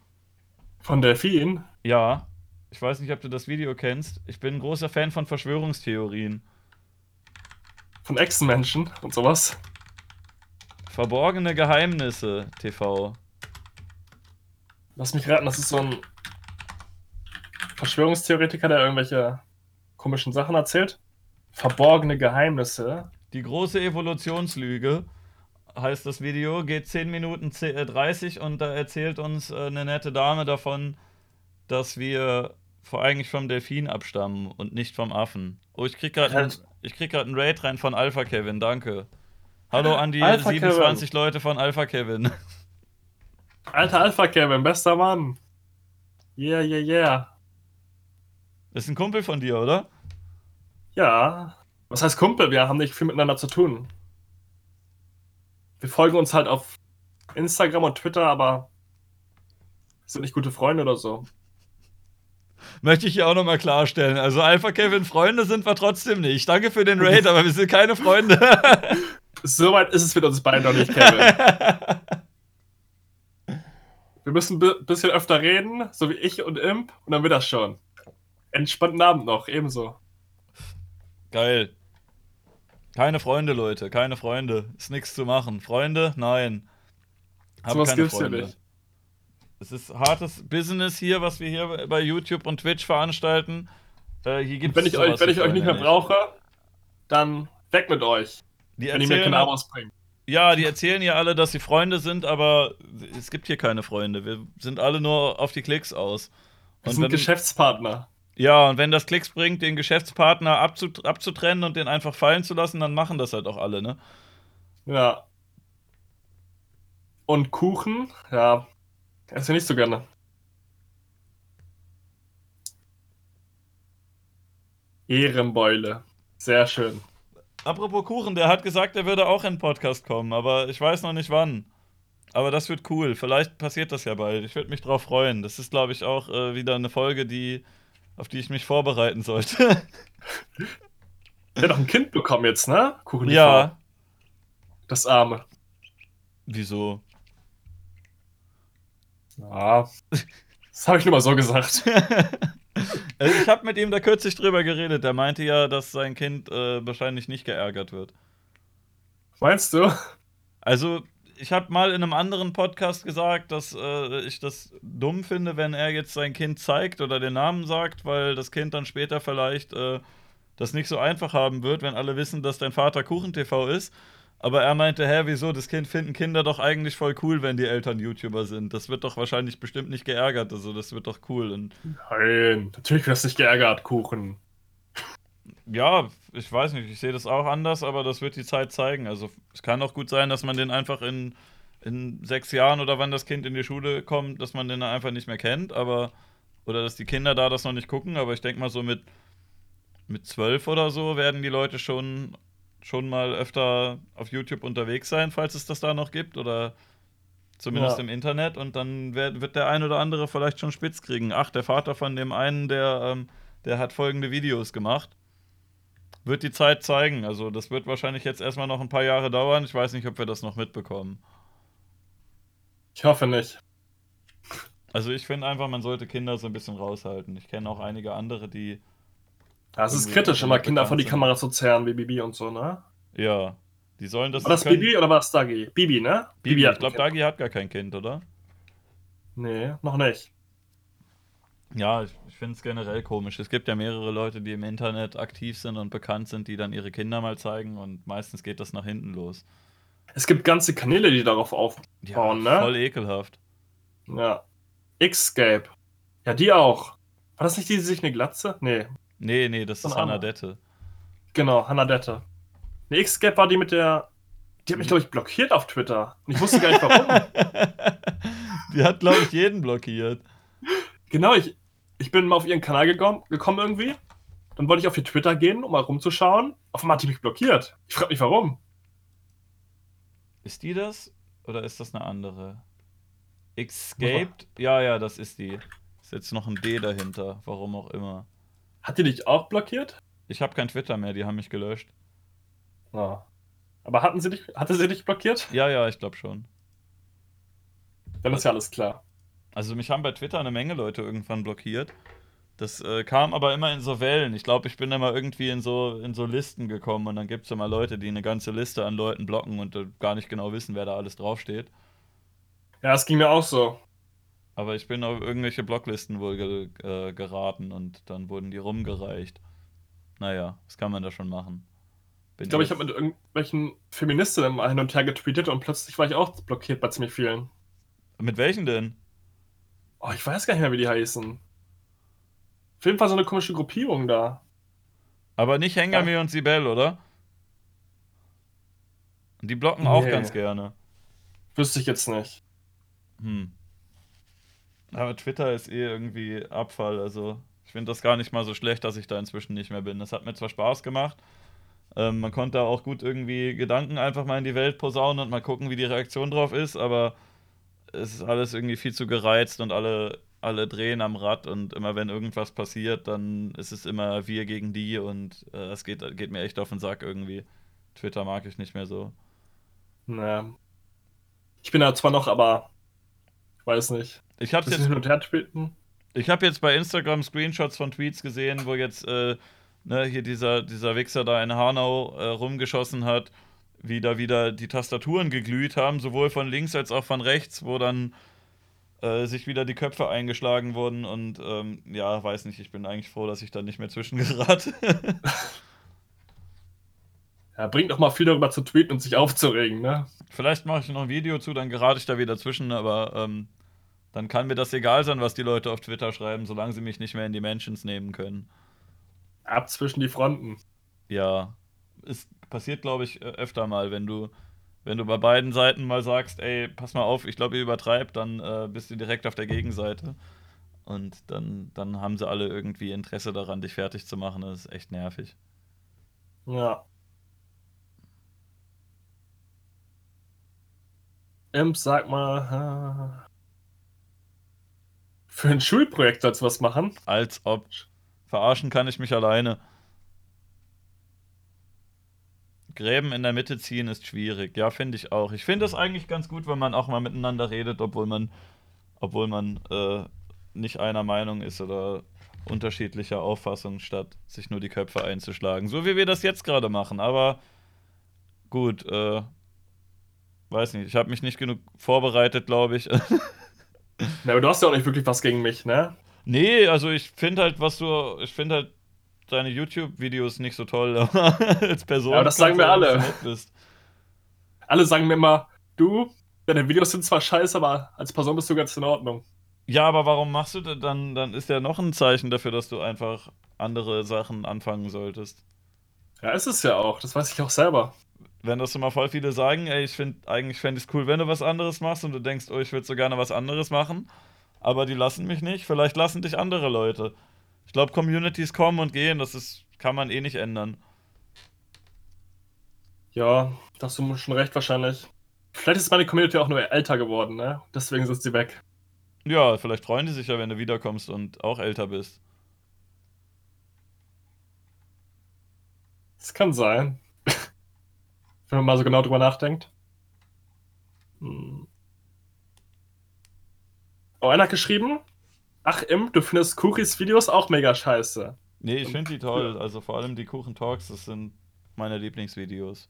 Von Delfin? Ja. Ich weiß nicht, ob du das Video kennst. Ich bin ein großer Fan von Verschwörungstheorien. Von Echsenmenschen und sowas? Verborgene Geheimnisse, TV. Lass mich raten, das ist so ein Verschwörungstheoretiker, der irgendwelche komischen Sachen erzählt. Verborgene Geheimnisse. Die große Evolutionslüge heißt das Video, geht 10 Minuten ze- äh, 30 und da erzählt uns äh, eine nette Dame davon, dass wir vor eigentlich vom Delfin abstammen und nicht vom Affen. Oh, ich krieg gerade ich krieg gerade einen Raid rein von Alpha Kevin, danke. Hallo an die Alpha 27 Leute von Alpha Kevin. Alter Alpha Kevin, bester Mann. Yeah, yeah, yeah. Das ist ein Kumpel von dir, oder? Ja. Was heißt Kumpel? Wir haben nicht viel miteinander zu tun. Wir folgen uns halt auf Instagram und Twitter, aber sind nicht gute Freunde oder so. Möchte ich hier auch nochmal klarstellen. Also Alpha Kevin Freunde sind wir trotzdem nicht. Danke für den Raid, aber wir sind keine Freunde. Soweit ist es mit uns beiden noch nicht, Kevin. Wir müssen ein bi- bisschen öfter reden, so wie ich und Imp, und dann wird das schon. Entspannten Abend noch, ebenso. Geil. Keine Freunde, Leute, keine Freunde. Ist nichts zu machen. Freunde? Nein. Hab So was keine gibt's Freunde. nicht. Es ist hartes Business hier, was wir hier bei YouTube und Twitch veranstalten. Äh, hier gibt's wenn ich euch, wenn ich euch nicht mehr brauche, dann weg mit euch. Die Wenn ihr mir keine Abos bringt. ja, die erzählen ja alle, dass sie Freunde sind, aber es gibt hier keine Freunde. Wir sind alle nur auf die Klicks aus. Wir Und sind wenn- Geschäftspartner. Ja, und wenn das Klicks bringt, den Geschäftspartner abzut abzutrennen und den einfach fallen zu lassen, dann machen das halt auch alle, ne? Ja. Und Kuchen, ja, esse nicht so gerne. Ehrenbeule. Sehr schön. Apropos Kuchen, der hat gesagt, er würde auch in den Podcast kommen, aber ich weiß noch nicht wann. Aber das wird cool. Vielleicht passiert das ja bald. Ich würde mich drauf freuen. Das ist, glaube ich, auch äh, wieder eine Folge, die, auf die ich mich vorbereiten sollte. Er hat doch ein Kind bekommen jetzt, ne? Kuchen ja. Das Arme. Wieso? Ja. Das habe ich nur mal so gesagt. also ich habe mit ihm da kürzlich drüber geredet. Der meinte ja, dass sein Kind äh, wahrscheinlich nicht geärgert wird. Meinst du? Also, ich habe mal in einem anderen Podcast gesagt, dass äh, ich das dumm finde, wenn er jetzt sein Kind zeigt oder den Namen sagt, weil das Kind dann später vielleicht äh, das nicht so einfach haben wird, wenn alle wissen, dass dein Vater KuchenTV ist. Aber er meinte, hä, wieso? Das Kind finden Kinder doch eigentlich voll cool, wenn die Eltern YouTuber sind. Das wird doch wahrscheinlich bestimmt nicht geärgert. Also, das wird doch cool. Und Nein, natürlich wird das nicht geärgert, Kuchen. Ja, ich weiß nicht, ich sehe das auch anders, aber das wird die Zeit zeigen. Also, es kann auch gut sein, dass man den einfach in, in sechs Jahren oder wann das Kind in die Schule kommt, dass man den einfach nicht mehr kennt, aber. Oder dass die Kinder da das noch nicht gucken, aber ich denke mal so mit mit zwölf oder so werden die Leute schon, schon mal öfter auf YouTube unterwegs sein, falls es das da noch gibt. Oder zumindest ja. im Internet. Und dann wird, wird der ein oder andere vielleicht schon spitz kriegen. Ach, der Vater von dem einen, der, ähm, der hat folgende Videos gemacht. Wird die Zeit zeigen. Also, das wird wahrscheinlich jetzt erstmal noch ein paar Jahre dauern. Ich weiß nicht, ob wir das noch mitbekommen. Ich hoffe nicht. Also, ich finde einfach, man sollte Kinder so ein bisschen raushalten. Ich kenne auch einige andere, die ja, es ist kritisch, immer Kinder vor die Kamera zu zerren, wie Bibi und so, ne? Ja. Die sollen das. War das können. Bibi oder war das Dagi? Bibi, ne? Bibi, Bibi ich glaube, Dagi hat gar kein Kind, oder? Nee, noch nicht. Ja, ich, ich finde es generell komisch. Es gibt ja mehrere Leute, die im Internet aktiv sind und bekannt sind, die dann ihre Kinder mal zeigen und meistens geht das nach hinten los. Es gibt ganze Kanäle, die darauf aufbauen, ja, ne? Voll ekelhaft. Ja. Xscape. Ja, die auch. War das nicht die, die sich eine Glatze? Nee, Nee, nee, das ist Hannadette. Genau, Hannadette. Eine X-Gap war die mit der. Die hat mich, glaube ich, blockiert auf Twitter. Und ich wusste gar nicht warum. die hat, glaube ich, jeden blockiert. Genau, ich, ich bin mal auf ihren Kanal gekommen, gekommen irgendwie. Dann wollte ich auf ihr Twitter gehen, um mal rumzuschauen. Auf einmal hat die mich blockiert. Ich frage mich, warum. Ist die das? Oder ist das eine andere? Escaped? Ja, ja, das ist die. Ist jetzt noch ein D dahinter, warum auch immer. Hat die dich auch blockiert? Ich habe kein Twitter mehr, die haben mich gelöscht. Oh. Aber hatten sie dich, hatte sie dich blockiert? Ja, ja, ich glaube schon. Dann ist ja alles klar. Also mich haben bei Twitter eine Menge Leute irgendwann blockiert. Das äh, kam aber immer in so Wellen. Ich glaube, ich bin immer irgendwie in so, in so Listen gekommen und dann gibt es immer Leute, die eine ganze Liste an Leuten blocken und äh, gar nicht genau wissen, wer da alles draufsteht. Ja, es ging mir auch so. Aber ich bin auf irgendwelche Blocklisten wohl ge äh, geraten und dann wurden die rumgereicht. Naja, was kann man da schon machen? Bin ich glaube, ich habe mit irgendwelchen Feministinnen hin und her getweetet und plötzlich war ich auch blockiert bei ziemlich vielen. Mit welchen denn? Oh, ich weiß gar nicht mehr, wie die heißen. Auf jeden Fall so eine komische Gruppierung da. Aber nicht Hengami ja. und Sibel, oder? Die blocken nee. auch ganz gerne. Wüsste ich jetzt nicht. Hm. Aber Twitter ist eh irgendwie Abfall. Also ich finde das gar nicht mal so schlecht, dass ich da inzwischen nicht mehr bin. Das hat mir zwar Spaß gemacht. Ähm, man konnte auch gut irgendwie Gedanken einfach mal in die Welt posaunen und mal gucken, wie die Reaktion drauf ist, aber es ist alles irgendwie viel zu gereizt und alle, alle drehen am Rad und immer wenn irgendwas passiert, dann ist es immer wir gegen die und äh, es geht, geht mir echt auf den Sack irgendwie. Twitter mag ich nicht mehr so. Naja. Ich bin da zwar noch, aber weiß nicht. Ich habe jetzt hin und her tweeten. Ich habe jetzt bei Instagram Screenshots von Tweets gesehen, wo jetzt äh, ne, hier dieser, dieser Wichser da in Hanau äh, rumgeschossen hat, wie da wieder die Tastaturen geglüht haben, sowohl von links als auch von rechts, wo dann äh, sich wieder die Köpfe eingeschlagen wurden und ähm, ja, weiß nicht, ich bin eigentlich froh, dass ich da nicht mehr zwischengerate. ja, bringt doch mal viel darüber zu tweeten und sich aufzuregen, ne? Vielleicht mache ich noch ein Video zu, dann gerate ich da wieder zwischen, aber ähm, Dann kann mir das egal sein, was die Leute auf Twitter schreiben, solange sie mich nicht mehr in die Mentions nehmen können. Ab zwischen die Fronten. Ja. Es passiert, glaube ich, öfter mal, wenn du, wenn du bei beiden Seiten mal sagst, ey, pass mal auf, ich glaube, ihr übertreibt, dann äh, bist du direkt auf der Gegenseite. Und dann, dann haben sie alle irgendwie Interesse daran, dich fertig zu machen. Das ist echt nervig. Ja. Imp, sag mal. Für ein Schulprojekt sollst du was machen? Als ob. Verarschen kann ich mich alleine. Gräben in der Mitte ziehen ist schwierig. Ja, finde ich auch. Ich finde es eigentlich ganz gut, wenn man auch mal miteinander redet, obwohl man, obwohl man äh, nicht einer Meinung ist oder unterschiedlicher Auffassung, statt sich nur die Köpfe einzuschlagen. So wie wir das jetzt gerade machen. Aber gut, äh, weiß nicht. Ich habe mich nicht genug vorbereitet, glaube ich. Na, aber du hast ja auch nicht wirklich was gegen mich, ne? Nee, also ich finde halt, was du, ich finde halt deine YouTube-Videos nicht so toll als Person. Ja, aber das sagen wir alle. Alle sagen mir immer, du, deine Videos sind zwar scheiße, aber als Person bist du ganz in Ordnung. Ja, aber warum machst du das dann? Dann ist ja noch ein Zeichen dafür, dass du einfach andere Sachen anfangen solltest. Ja, ist es ja auch. Das weiß ich auch selber. Wenn das immer voll viele sagen, ey, ich finde, eigentlich fände ich es cool, wenn du was anderes machst und du denkst, oh, ich würde so gerne was anderes machen, aber die lassen mich nicht. Vielleicht lassen dich andere Leute. Ich glaube, Communities kommen und gehen, das ist, kann man eh nicht ändern. Ja, da hast du schon recht wahrscheinlich. Vielleicht ist meine Community auch nur älter geworden, ne? Deswegen sind sie weg. Ja, vielleicht freuen die sich ja, wenn du wiederkommst und auch älter bist. Das kann sein. Wenn man mal so genau drüber nachdenkt. Hm. Oh, einer hat geschrieben, ach Im, du findest Kuchis Videos auch mega scheiße. Nee, ich finde die toll. Also vor allem die Kuchen Talks, das sind meine Lieblingsvideos.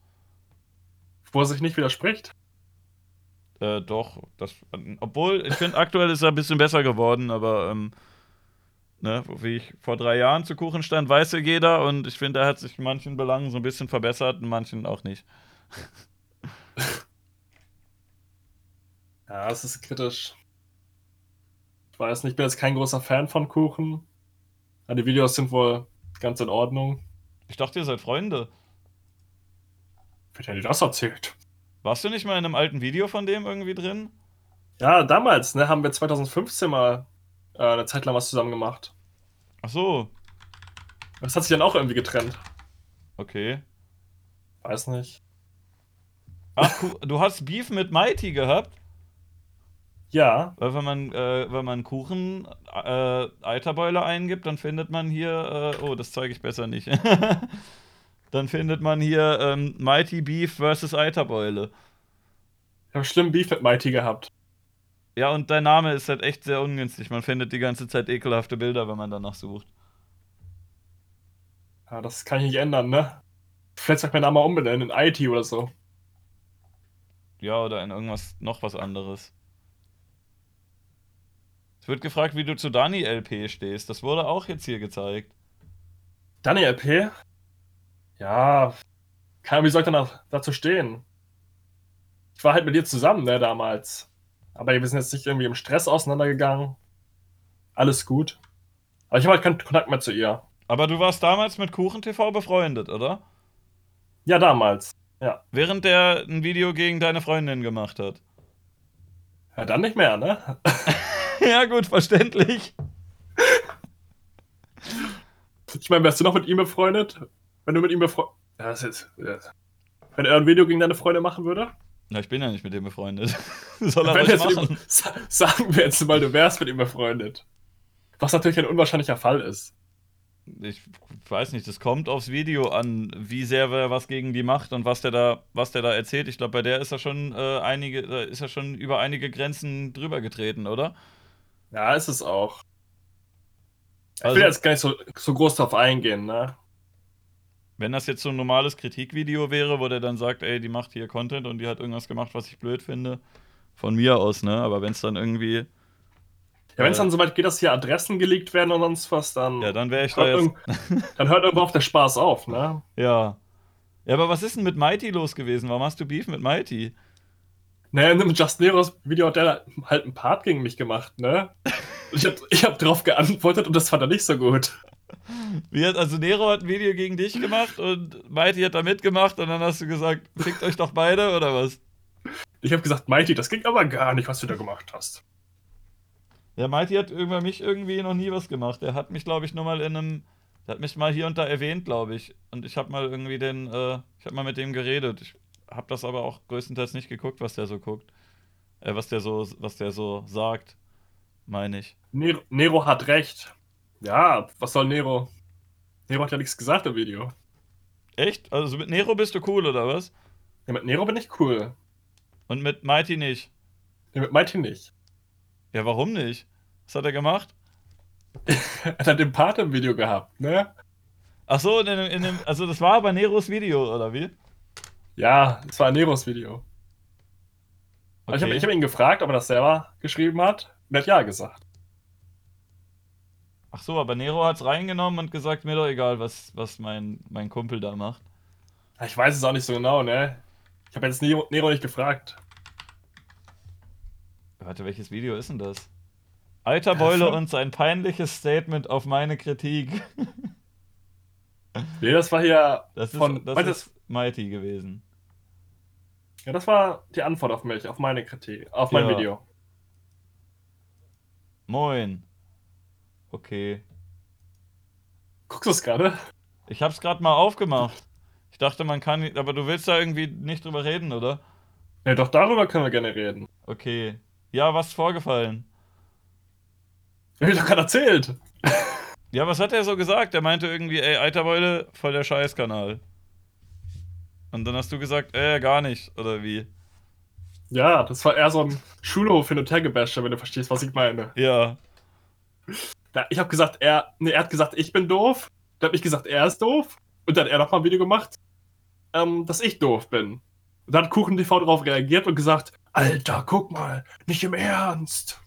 Wo er sich nicht widerspricht? Äh, doch, das, obwohl, ich finde, aktuell ist er ein bisschen besser geworden, aber ähm, ne, wie ich vor drei Jahren zu Kuchen stand, weiß ja jeder und ich finde, er hat sich in manchen Belangen so ein bisschen verbessert, in manchen auch nicht. ja, es ist kritisch. Ich weiß nicht, ich bin jetzt kein großer Fan von Kuchen. Aber die Videos sind wohl ganz in Ordnung. Ich dachte, ihr seid Freunde. Wer hat dir das erzählt? Warst du nicht mal in einem alten Video von dem irgendwie drin? Ja, damals, ne, haben wir 2015 mal äh, eine Zeit lang was zusammen gemacht. Ach so. Das hat sich dann auch irgendwie getrennt. Okay. Weiß nicht. Ach, du hast Beef mit Mighty gehabt? Ja. Weil wenn man, äh, wenn man Kuchen äh, Eiterbeule eingibt, dann findet man hier, äh, oh, das zeige ich besser nicht. dann findet man hier ähm, Mighty Beef versus Eiterbeule. Ich habe schlimm Beef mit Mighty gehabt. Ja, und dein Name ist halt echt sehr ungünstig. Man findet die ganze Zeit ekelhafte Bilder, wenn man danach sucht. Ja, das kann ich nicht ändern, ne? Vielleicht soll ich meinen Namen umbenennen in IT oder so. Ja, oder in irgendwas, noch was anderes. Es wird gefragt, wie du zu Dani LP stehst. Das wurde auch jetzt hier gezeigt. Dani LP? Ja, kann, wie soll ich dann dazu stehen? Ich war halt mit dir zusammen, ne, damals. Aber wir sind jetzt nicht irgendwie im Stress auseinandergegangen. Alles gut. Aber ich habe halt keinen Kontakt mehr zu ihr. Aber du warst damals mit Kuchen TV befreundet, oder? Ja, damals. Ja. Während der ein Video gegen deine Freundin gemacht hat. Ja, dann nicht mehr, ne? ja, gut, verständlich. Ich meine, wärst du noch mit ihm befreundet? Wenn du mit ihm befreundet. Ja, das ist. Ja. Wenn er ein Video gegen deine Freundin machen würde? Na, ich bin ja nicht mit ihm befreundet. Soll er Wenn machen? Ihm, sagen wir jetzt mal, du wärst mit ihm befreundet. Was natürlich ein unwahrscheinlicher Fall ist. Ich weiß nicht, das kommt aufs Video an, wie sehr wer was gegen die macht und was der da, was der da erzählt. Ich glaube, bei der ist er schon äh, einige, ist er schon über einige Grenzen drüber getreten, oder? Ja, ist es auch. Ich also, will jetzt gar nicht so, so groß drauf eingehen, ne? Wenn das jetzt so ein normales Kritikvideo wäre, wo der dann sagt, ey, die macht hier Content und die hat irgendwas gemacht, was ich blöd finde, von mir aus, ne? Aber wenn es dann irgendwie. Ja, wenn es äh, dann soweit geht, dass hier Adressen gelegt werden und sonst was, dann. Ja, dann wäre ich da jetzt. dann hört irgendwo auf der Spaß auf, ne? Ja. Ja, aber was ist denn mit Mighty los gewesen? Warum hast du Beef mit Mighty? Naja, in einem Just Neros Video hat der halt einen Part gegen mich gemacht, ne? Ich hab, ich hab drauf geantwortet und das fand er nicht so gut. Also Nero hat ein Video gegen dich gemacht und Mighty hat da mitgemacht und dann hast du gesagt, fickt euch doch beide oder was? Ich habe gesagt, Mighty, das ging aber gar nicht, was du da gemacht hast. Ja, Mighty hat über mich irgendwie noch nie was gemacht. Er hat mich, glaube ich, nur mal in einem. Er hat mich mal hier und da erwähnt, glaube ich. Und ich habe mal irgendwie den. Äh, ich habe mal mit dem geredet. Ich habe das aber auch größtenteils nicht geguckt, was der so guckt. Äh, was der so, was der so sagt, meine ich. Nero, Nero hat recht. Ja, was soll Nero? Nero hat ja nichts gesagt im Video. Echt? Also mit Nero bist du cool, oder was? Ja, mit Nero bin ich cool. Und mit Mighty nicht? Ja, mit Mighty nicht. Ja, warum nicht? Was hat er gemacht? er hat den Part im Video gehabt, ne? Ach so, in, in, in, also das war aber Neros Video, oder wie? Ja, das war Neros Video. Okay. Ich habe hab ihn gefragt, ob er das selber geschrieben hat. Und er hat ja gesagt. Ach so, aber Nero hat es reingenommen und gesagt, mir doch egal, was, was mein, mein Kumpel da macht. Ich weiß es auch nicht so genau, ne? Ich habe jetzt Nero, Nero nicht gefragt. Warte, welches Video ist denn das? Alter Beule und sein peinliches Statement auf meine Kritik. nee, das war hier das ist, von. Das ist Mighty gewesen. Ja, das war die Antwort auf mich, auf meine Kritik, auf mein ja. Video. Moin. Okay. Guckst du es gerade? Ich hab's gerade mal aufgemacht. Ich dachte, man kann. Aber du willst da irgendwie nicht drüber reden, oder? Ja, doch darüber können wir gerne reden. Okay. Ja, was ist vorgefallen? Ich hab doch gerade erzählt. Ja, was hat er so gesagt? Er meinte irgendwie, ey, Eiterbeule, voll der Scheißkanal. Und dann hast du gesagt, äh, gar nicht, oder wie? Ja, das war eher so ein Schulhof hin und her wenn du verstehst, was ich meine. Ja. Ich habe gesagt, er, nee, er hat gesagt, ich bin doof. Dann habe ich gesagt, er ist doof. Und dann hat er nochmal ein Video gemacht, ähm, dass ich doof bin. Und dann hat Kuchen TV darauf reagiert und gesagt, Alter, guck mal, nicht im Ernst.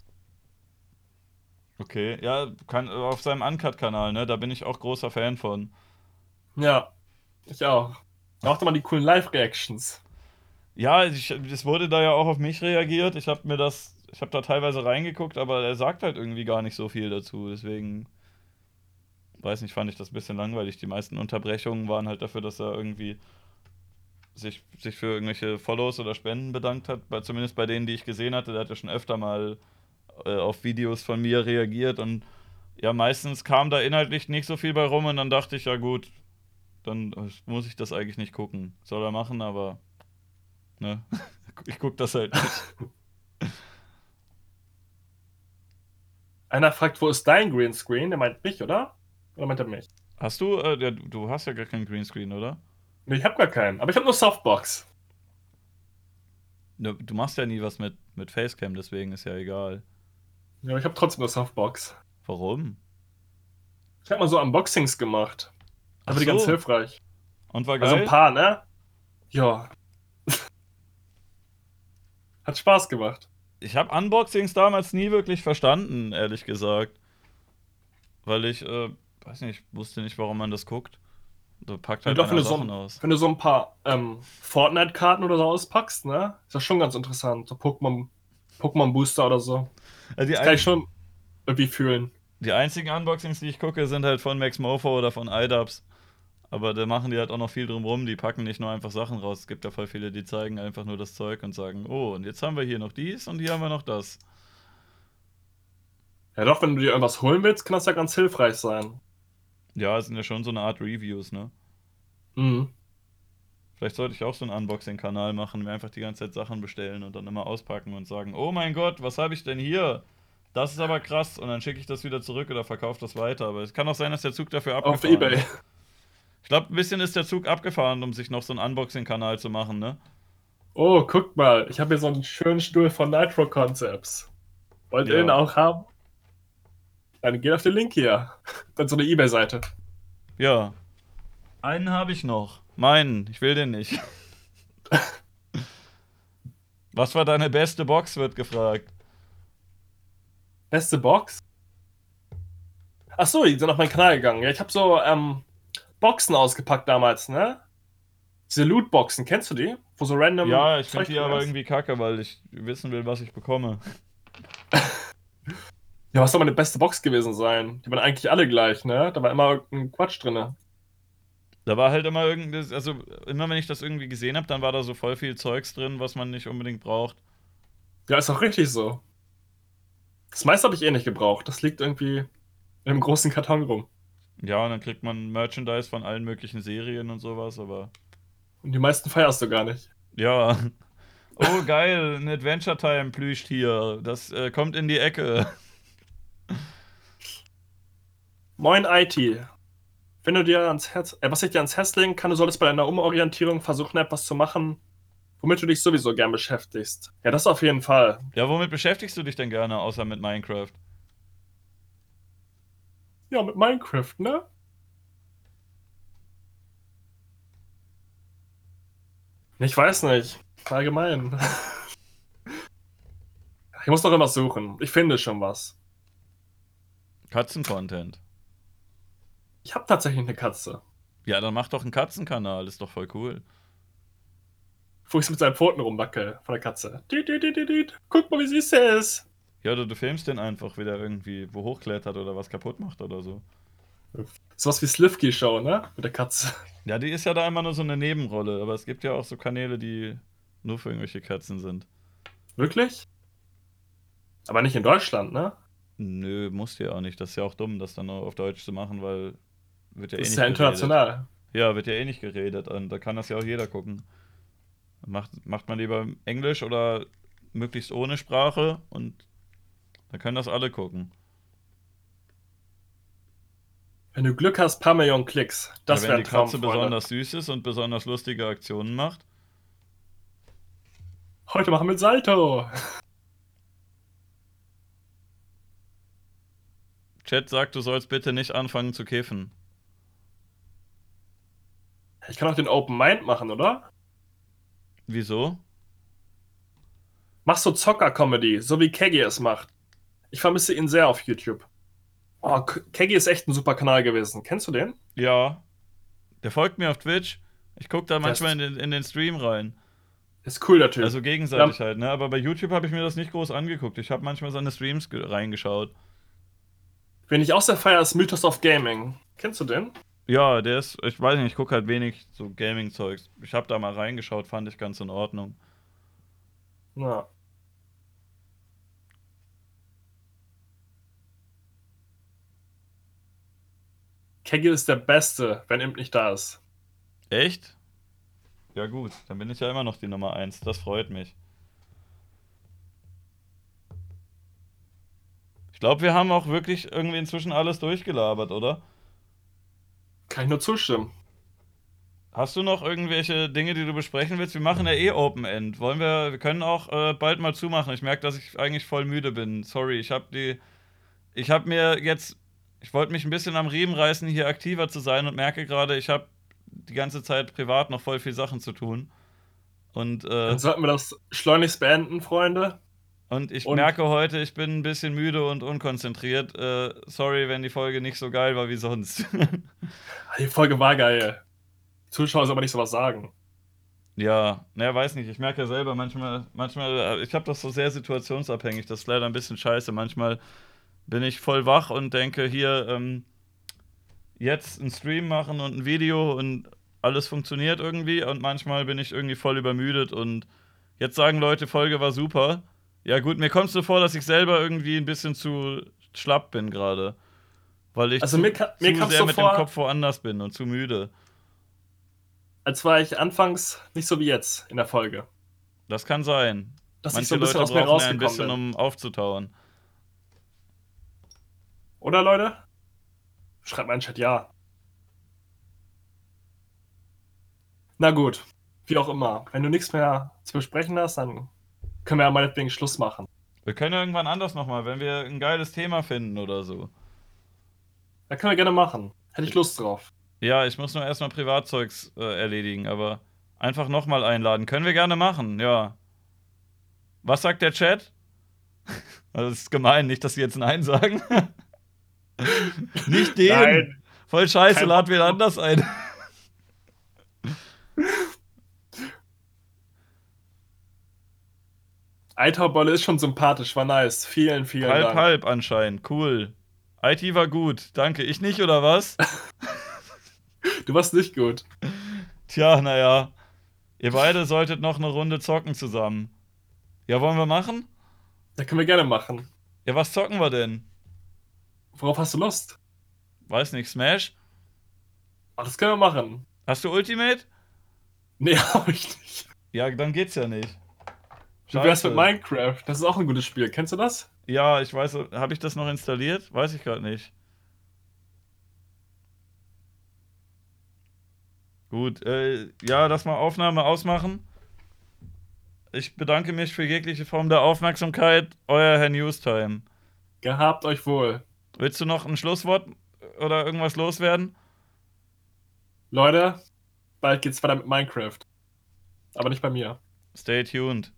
Okay, ja, kann, auf seinem Uncut-Kanal, ne? Da bin ich auch großer Fan von. Ja, ich auch. Macht mal die coolen Live-Reactions. Ja, es wurde da ja auch auf mich reagiert. Ich habe mir das, ich habe da teilweise reingeguckt, aber er sagt halt irgendwie gar nicht so viel dazu. Deswegen, weiß nicht, fand ich das ein bisschen langweilig. Die meisten Unterbrechungen waren halt dafür, dass er irgendwie sich, sich für irgendwelche Follows oder Spenden bedankt hat. Bei, zumindest bei denen, die ich gesehen hatte. Der hat ja schon öfter mal äh, auf Videos von mir reagiert und ja, meistens kam da inhaltlich nicht so viel bei rum und dann dachte ich, ja gut, dann muss ich das eigentlich nicht gucken. Soll er machen, aber ne, ich guck das halt nicht. Einer fragt, wo ist dein Greenscreen? Der meint mich, oder? Oder meint er mich? Hast du, äh, du hast ja gar keinen Greenscreen, oder? Nee, ich hab gar keinen. Aber ich hab nur Softbox. Du, du machst ja nie was mit, mit Facecam, deswegen ist ja egal. Ja, ich hab trotzdem nur Softbox. Warum? Ich hab mal so Unboxings gemacht. Aber die so. ganz hilfreich. Und war geil? Also ein paar, ne? Ja. Hat Spaß gemacht. Ich habe Unboxings damals nie wirklich verstanden, ehrlich gesagt. Weil ich, äh, weiß nicht, wusste nicht, warum man das guckt. Du packt halt doch, wenn, du so, aus. wenn du so ein paar ähm, Fortnite-Karten oder so auspackst, ne? Ist das schon ganz interessant. So Pokémon, Pokémon Booster oder so. Also das kann ich schon irgendwie fühlen. Die einzigen Unboxings, die ich gucke, sind halt von Max Mofo oder von iDubbbz. Aber da machen die halt auch noch viel drum rum. Die packen nicht nur einfach Sachen raus. Es gibt ja voll viele, die zeigen einfach nur das Zeug und sagen, oh, und jetzt haben wir hier noch dies und hier haben wir noch das. Ja doch, wenn du dir irgendwas holen willst, kann das ja ganz hilfreich sein. Ja, es sind ja schon so eine Art Reviews, ne? Mhm. Vielleicht sollte ich auch so einen Unboxing-Kanal machen, mir einfach die ganze Zeit Sachen bestellen und dann immer auspacken und sagen, oh mein Gott, was habe ich denn hier? Das ist aber krass. Und dann schicke ich das wieder zurück oder verkaufe das weiter. Aber es kann auch sein, dass der Zug dafür abgefahren Auf Ebay. Ich glaube, ein bisschen ist der Zug abgefahren, um sich noch so einen Unboxing-Kanal zu machen, ne? Oh, guck mal, ich habe hier so einen schönen Stuhl von Nitro Concepts. Wollt ihr ja. den auch haben? Dann geht auf den Link hier. Dann so eine Ebay-Seite. Ja. Einen habe ich noch. Meinen, ich will den nicht. Was war deine beste Box, wird gefragt. Beste Box? Achso, die sind auf meinen Kanal gegangen. Ja, ich habe so ähm, Boxen ausgepackt damals, ne? Diese Lootboxen, kennst du die? Wo so random. Ja, ich finde die aber irgendwie kacke, weil ich wissen will, was ich bekomme. ja, was soll meine beste Box gewesen sein? Die waren eigentlich alle gleich, ne? Da war immer irgendein Quatsch drin. Da war halt immer irgendwas, also immer wenn ich das irgendwie gesehen habe, dann war da so voll viel Zeugs drin, was man nicht unbedingt braucht. Ja, ist auch richtig so. Das meiste habe ich eh nicht gebraucht. Das liegt irgendwie in einem großen Karton rum. Ja, und dann kriegt man Merchandise von allen möglichen Serien und sowas, aber. Und die meisten feierst du gar nicht. Ja. Oh, geil, ein Adventure Time Plüschtier. Das äh, kommt in die Ecke. Moin IT. Wenn du dir ans Herz, äh, was ich dir ans Herz legen kann, du solltest bei deiner Umorientierung versuchen, etwas zu machen, womit du dich sowieso gern beschäftigst. Ja, das auf jeden Fall. Ja, womit beschäftigst du dich denn gerne, außer mit Minecraft? Ja, mit Minecraft, ne? Ich weiß nicht. Allgemein. Ich muss doch immer suchen. Ich finde schon was. Katzen-Content. Ich habe tatsächlich eine Katze. Ja, dann mach doch einen Katzenkanal. Ist doch voll cool. Wo ich mit seinen Pfoten rumwackel von der Katze. Guck mal, wie süß er ist. Ja, oder du filmst den einfach, wie der irgendwie wo hochklettert oder was kaputt macht oder so. Sowas wie Slivky Show, ne? Mit der Katze. Ja, die ist ja da immer nur so eine Nebenrolle, aber es gibt ja auch so Kanäle, die nur für irgendwelche Katzen sind. Wirklich? Aber nicht in Deutschland, ne? Nö, musst du ja auch nicht. Das ist ja auch dumm, das dann nur auf Deutsch zu machen, weil wird ja das eh nicht. Ist ja international. Geredet. Ja, wird ja eh nicht geredet. Und da kann das ja auch jeder gucken. Macht, macht man lieber Englisch oder möglichst ohne Sprache und dann können das alle gucken. Wenn du Glück hast, paar Millionen Klicks. Das wäre ein Traum. Wenn die Katze besonders süß ist und besonders lustige Aktionen macht. Heute machen wir Salto. Chat sagt, du sollst bitte nicht anfangen zu kiffen. Ich kann auch den Open Mind machen, oder? Wieso? Mach so Zocker-Comedy, so wie Keggy es macht. Ich vermisse ihn sehr auf YouTube. Oh, Keggy ist echt ein super Kanal gewesen. Kennst du den? Ja. Der folgt mir auf Twitch. Ich gucke da manchmal in den, in den, Stream rein. Ist cool, Typ. Also gegenseitig ja. halt, ne? Aber bei YouTube habe ich mir das nicht groß angeguckt. Ich habe manchmal seine Streams reingeschaut. Wen ich auch sehr feiere, ist Mythos of Gaming. Kennst du den? Ja, der ist, ich weiß nicht, ich gucke halt wenig so Gaming-Zeugs. Ich habe da mal reingeschaut, fand ich ganz in Ordnung. Ja. Kegel ist der Beste, wenn Imp nicht da ist. Echt? Ja gut, dann bin ich ja immer noch die Nummer 1. Das freut mich. Ich glaube, wir haben auch wirklich irgendwie inzwischen alles durchgelabert, oder? Kann ich nur zustimmen. Hast du noch irgendwelche Dinge, die du besprechen willst? Wir machen ja eh Open End. Wollen wir, wir können auch äh, bald mal zumachen. Ich merke, dass ich eigentlich voll müde bin. Sorry, ich habe die, ich habe mir jetzt ich wollte mich ein bisschen am Riemen reißen, hier aktiver zu sein und merke gerade, ich habe die ganze Zeit privat noch voll viel Sachen zu tun. Und, äh, Dann sollten wir das schleunigst beenden, Freunde. Und ich und merke heute, ich bin ein bisschen müde und unkonzentriert. Äh, sorry, wenn die Folge nicht so geil war wie sonst. die Folge war geil. Zuschauer sollen aber nicht sowas sagen. Ja, naja, weiß nicht. Ich merke ja selber manchmal, manchmal, äh, ich habe das so sehr situationsabhängig. Das ist leider ein bisschen scheiße. Manchmal bin ich voll wach und denke, hier ähm, jetzt einen Stream machen und ein Video und alles funktioniert irgendwie. Und manchmal bin ich irgendwie voll übermüdet und jetzt sagen Leute, Folge war super. Ja, gut, mir kommt es so vor, dass ich selber irgendwie ein bisschen zu schlapp bin gerade. Weil ich also zu, mir, mir zu sehr so mit vor, dem Kopf woanders bin und zu müde. Als war ich anfangs nicht so wie jetzt in der Folge. Das kann sein. Dass Manche ich so ein bisschen Leute aus mir rausgekommen ein bisschen, bin. um aufzutauen. Oder Leute? Schreibt mal in den Chat ja. Na gut, wie auch immer. Wenn du nichts mehr zu besprechen hast, dann können wir ja meinetwegen Schluss machen. Wir können irgendwann anders nochmal, wenn wir ein geiles Thema finden oder so. Da können wir gerne machen. Hätte ich Lust drauf. Ja, ich muss nur erstmal Privatzeugs äh, erledigen, aber einfach nochmal einladen. Können wir gerne machen, ja. Was sagt der Chat? Also, das ist gemein, nicht, dass sie jetzt Nein sagen. Nicht den. Nein. Voll scheiße, Kein lad wen anders ein. Eithaubolle ist schon sympathisch, war nice. Vielen, vielen halb, Dank. Halb, halb anscheinend, cool. IT war gut, danke. Ich nicht, oder was? du warst nicht gut. Tja, naja. Ihr beide solltet noch eine Runde zocken zusammen. Ja, wollen wir machen? Ja, können wir gerne machen. Ja, was zocken wir denn? Worauf hast du Lust? Weiß nicht, Smash? Ach, das können wir machen. Hast du Ultimate? Nee, hab ich nicht. Ja, dann geht's ja nicht. Du wärst mit Minecraft. Das ist auch ein gutes Spiel. Kennst du das? Ja, ich weiß. Habe ich das noch installiert? Weiß ich gerade nicht. Gut, äh, ja, lass mal Aufnahme ausmachen. Ich bedanke mich für jegliche Form der Aufmerksamkeit. Euer Herr Newstime. Gehabt euch wohl. Willst du noch ein Schlusswort oder irgendwas loswerden? Leute, bald geht's weiter mit Minecraft. Aber nicht bei mir. Stay tuned.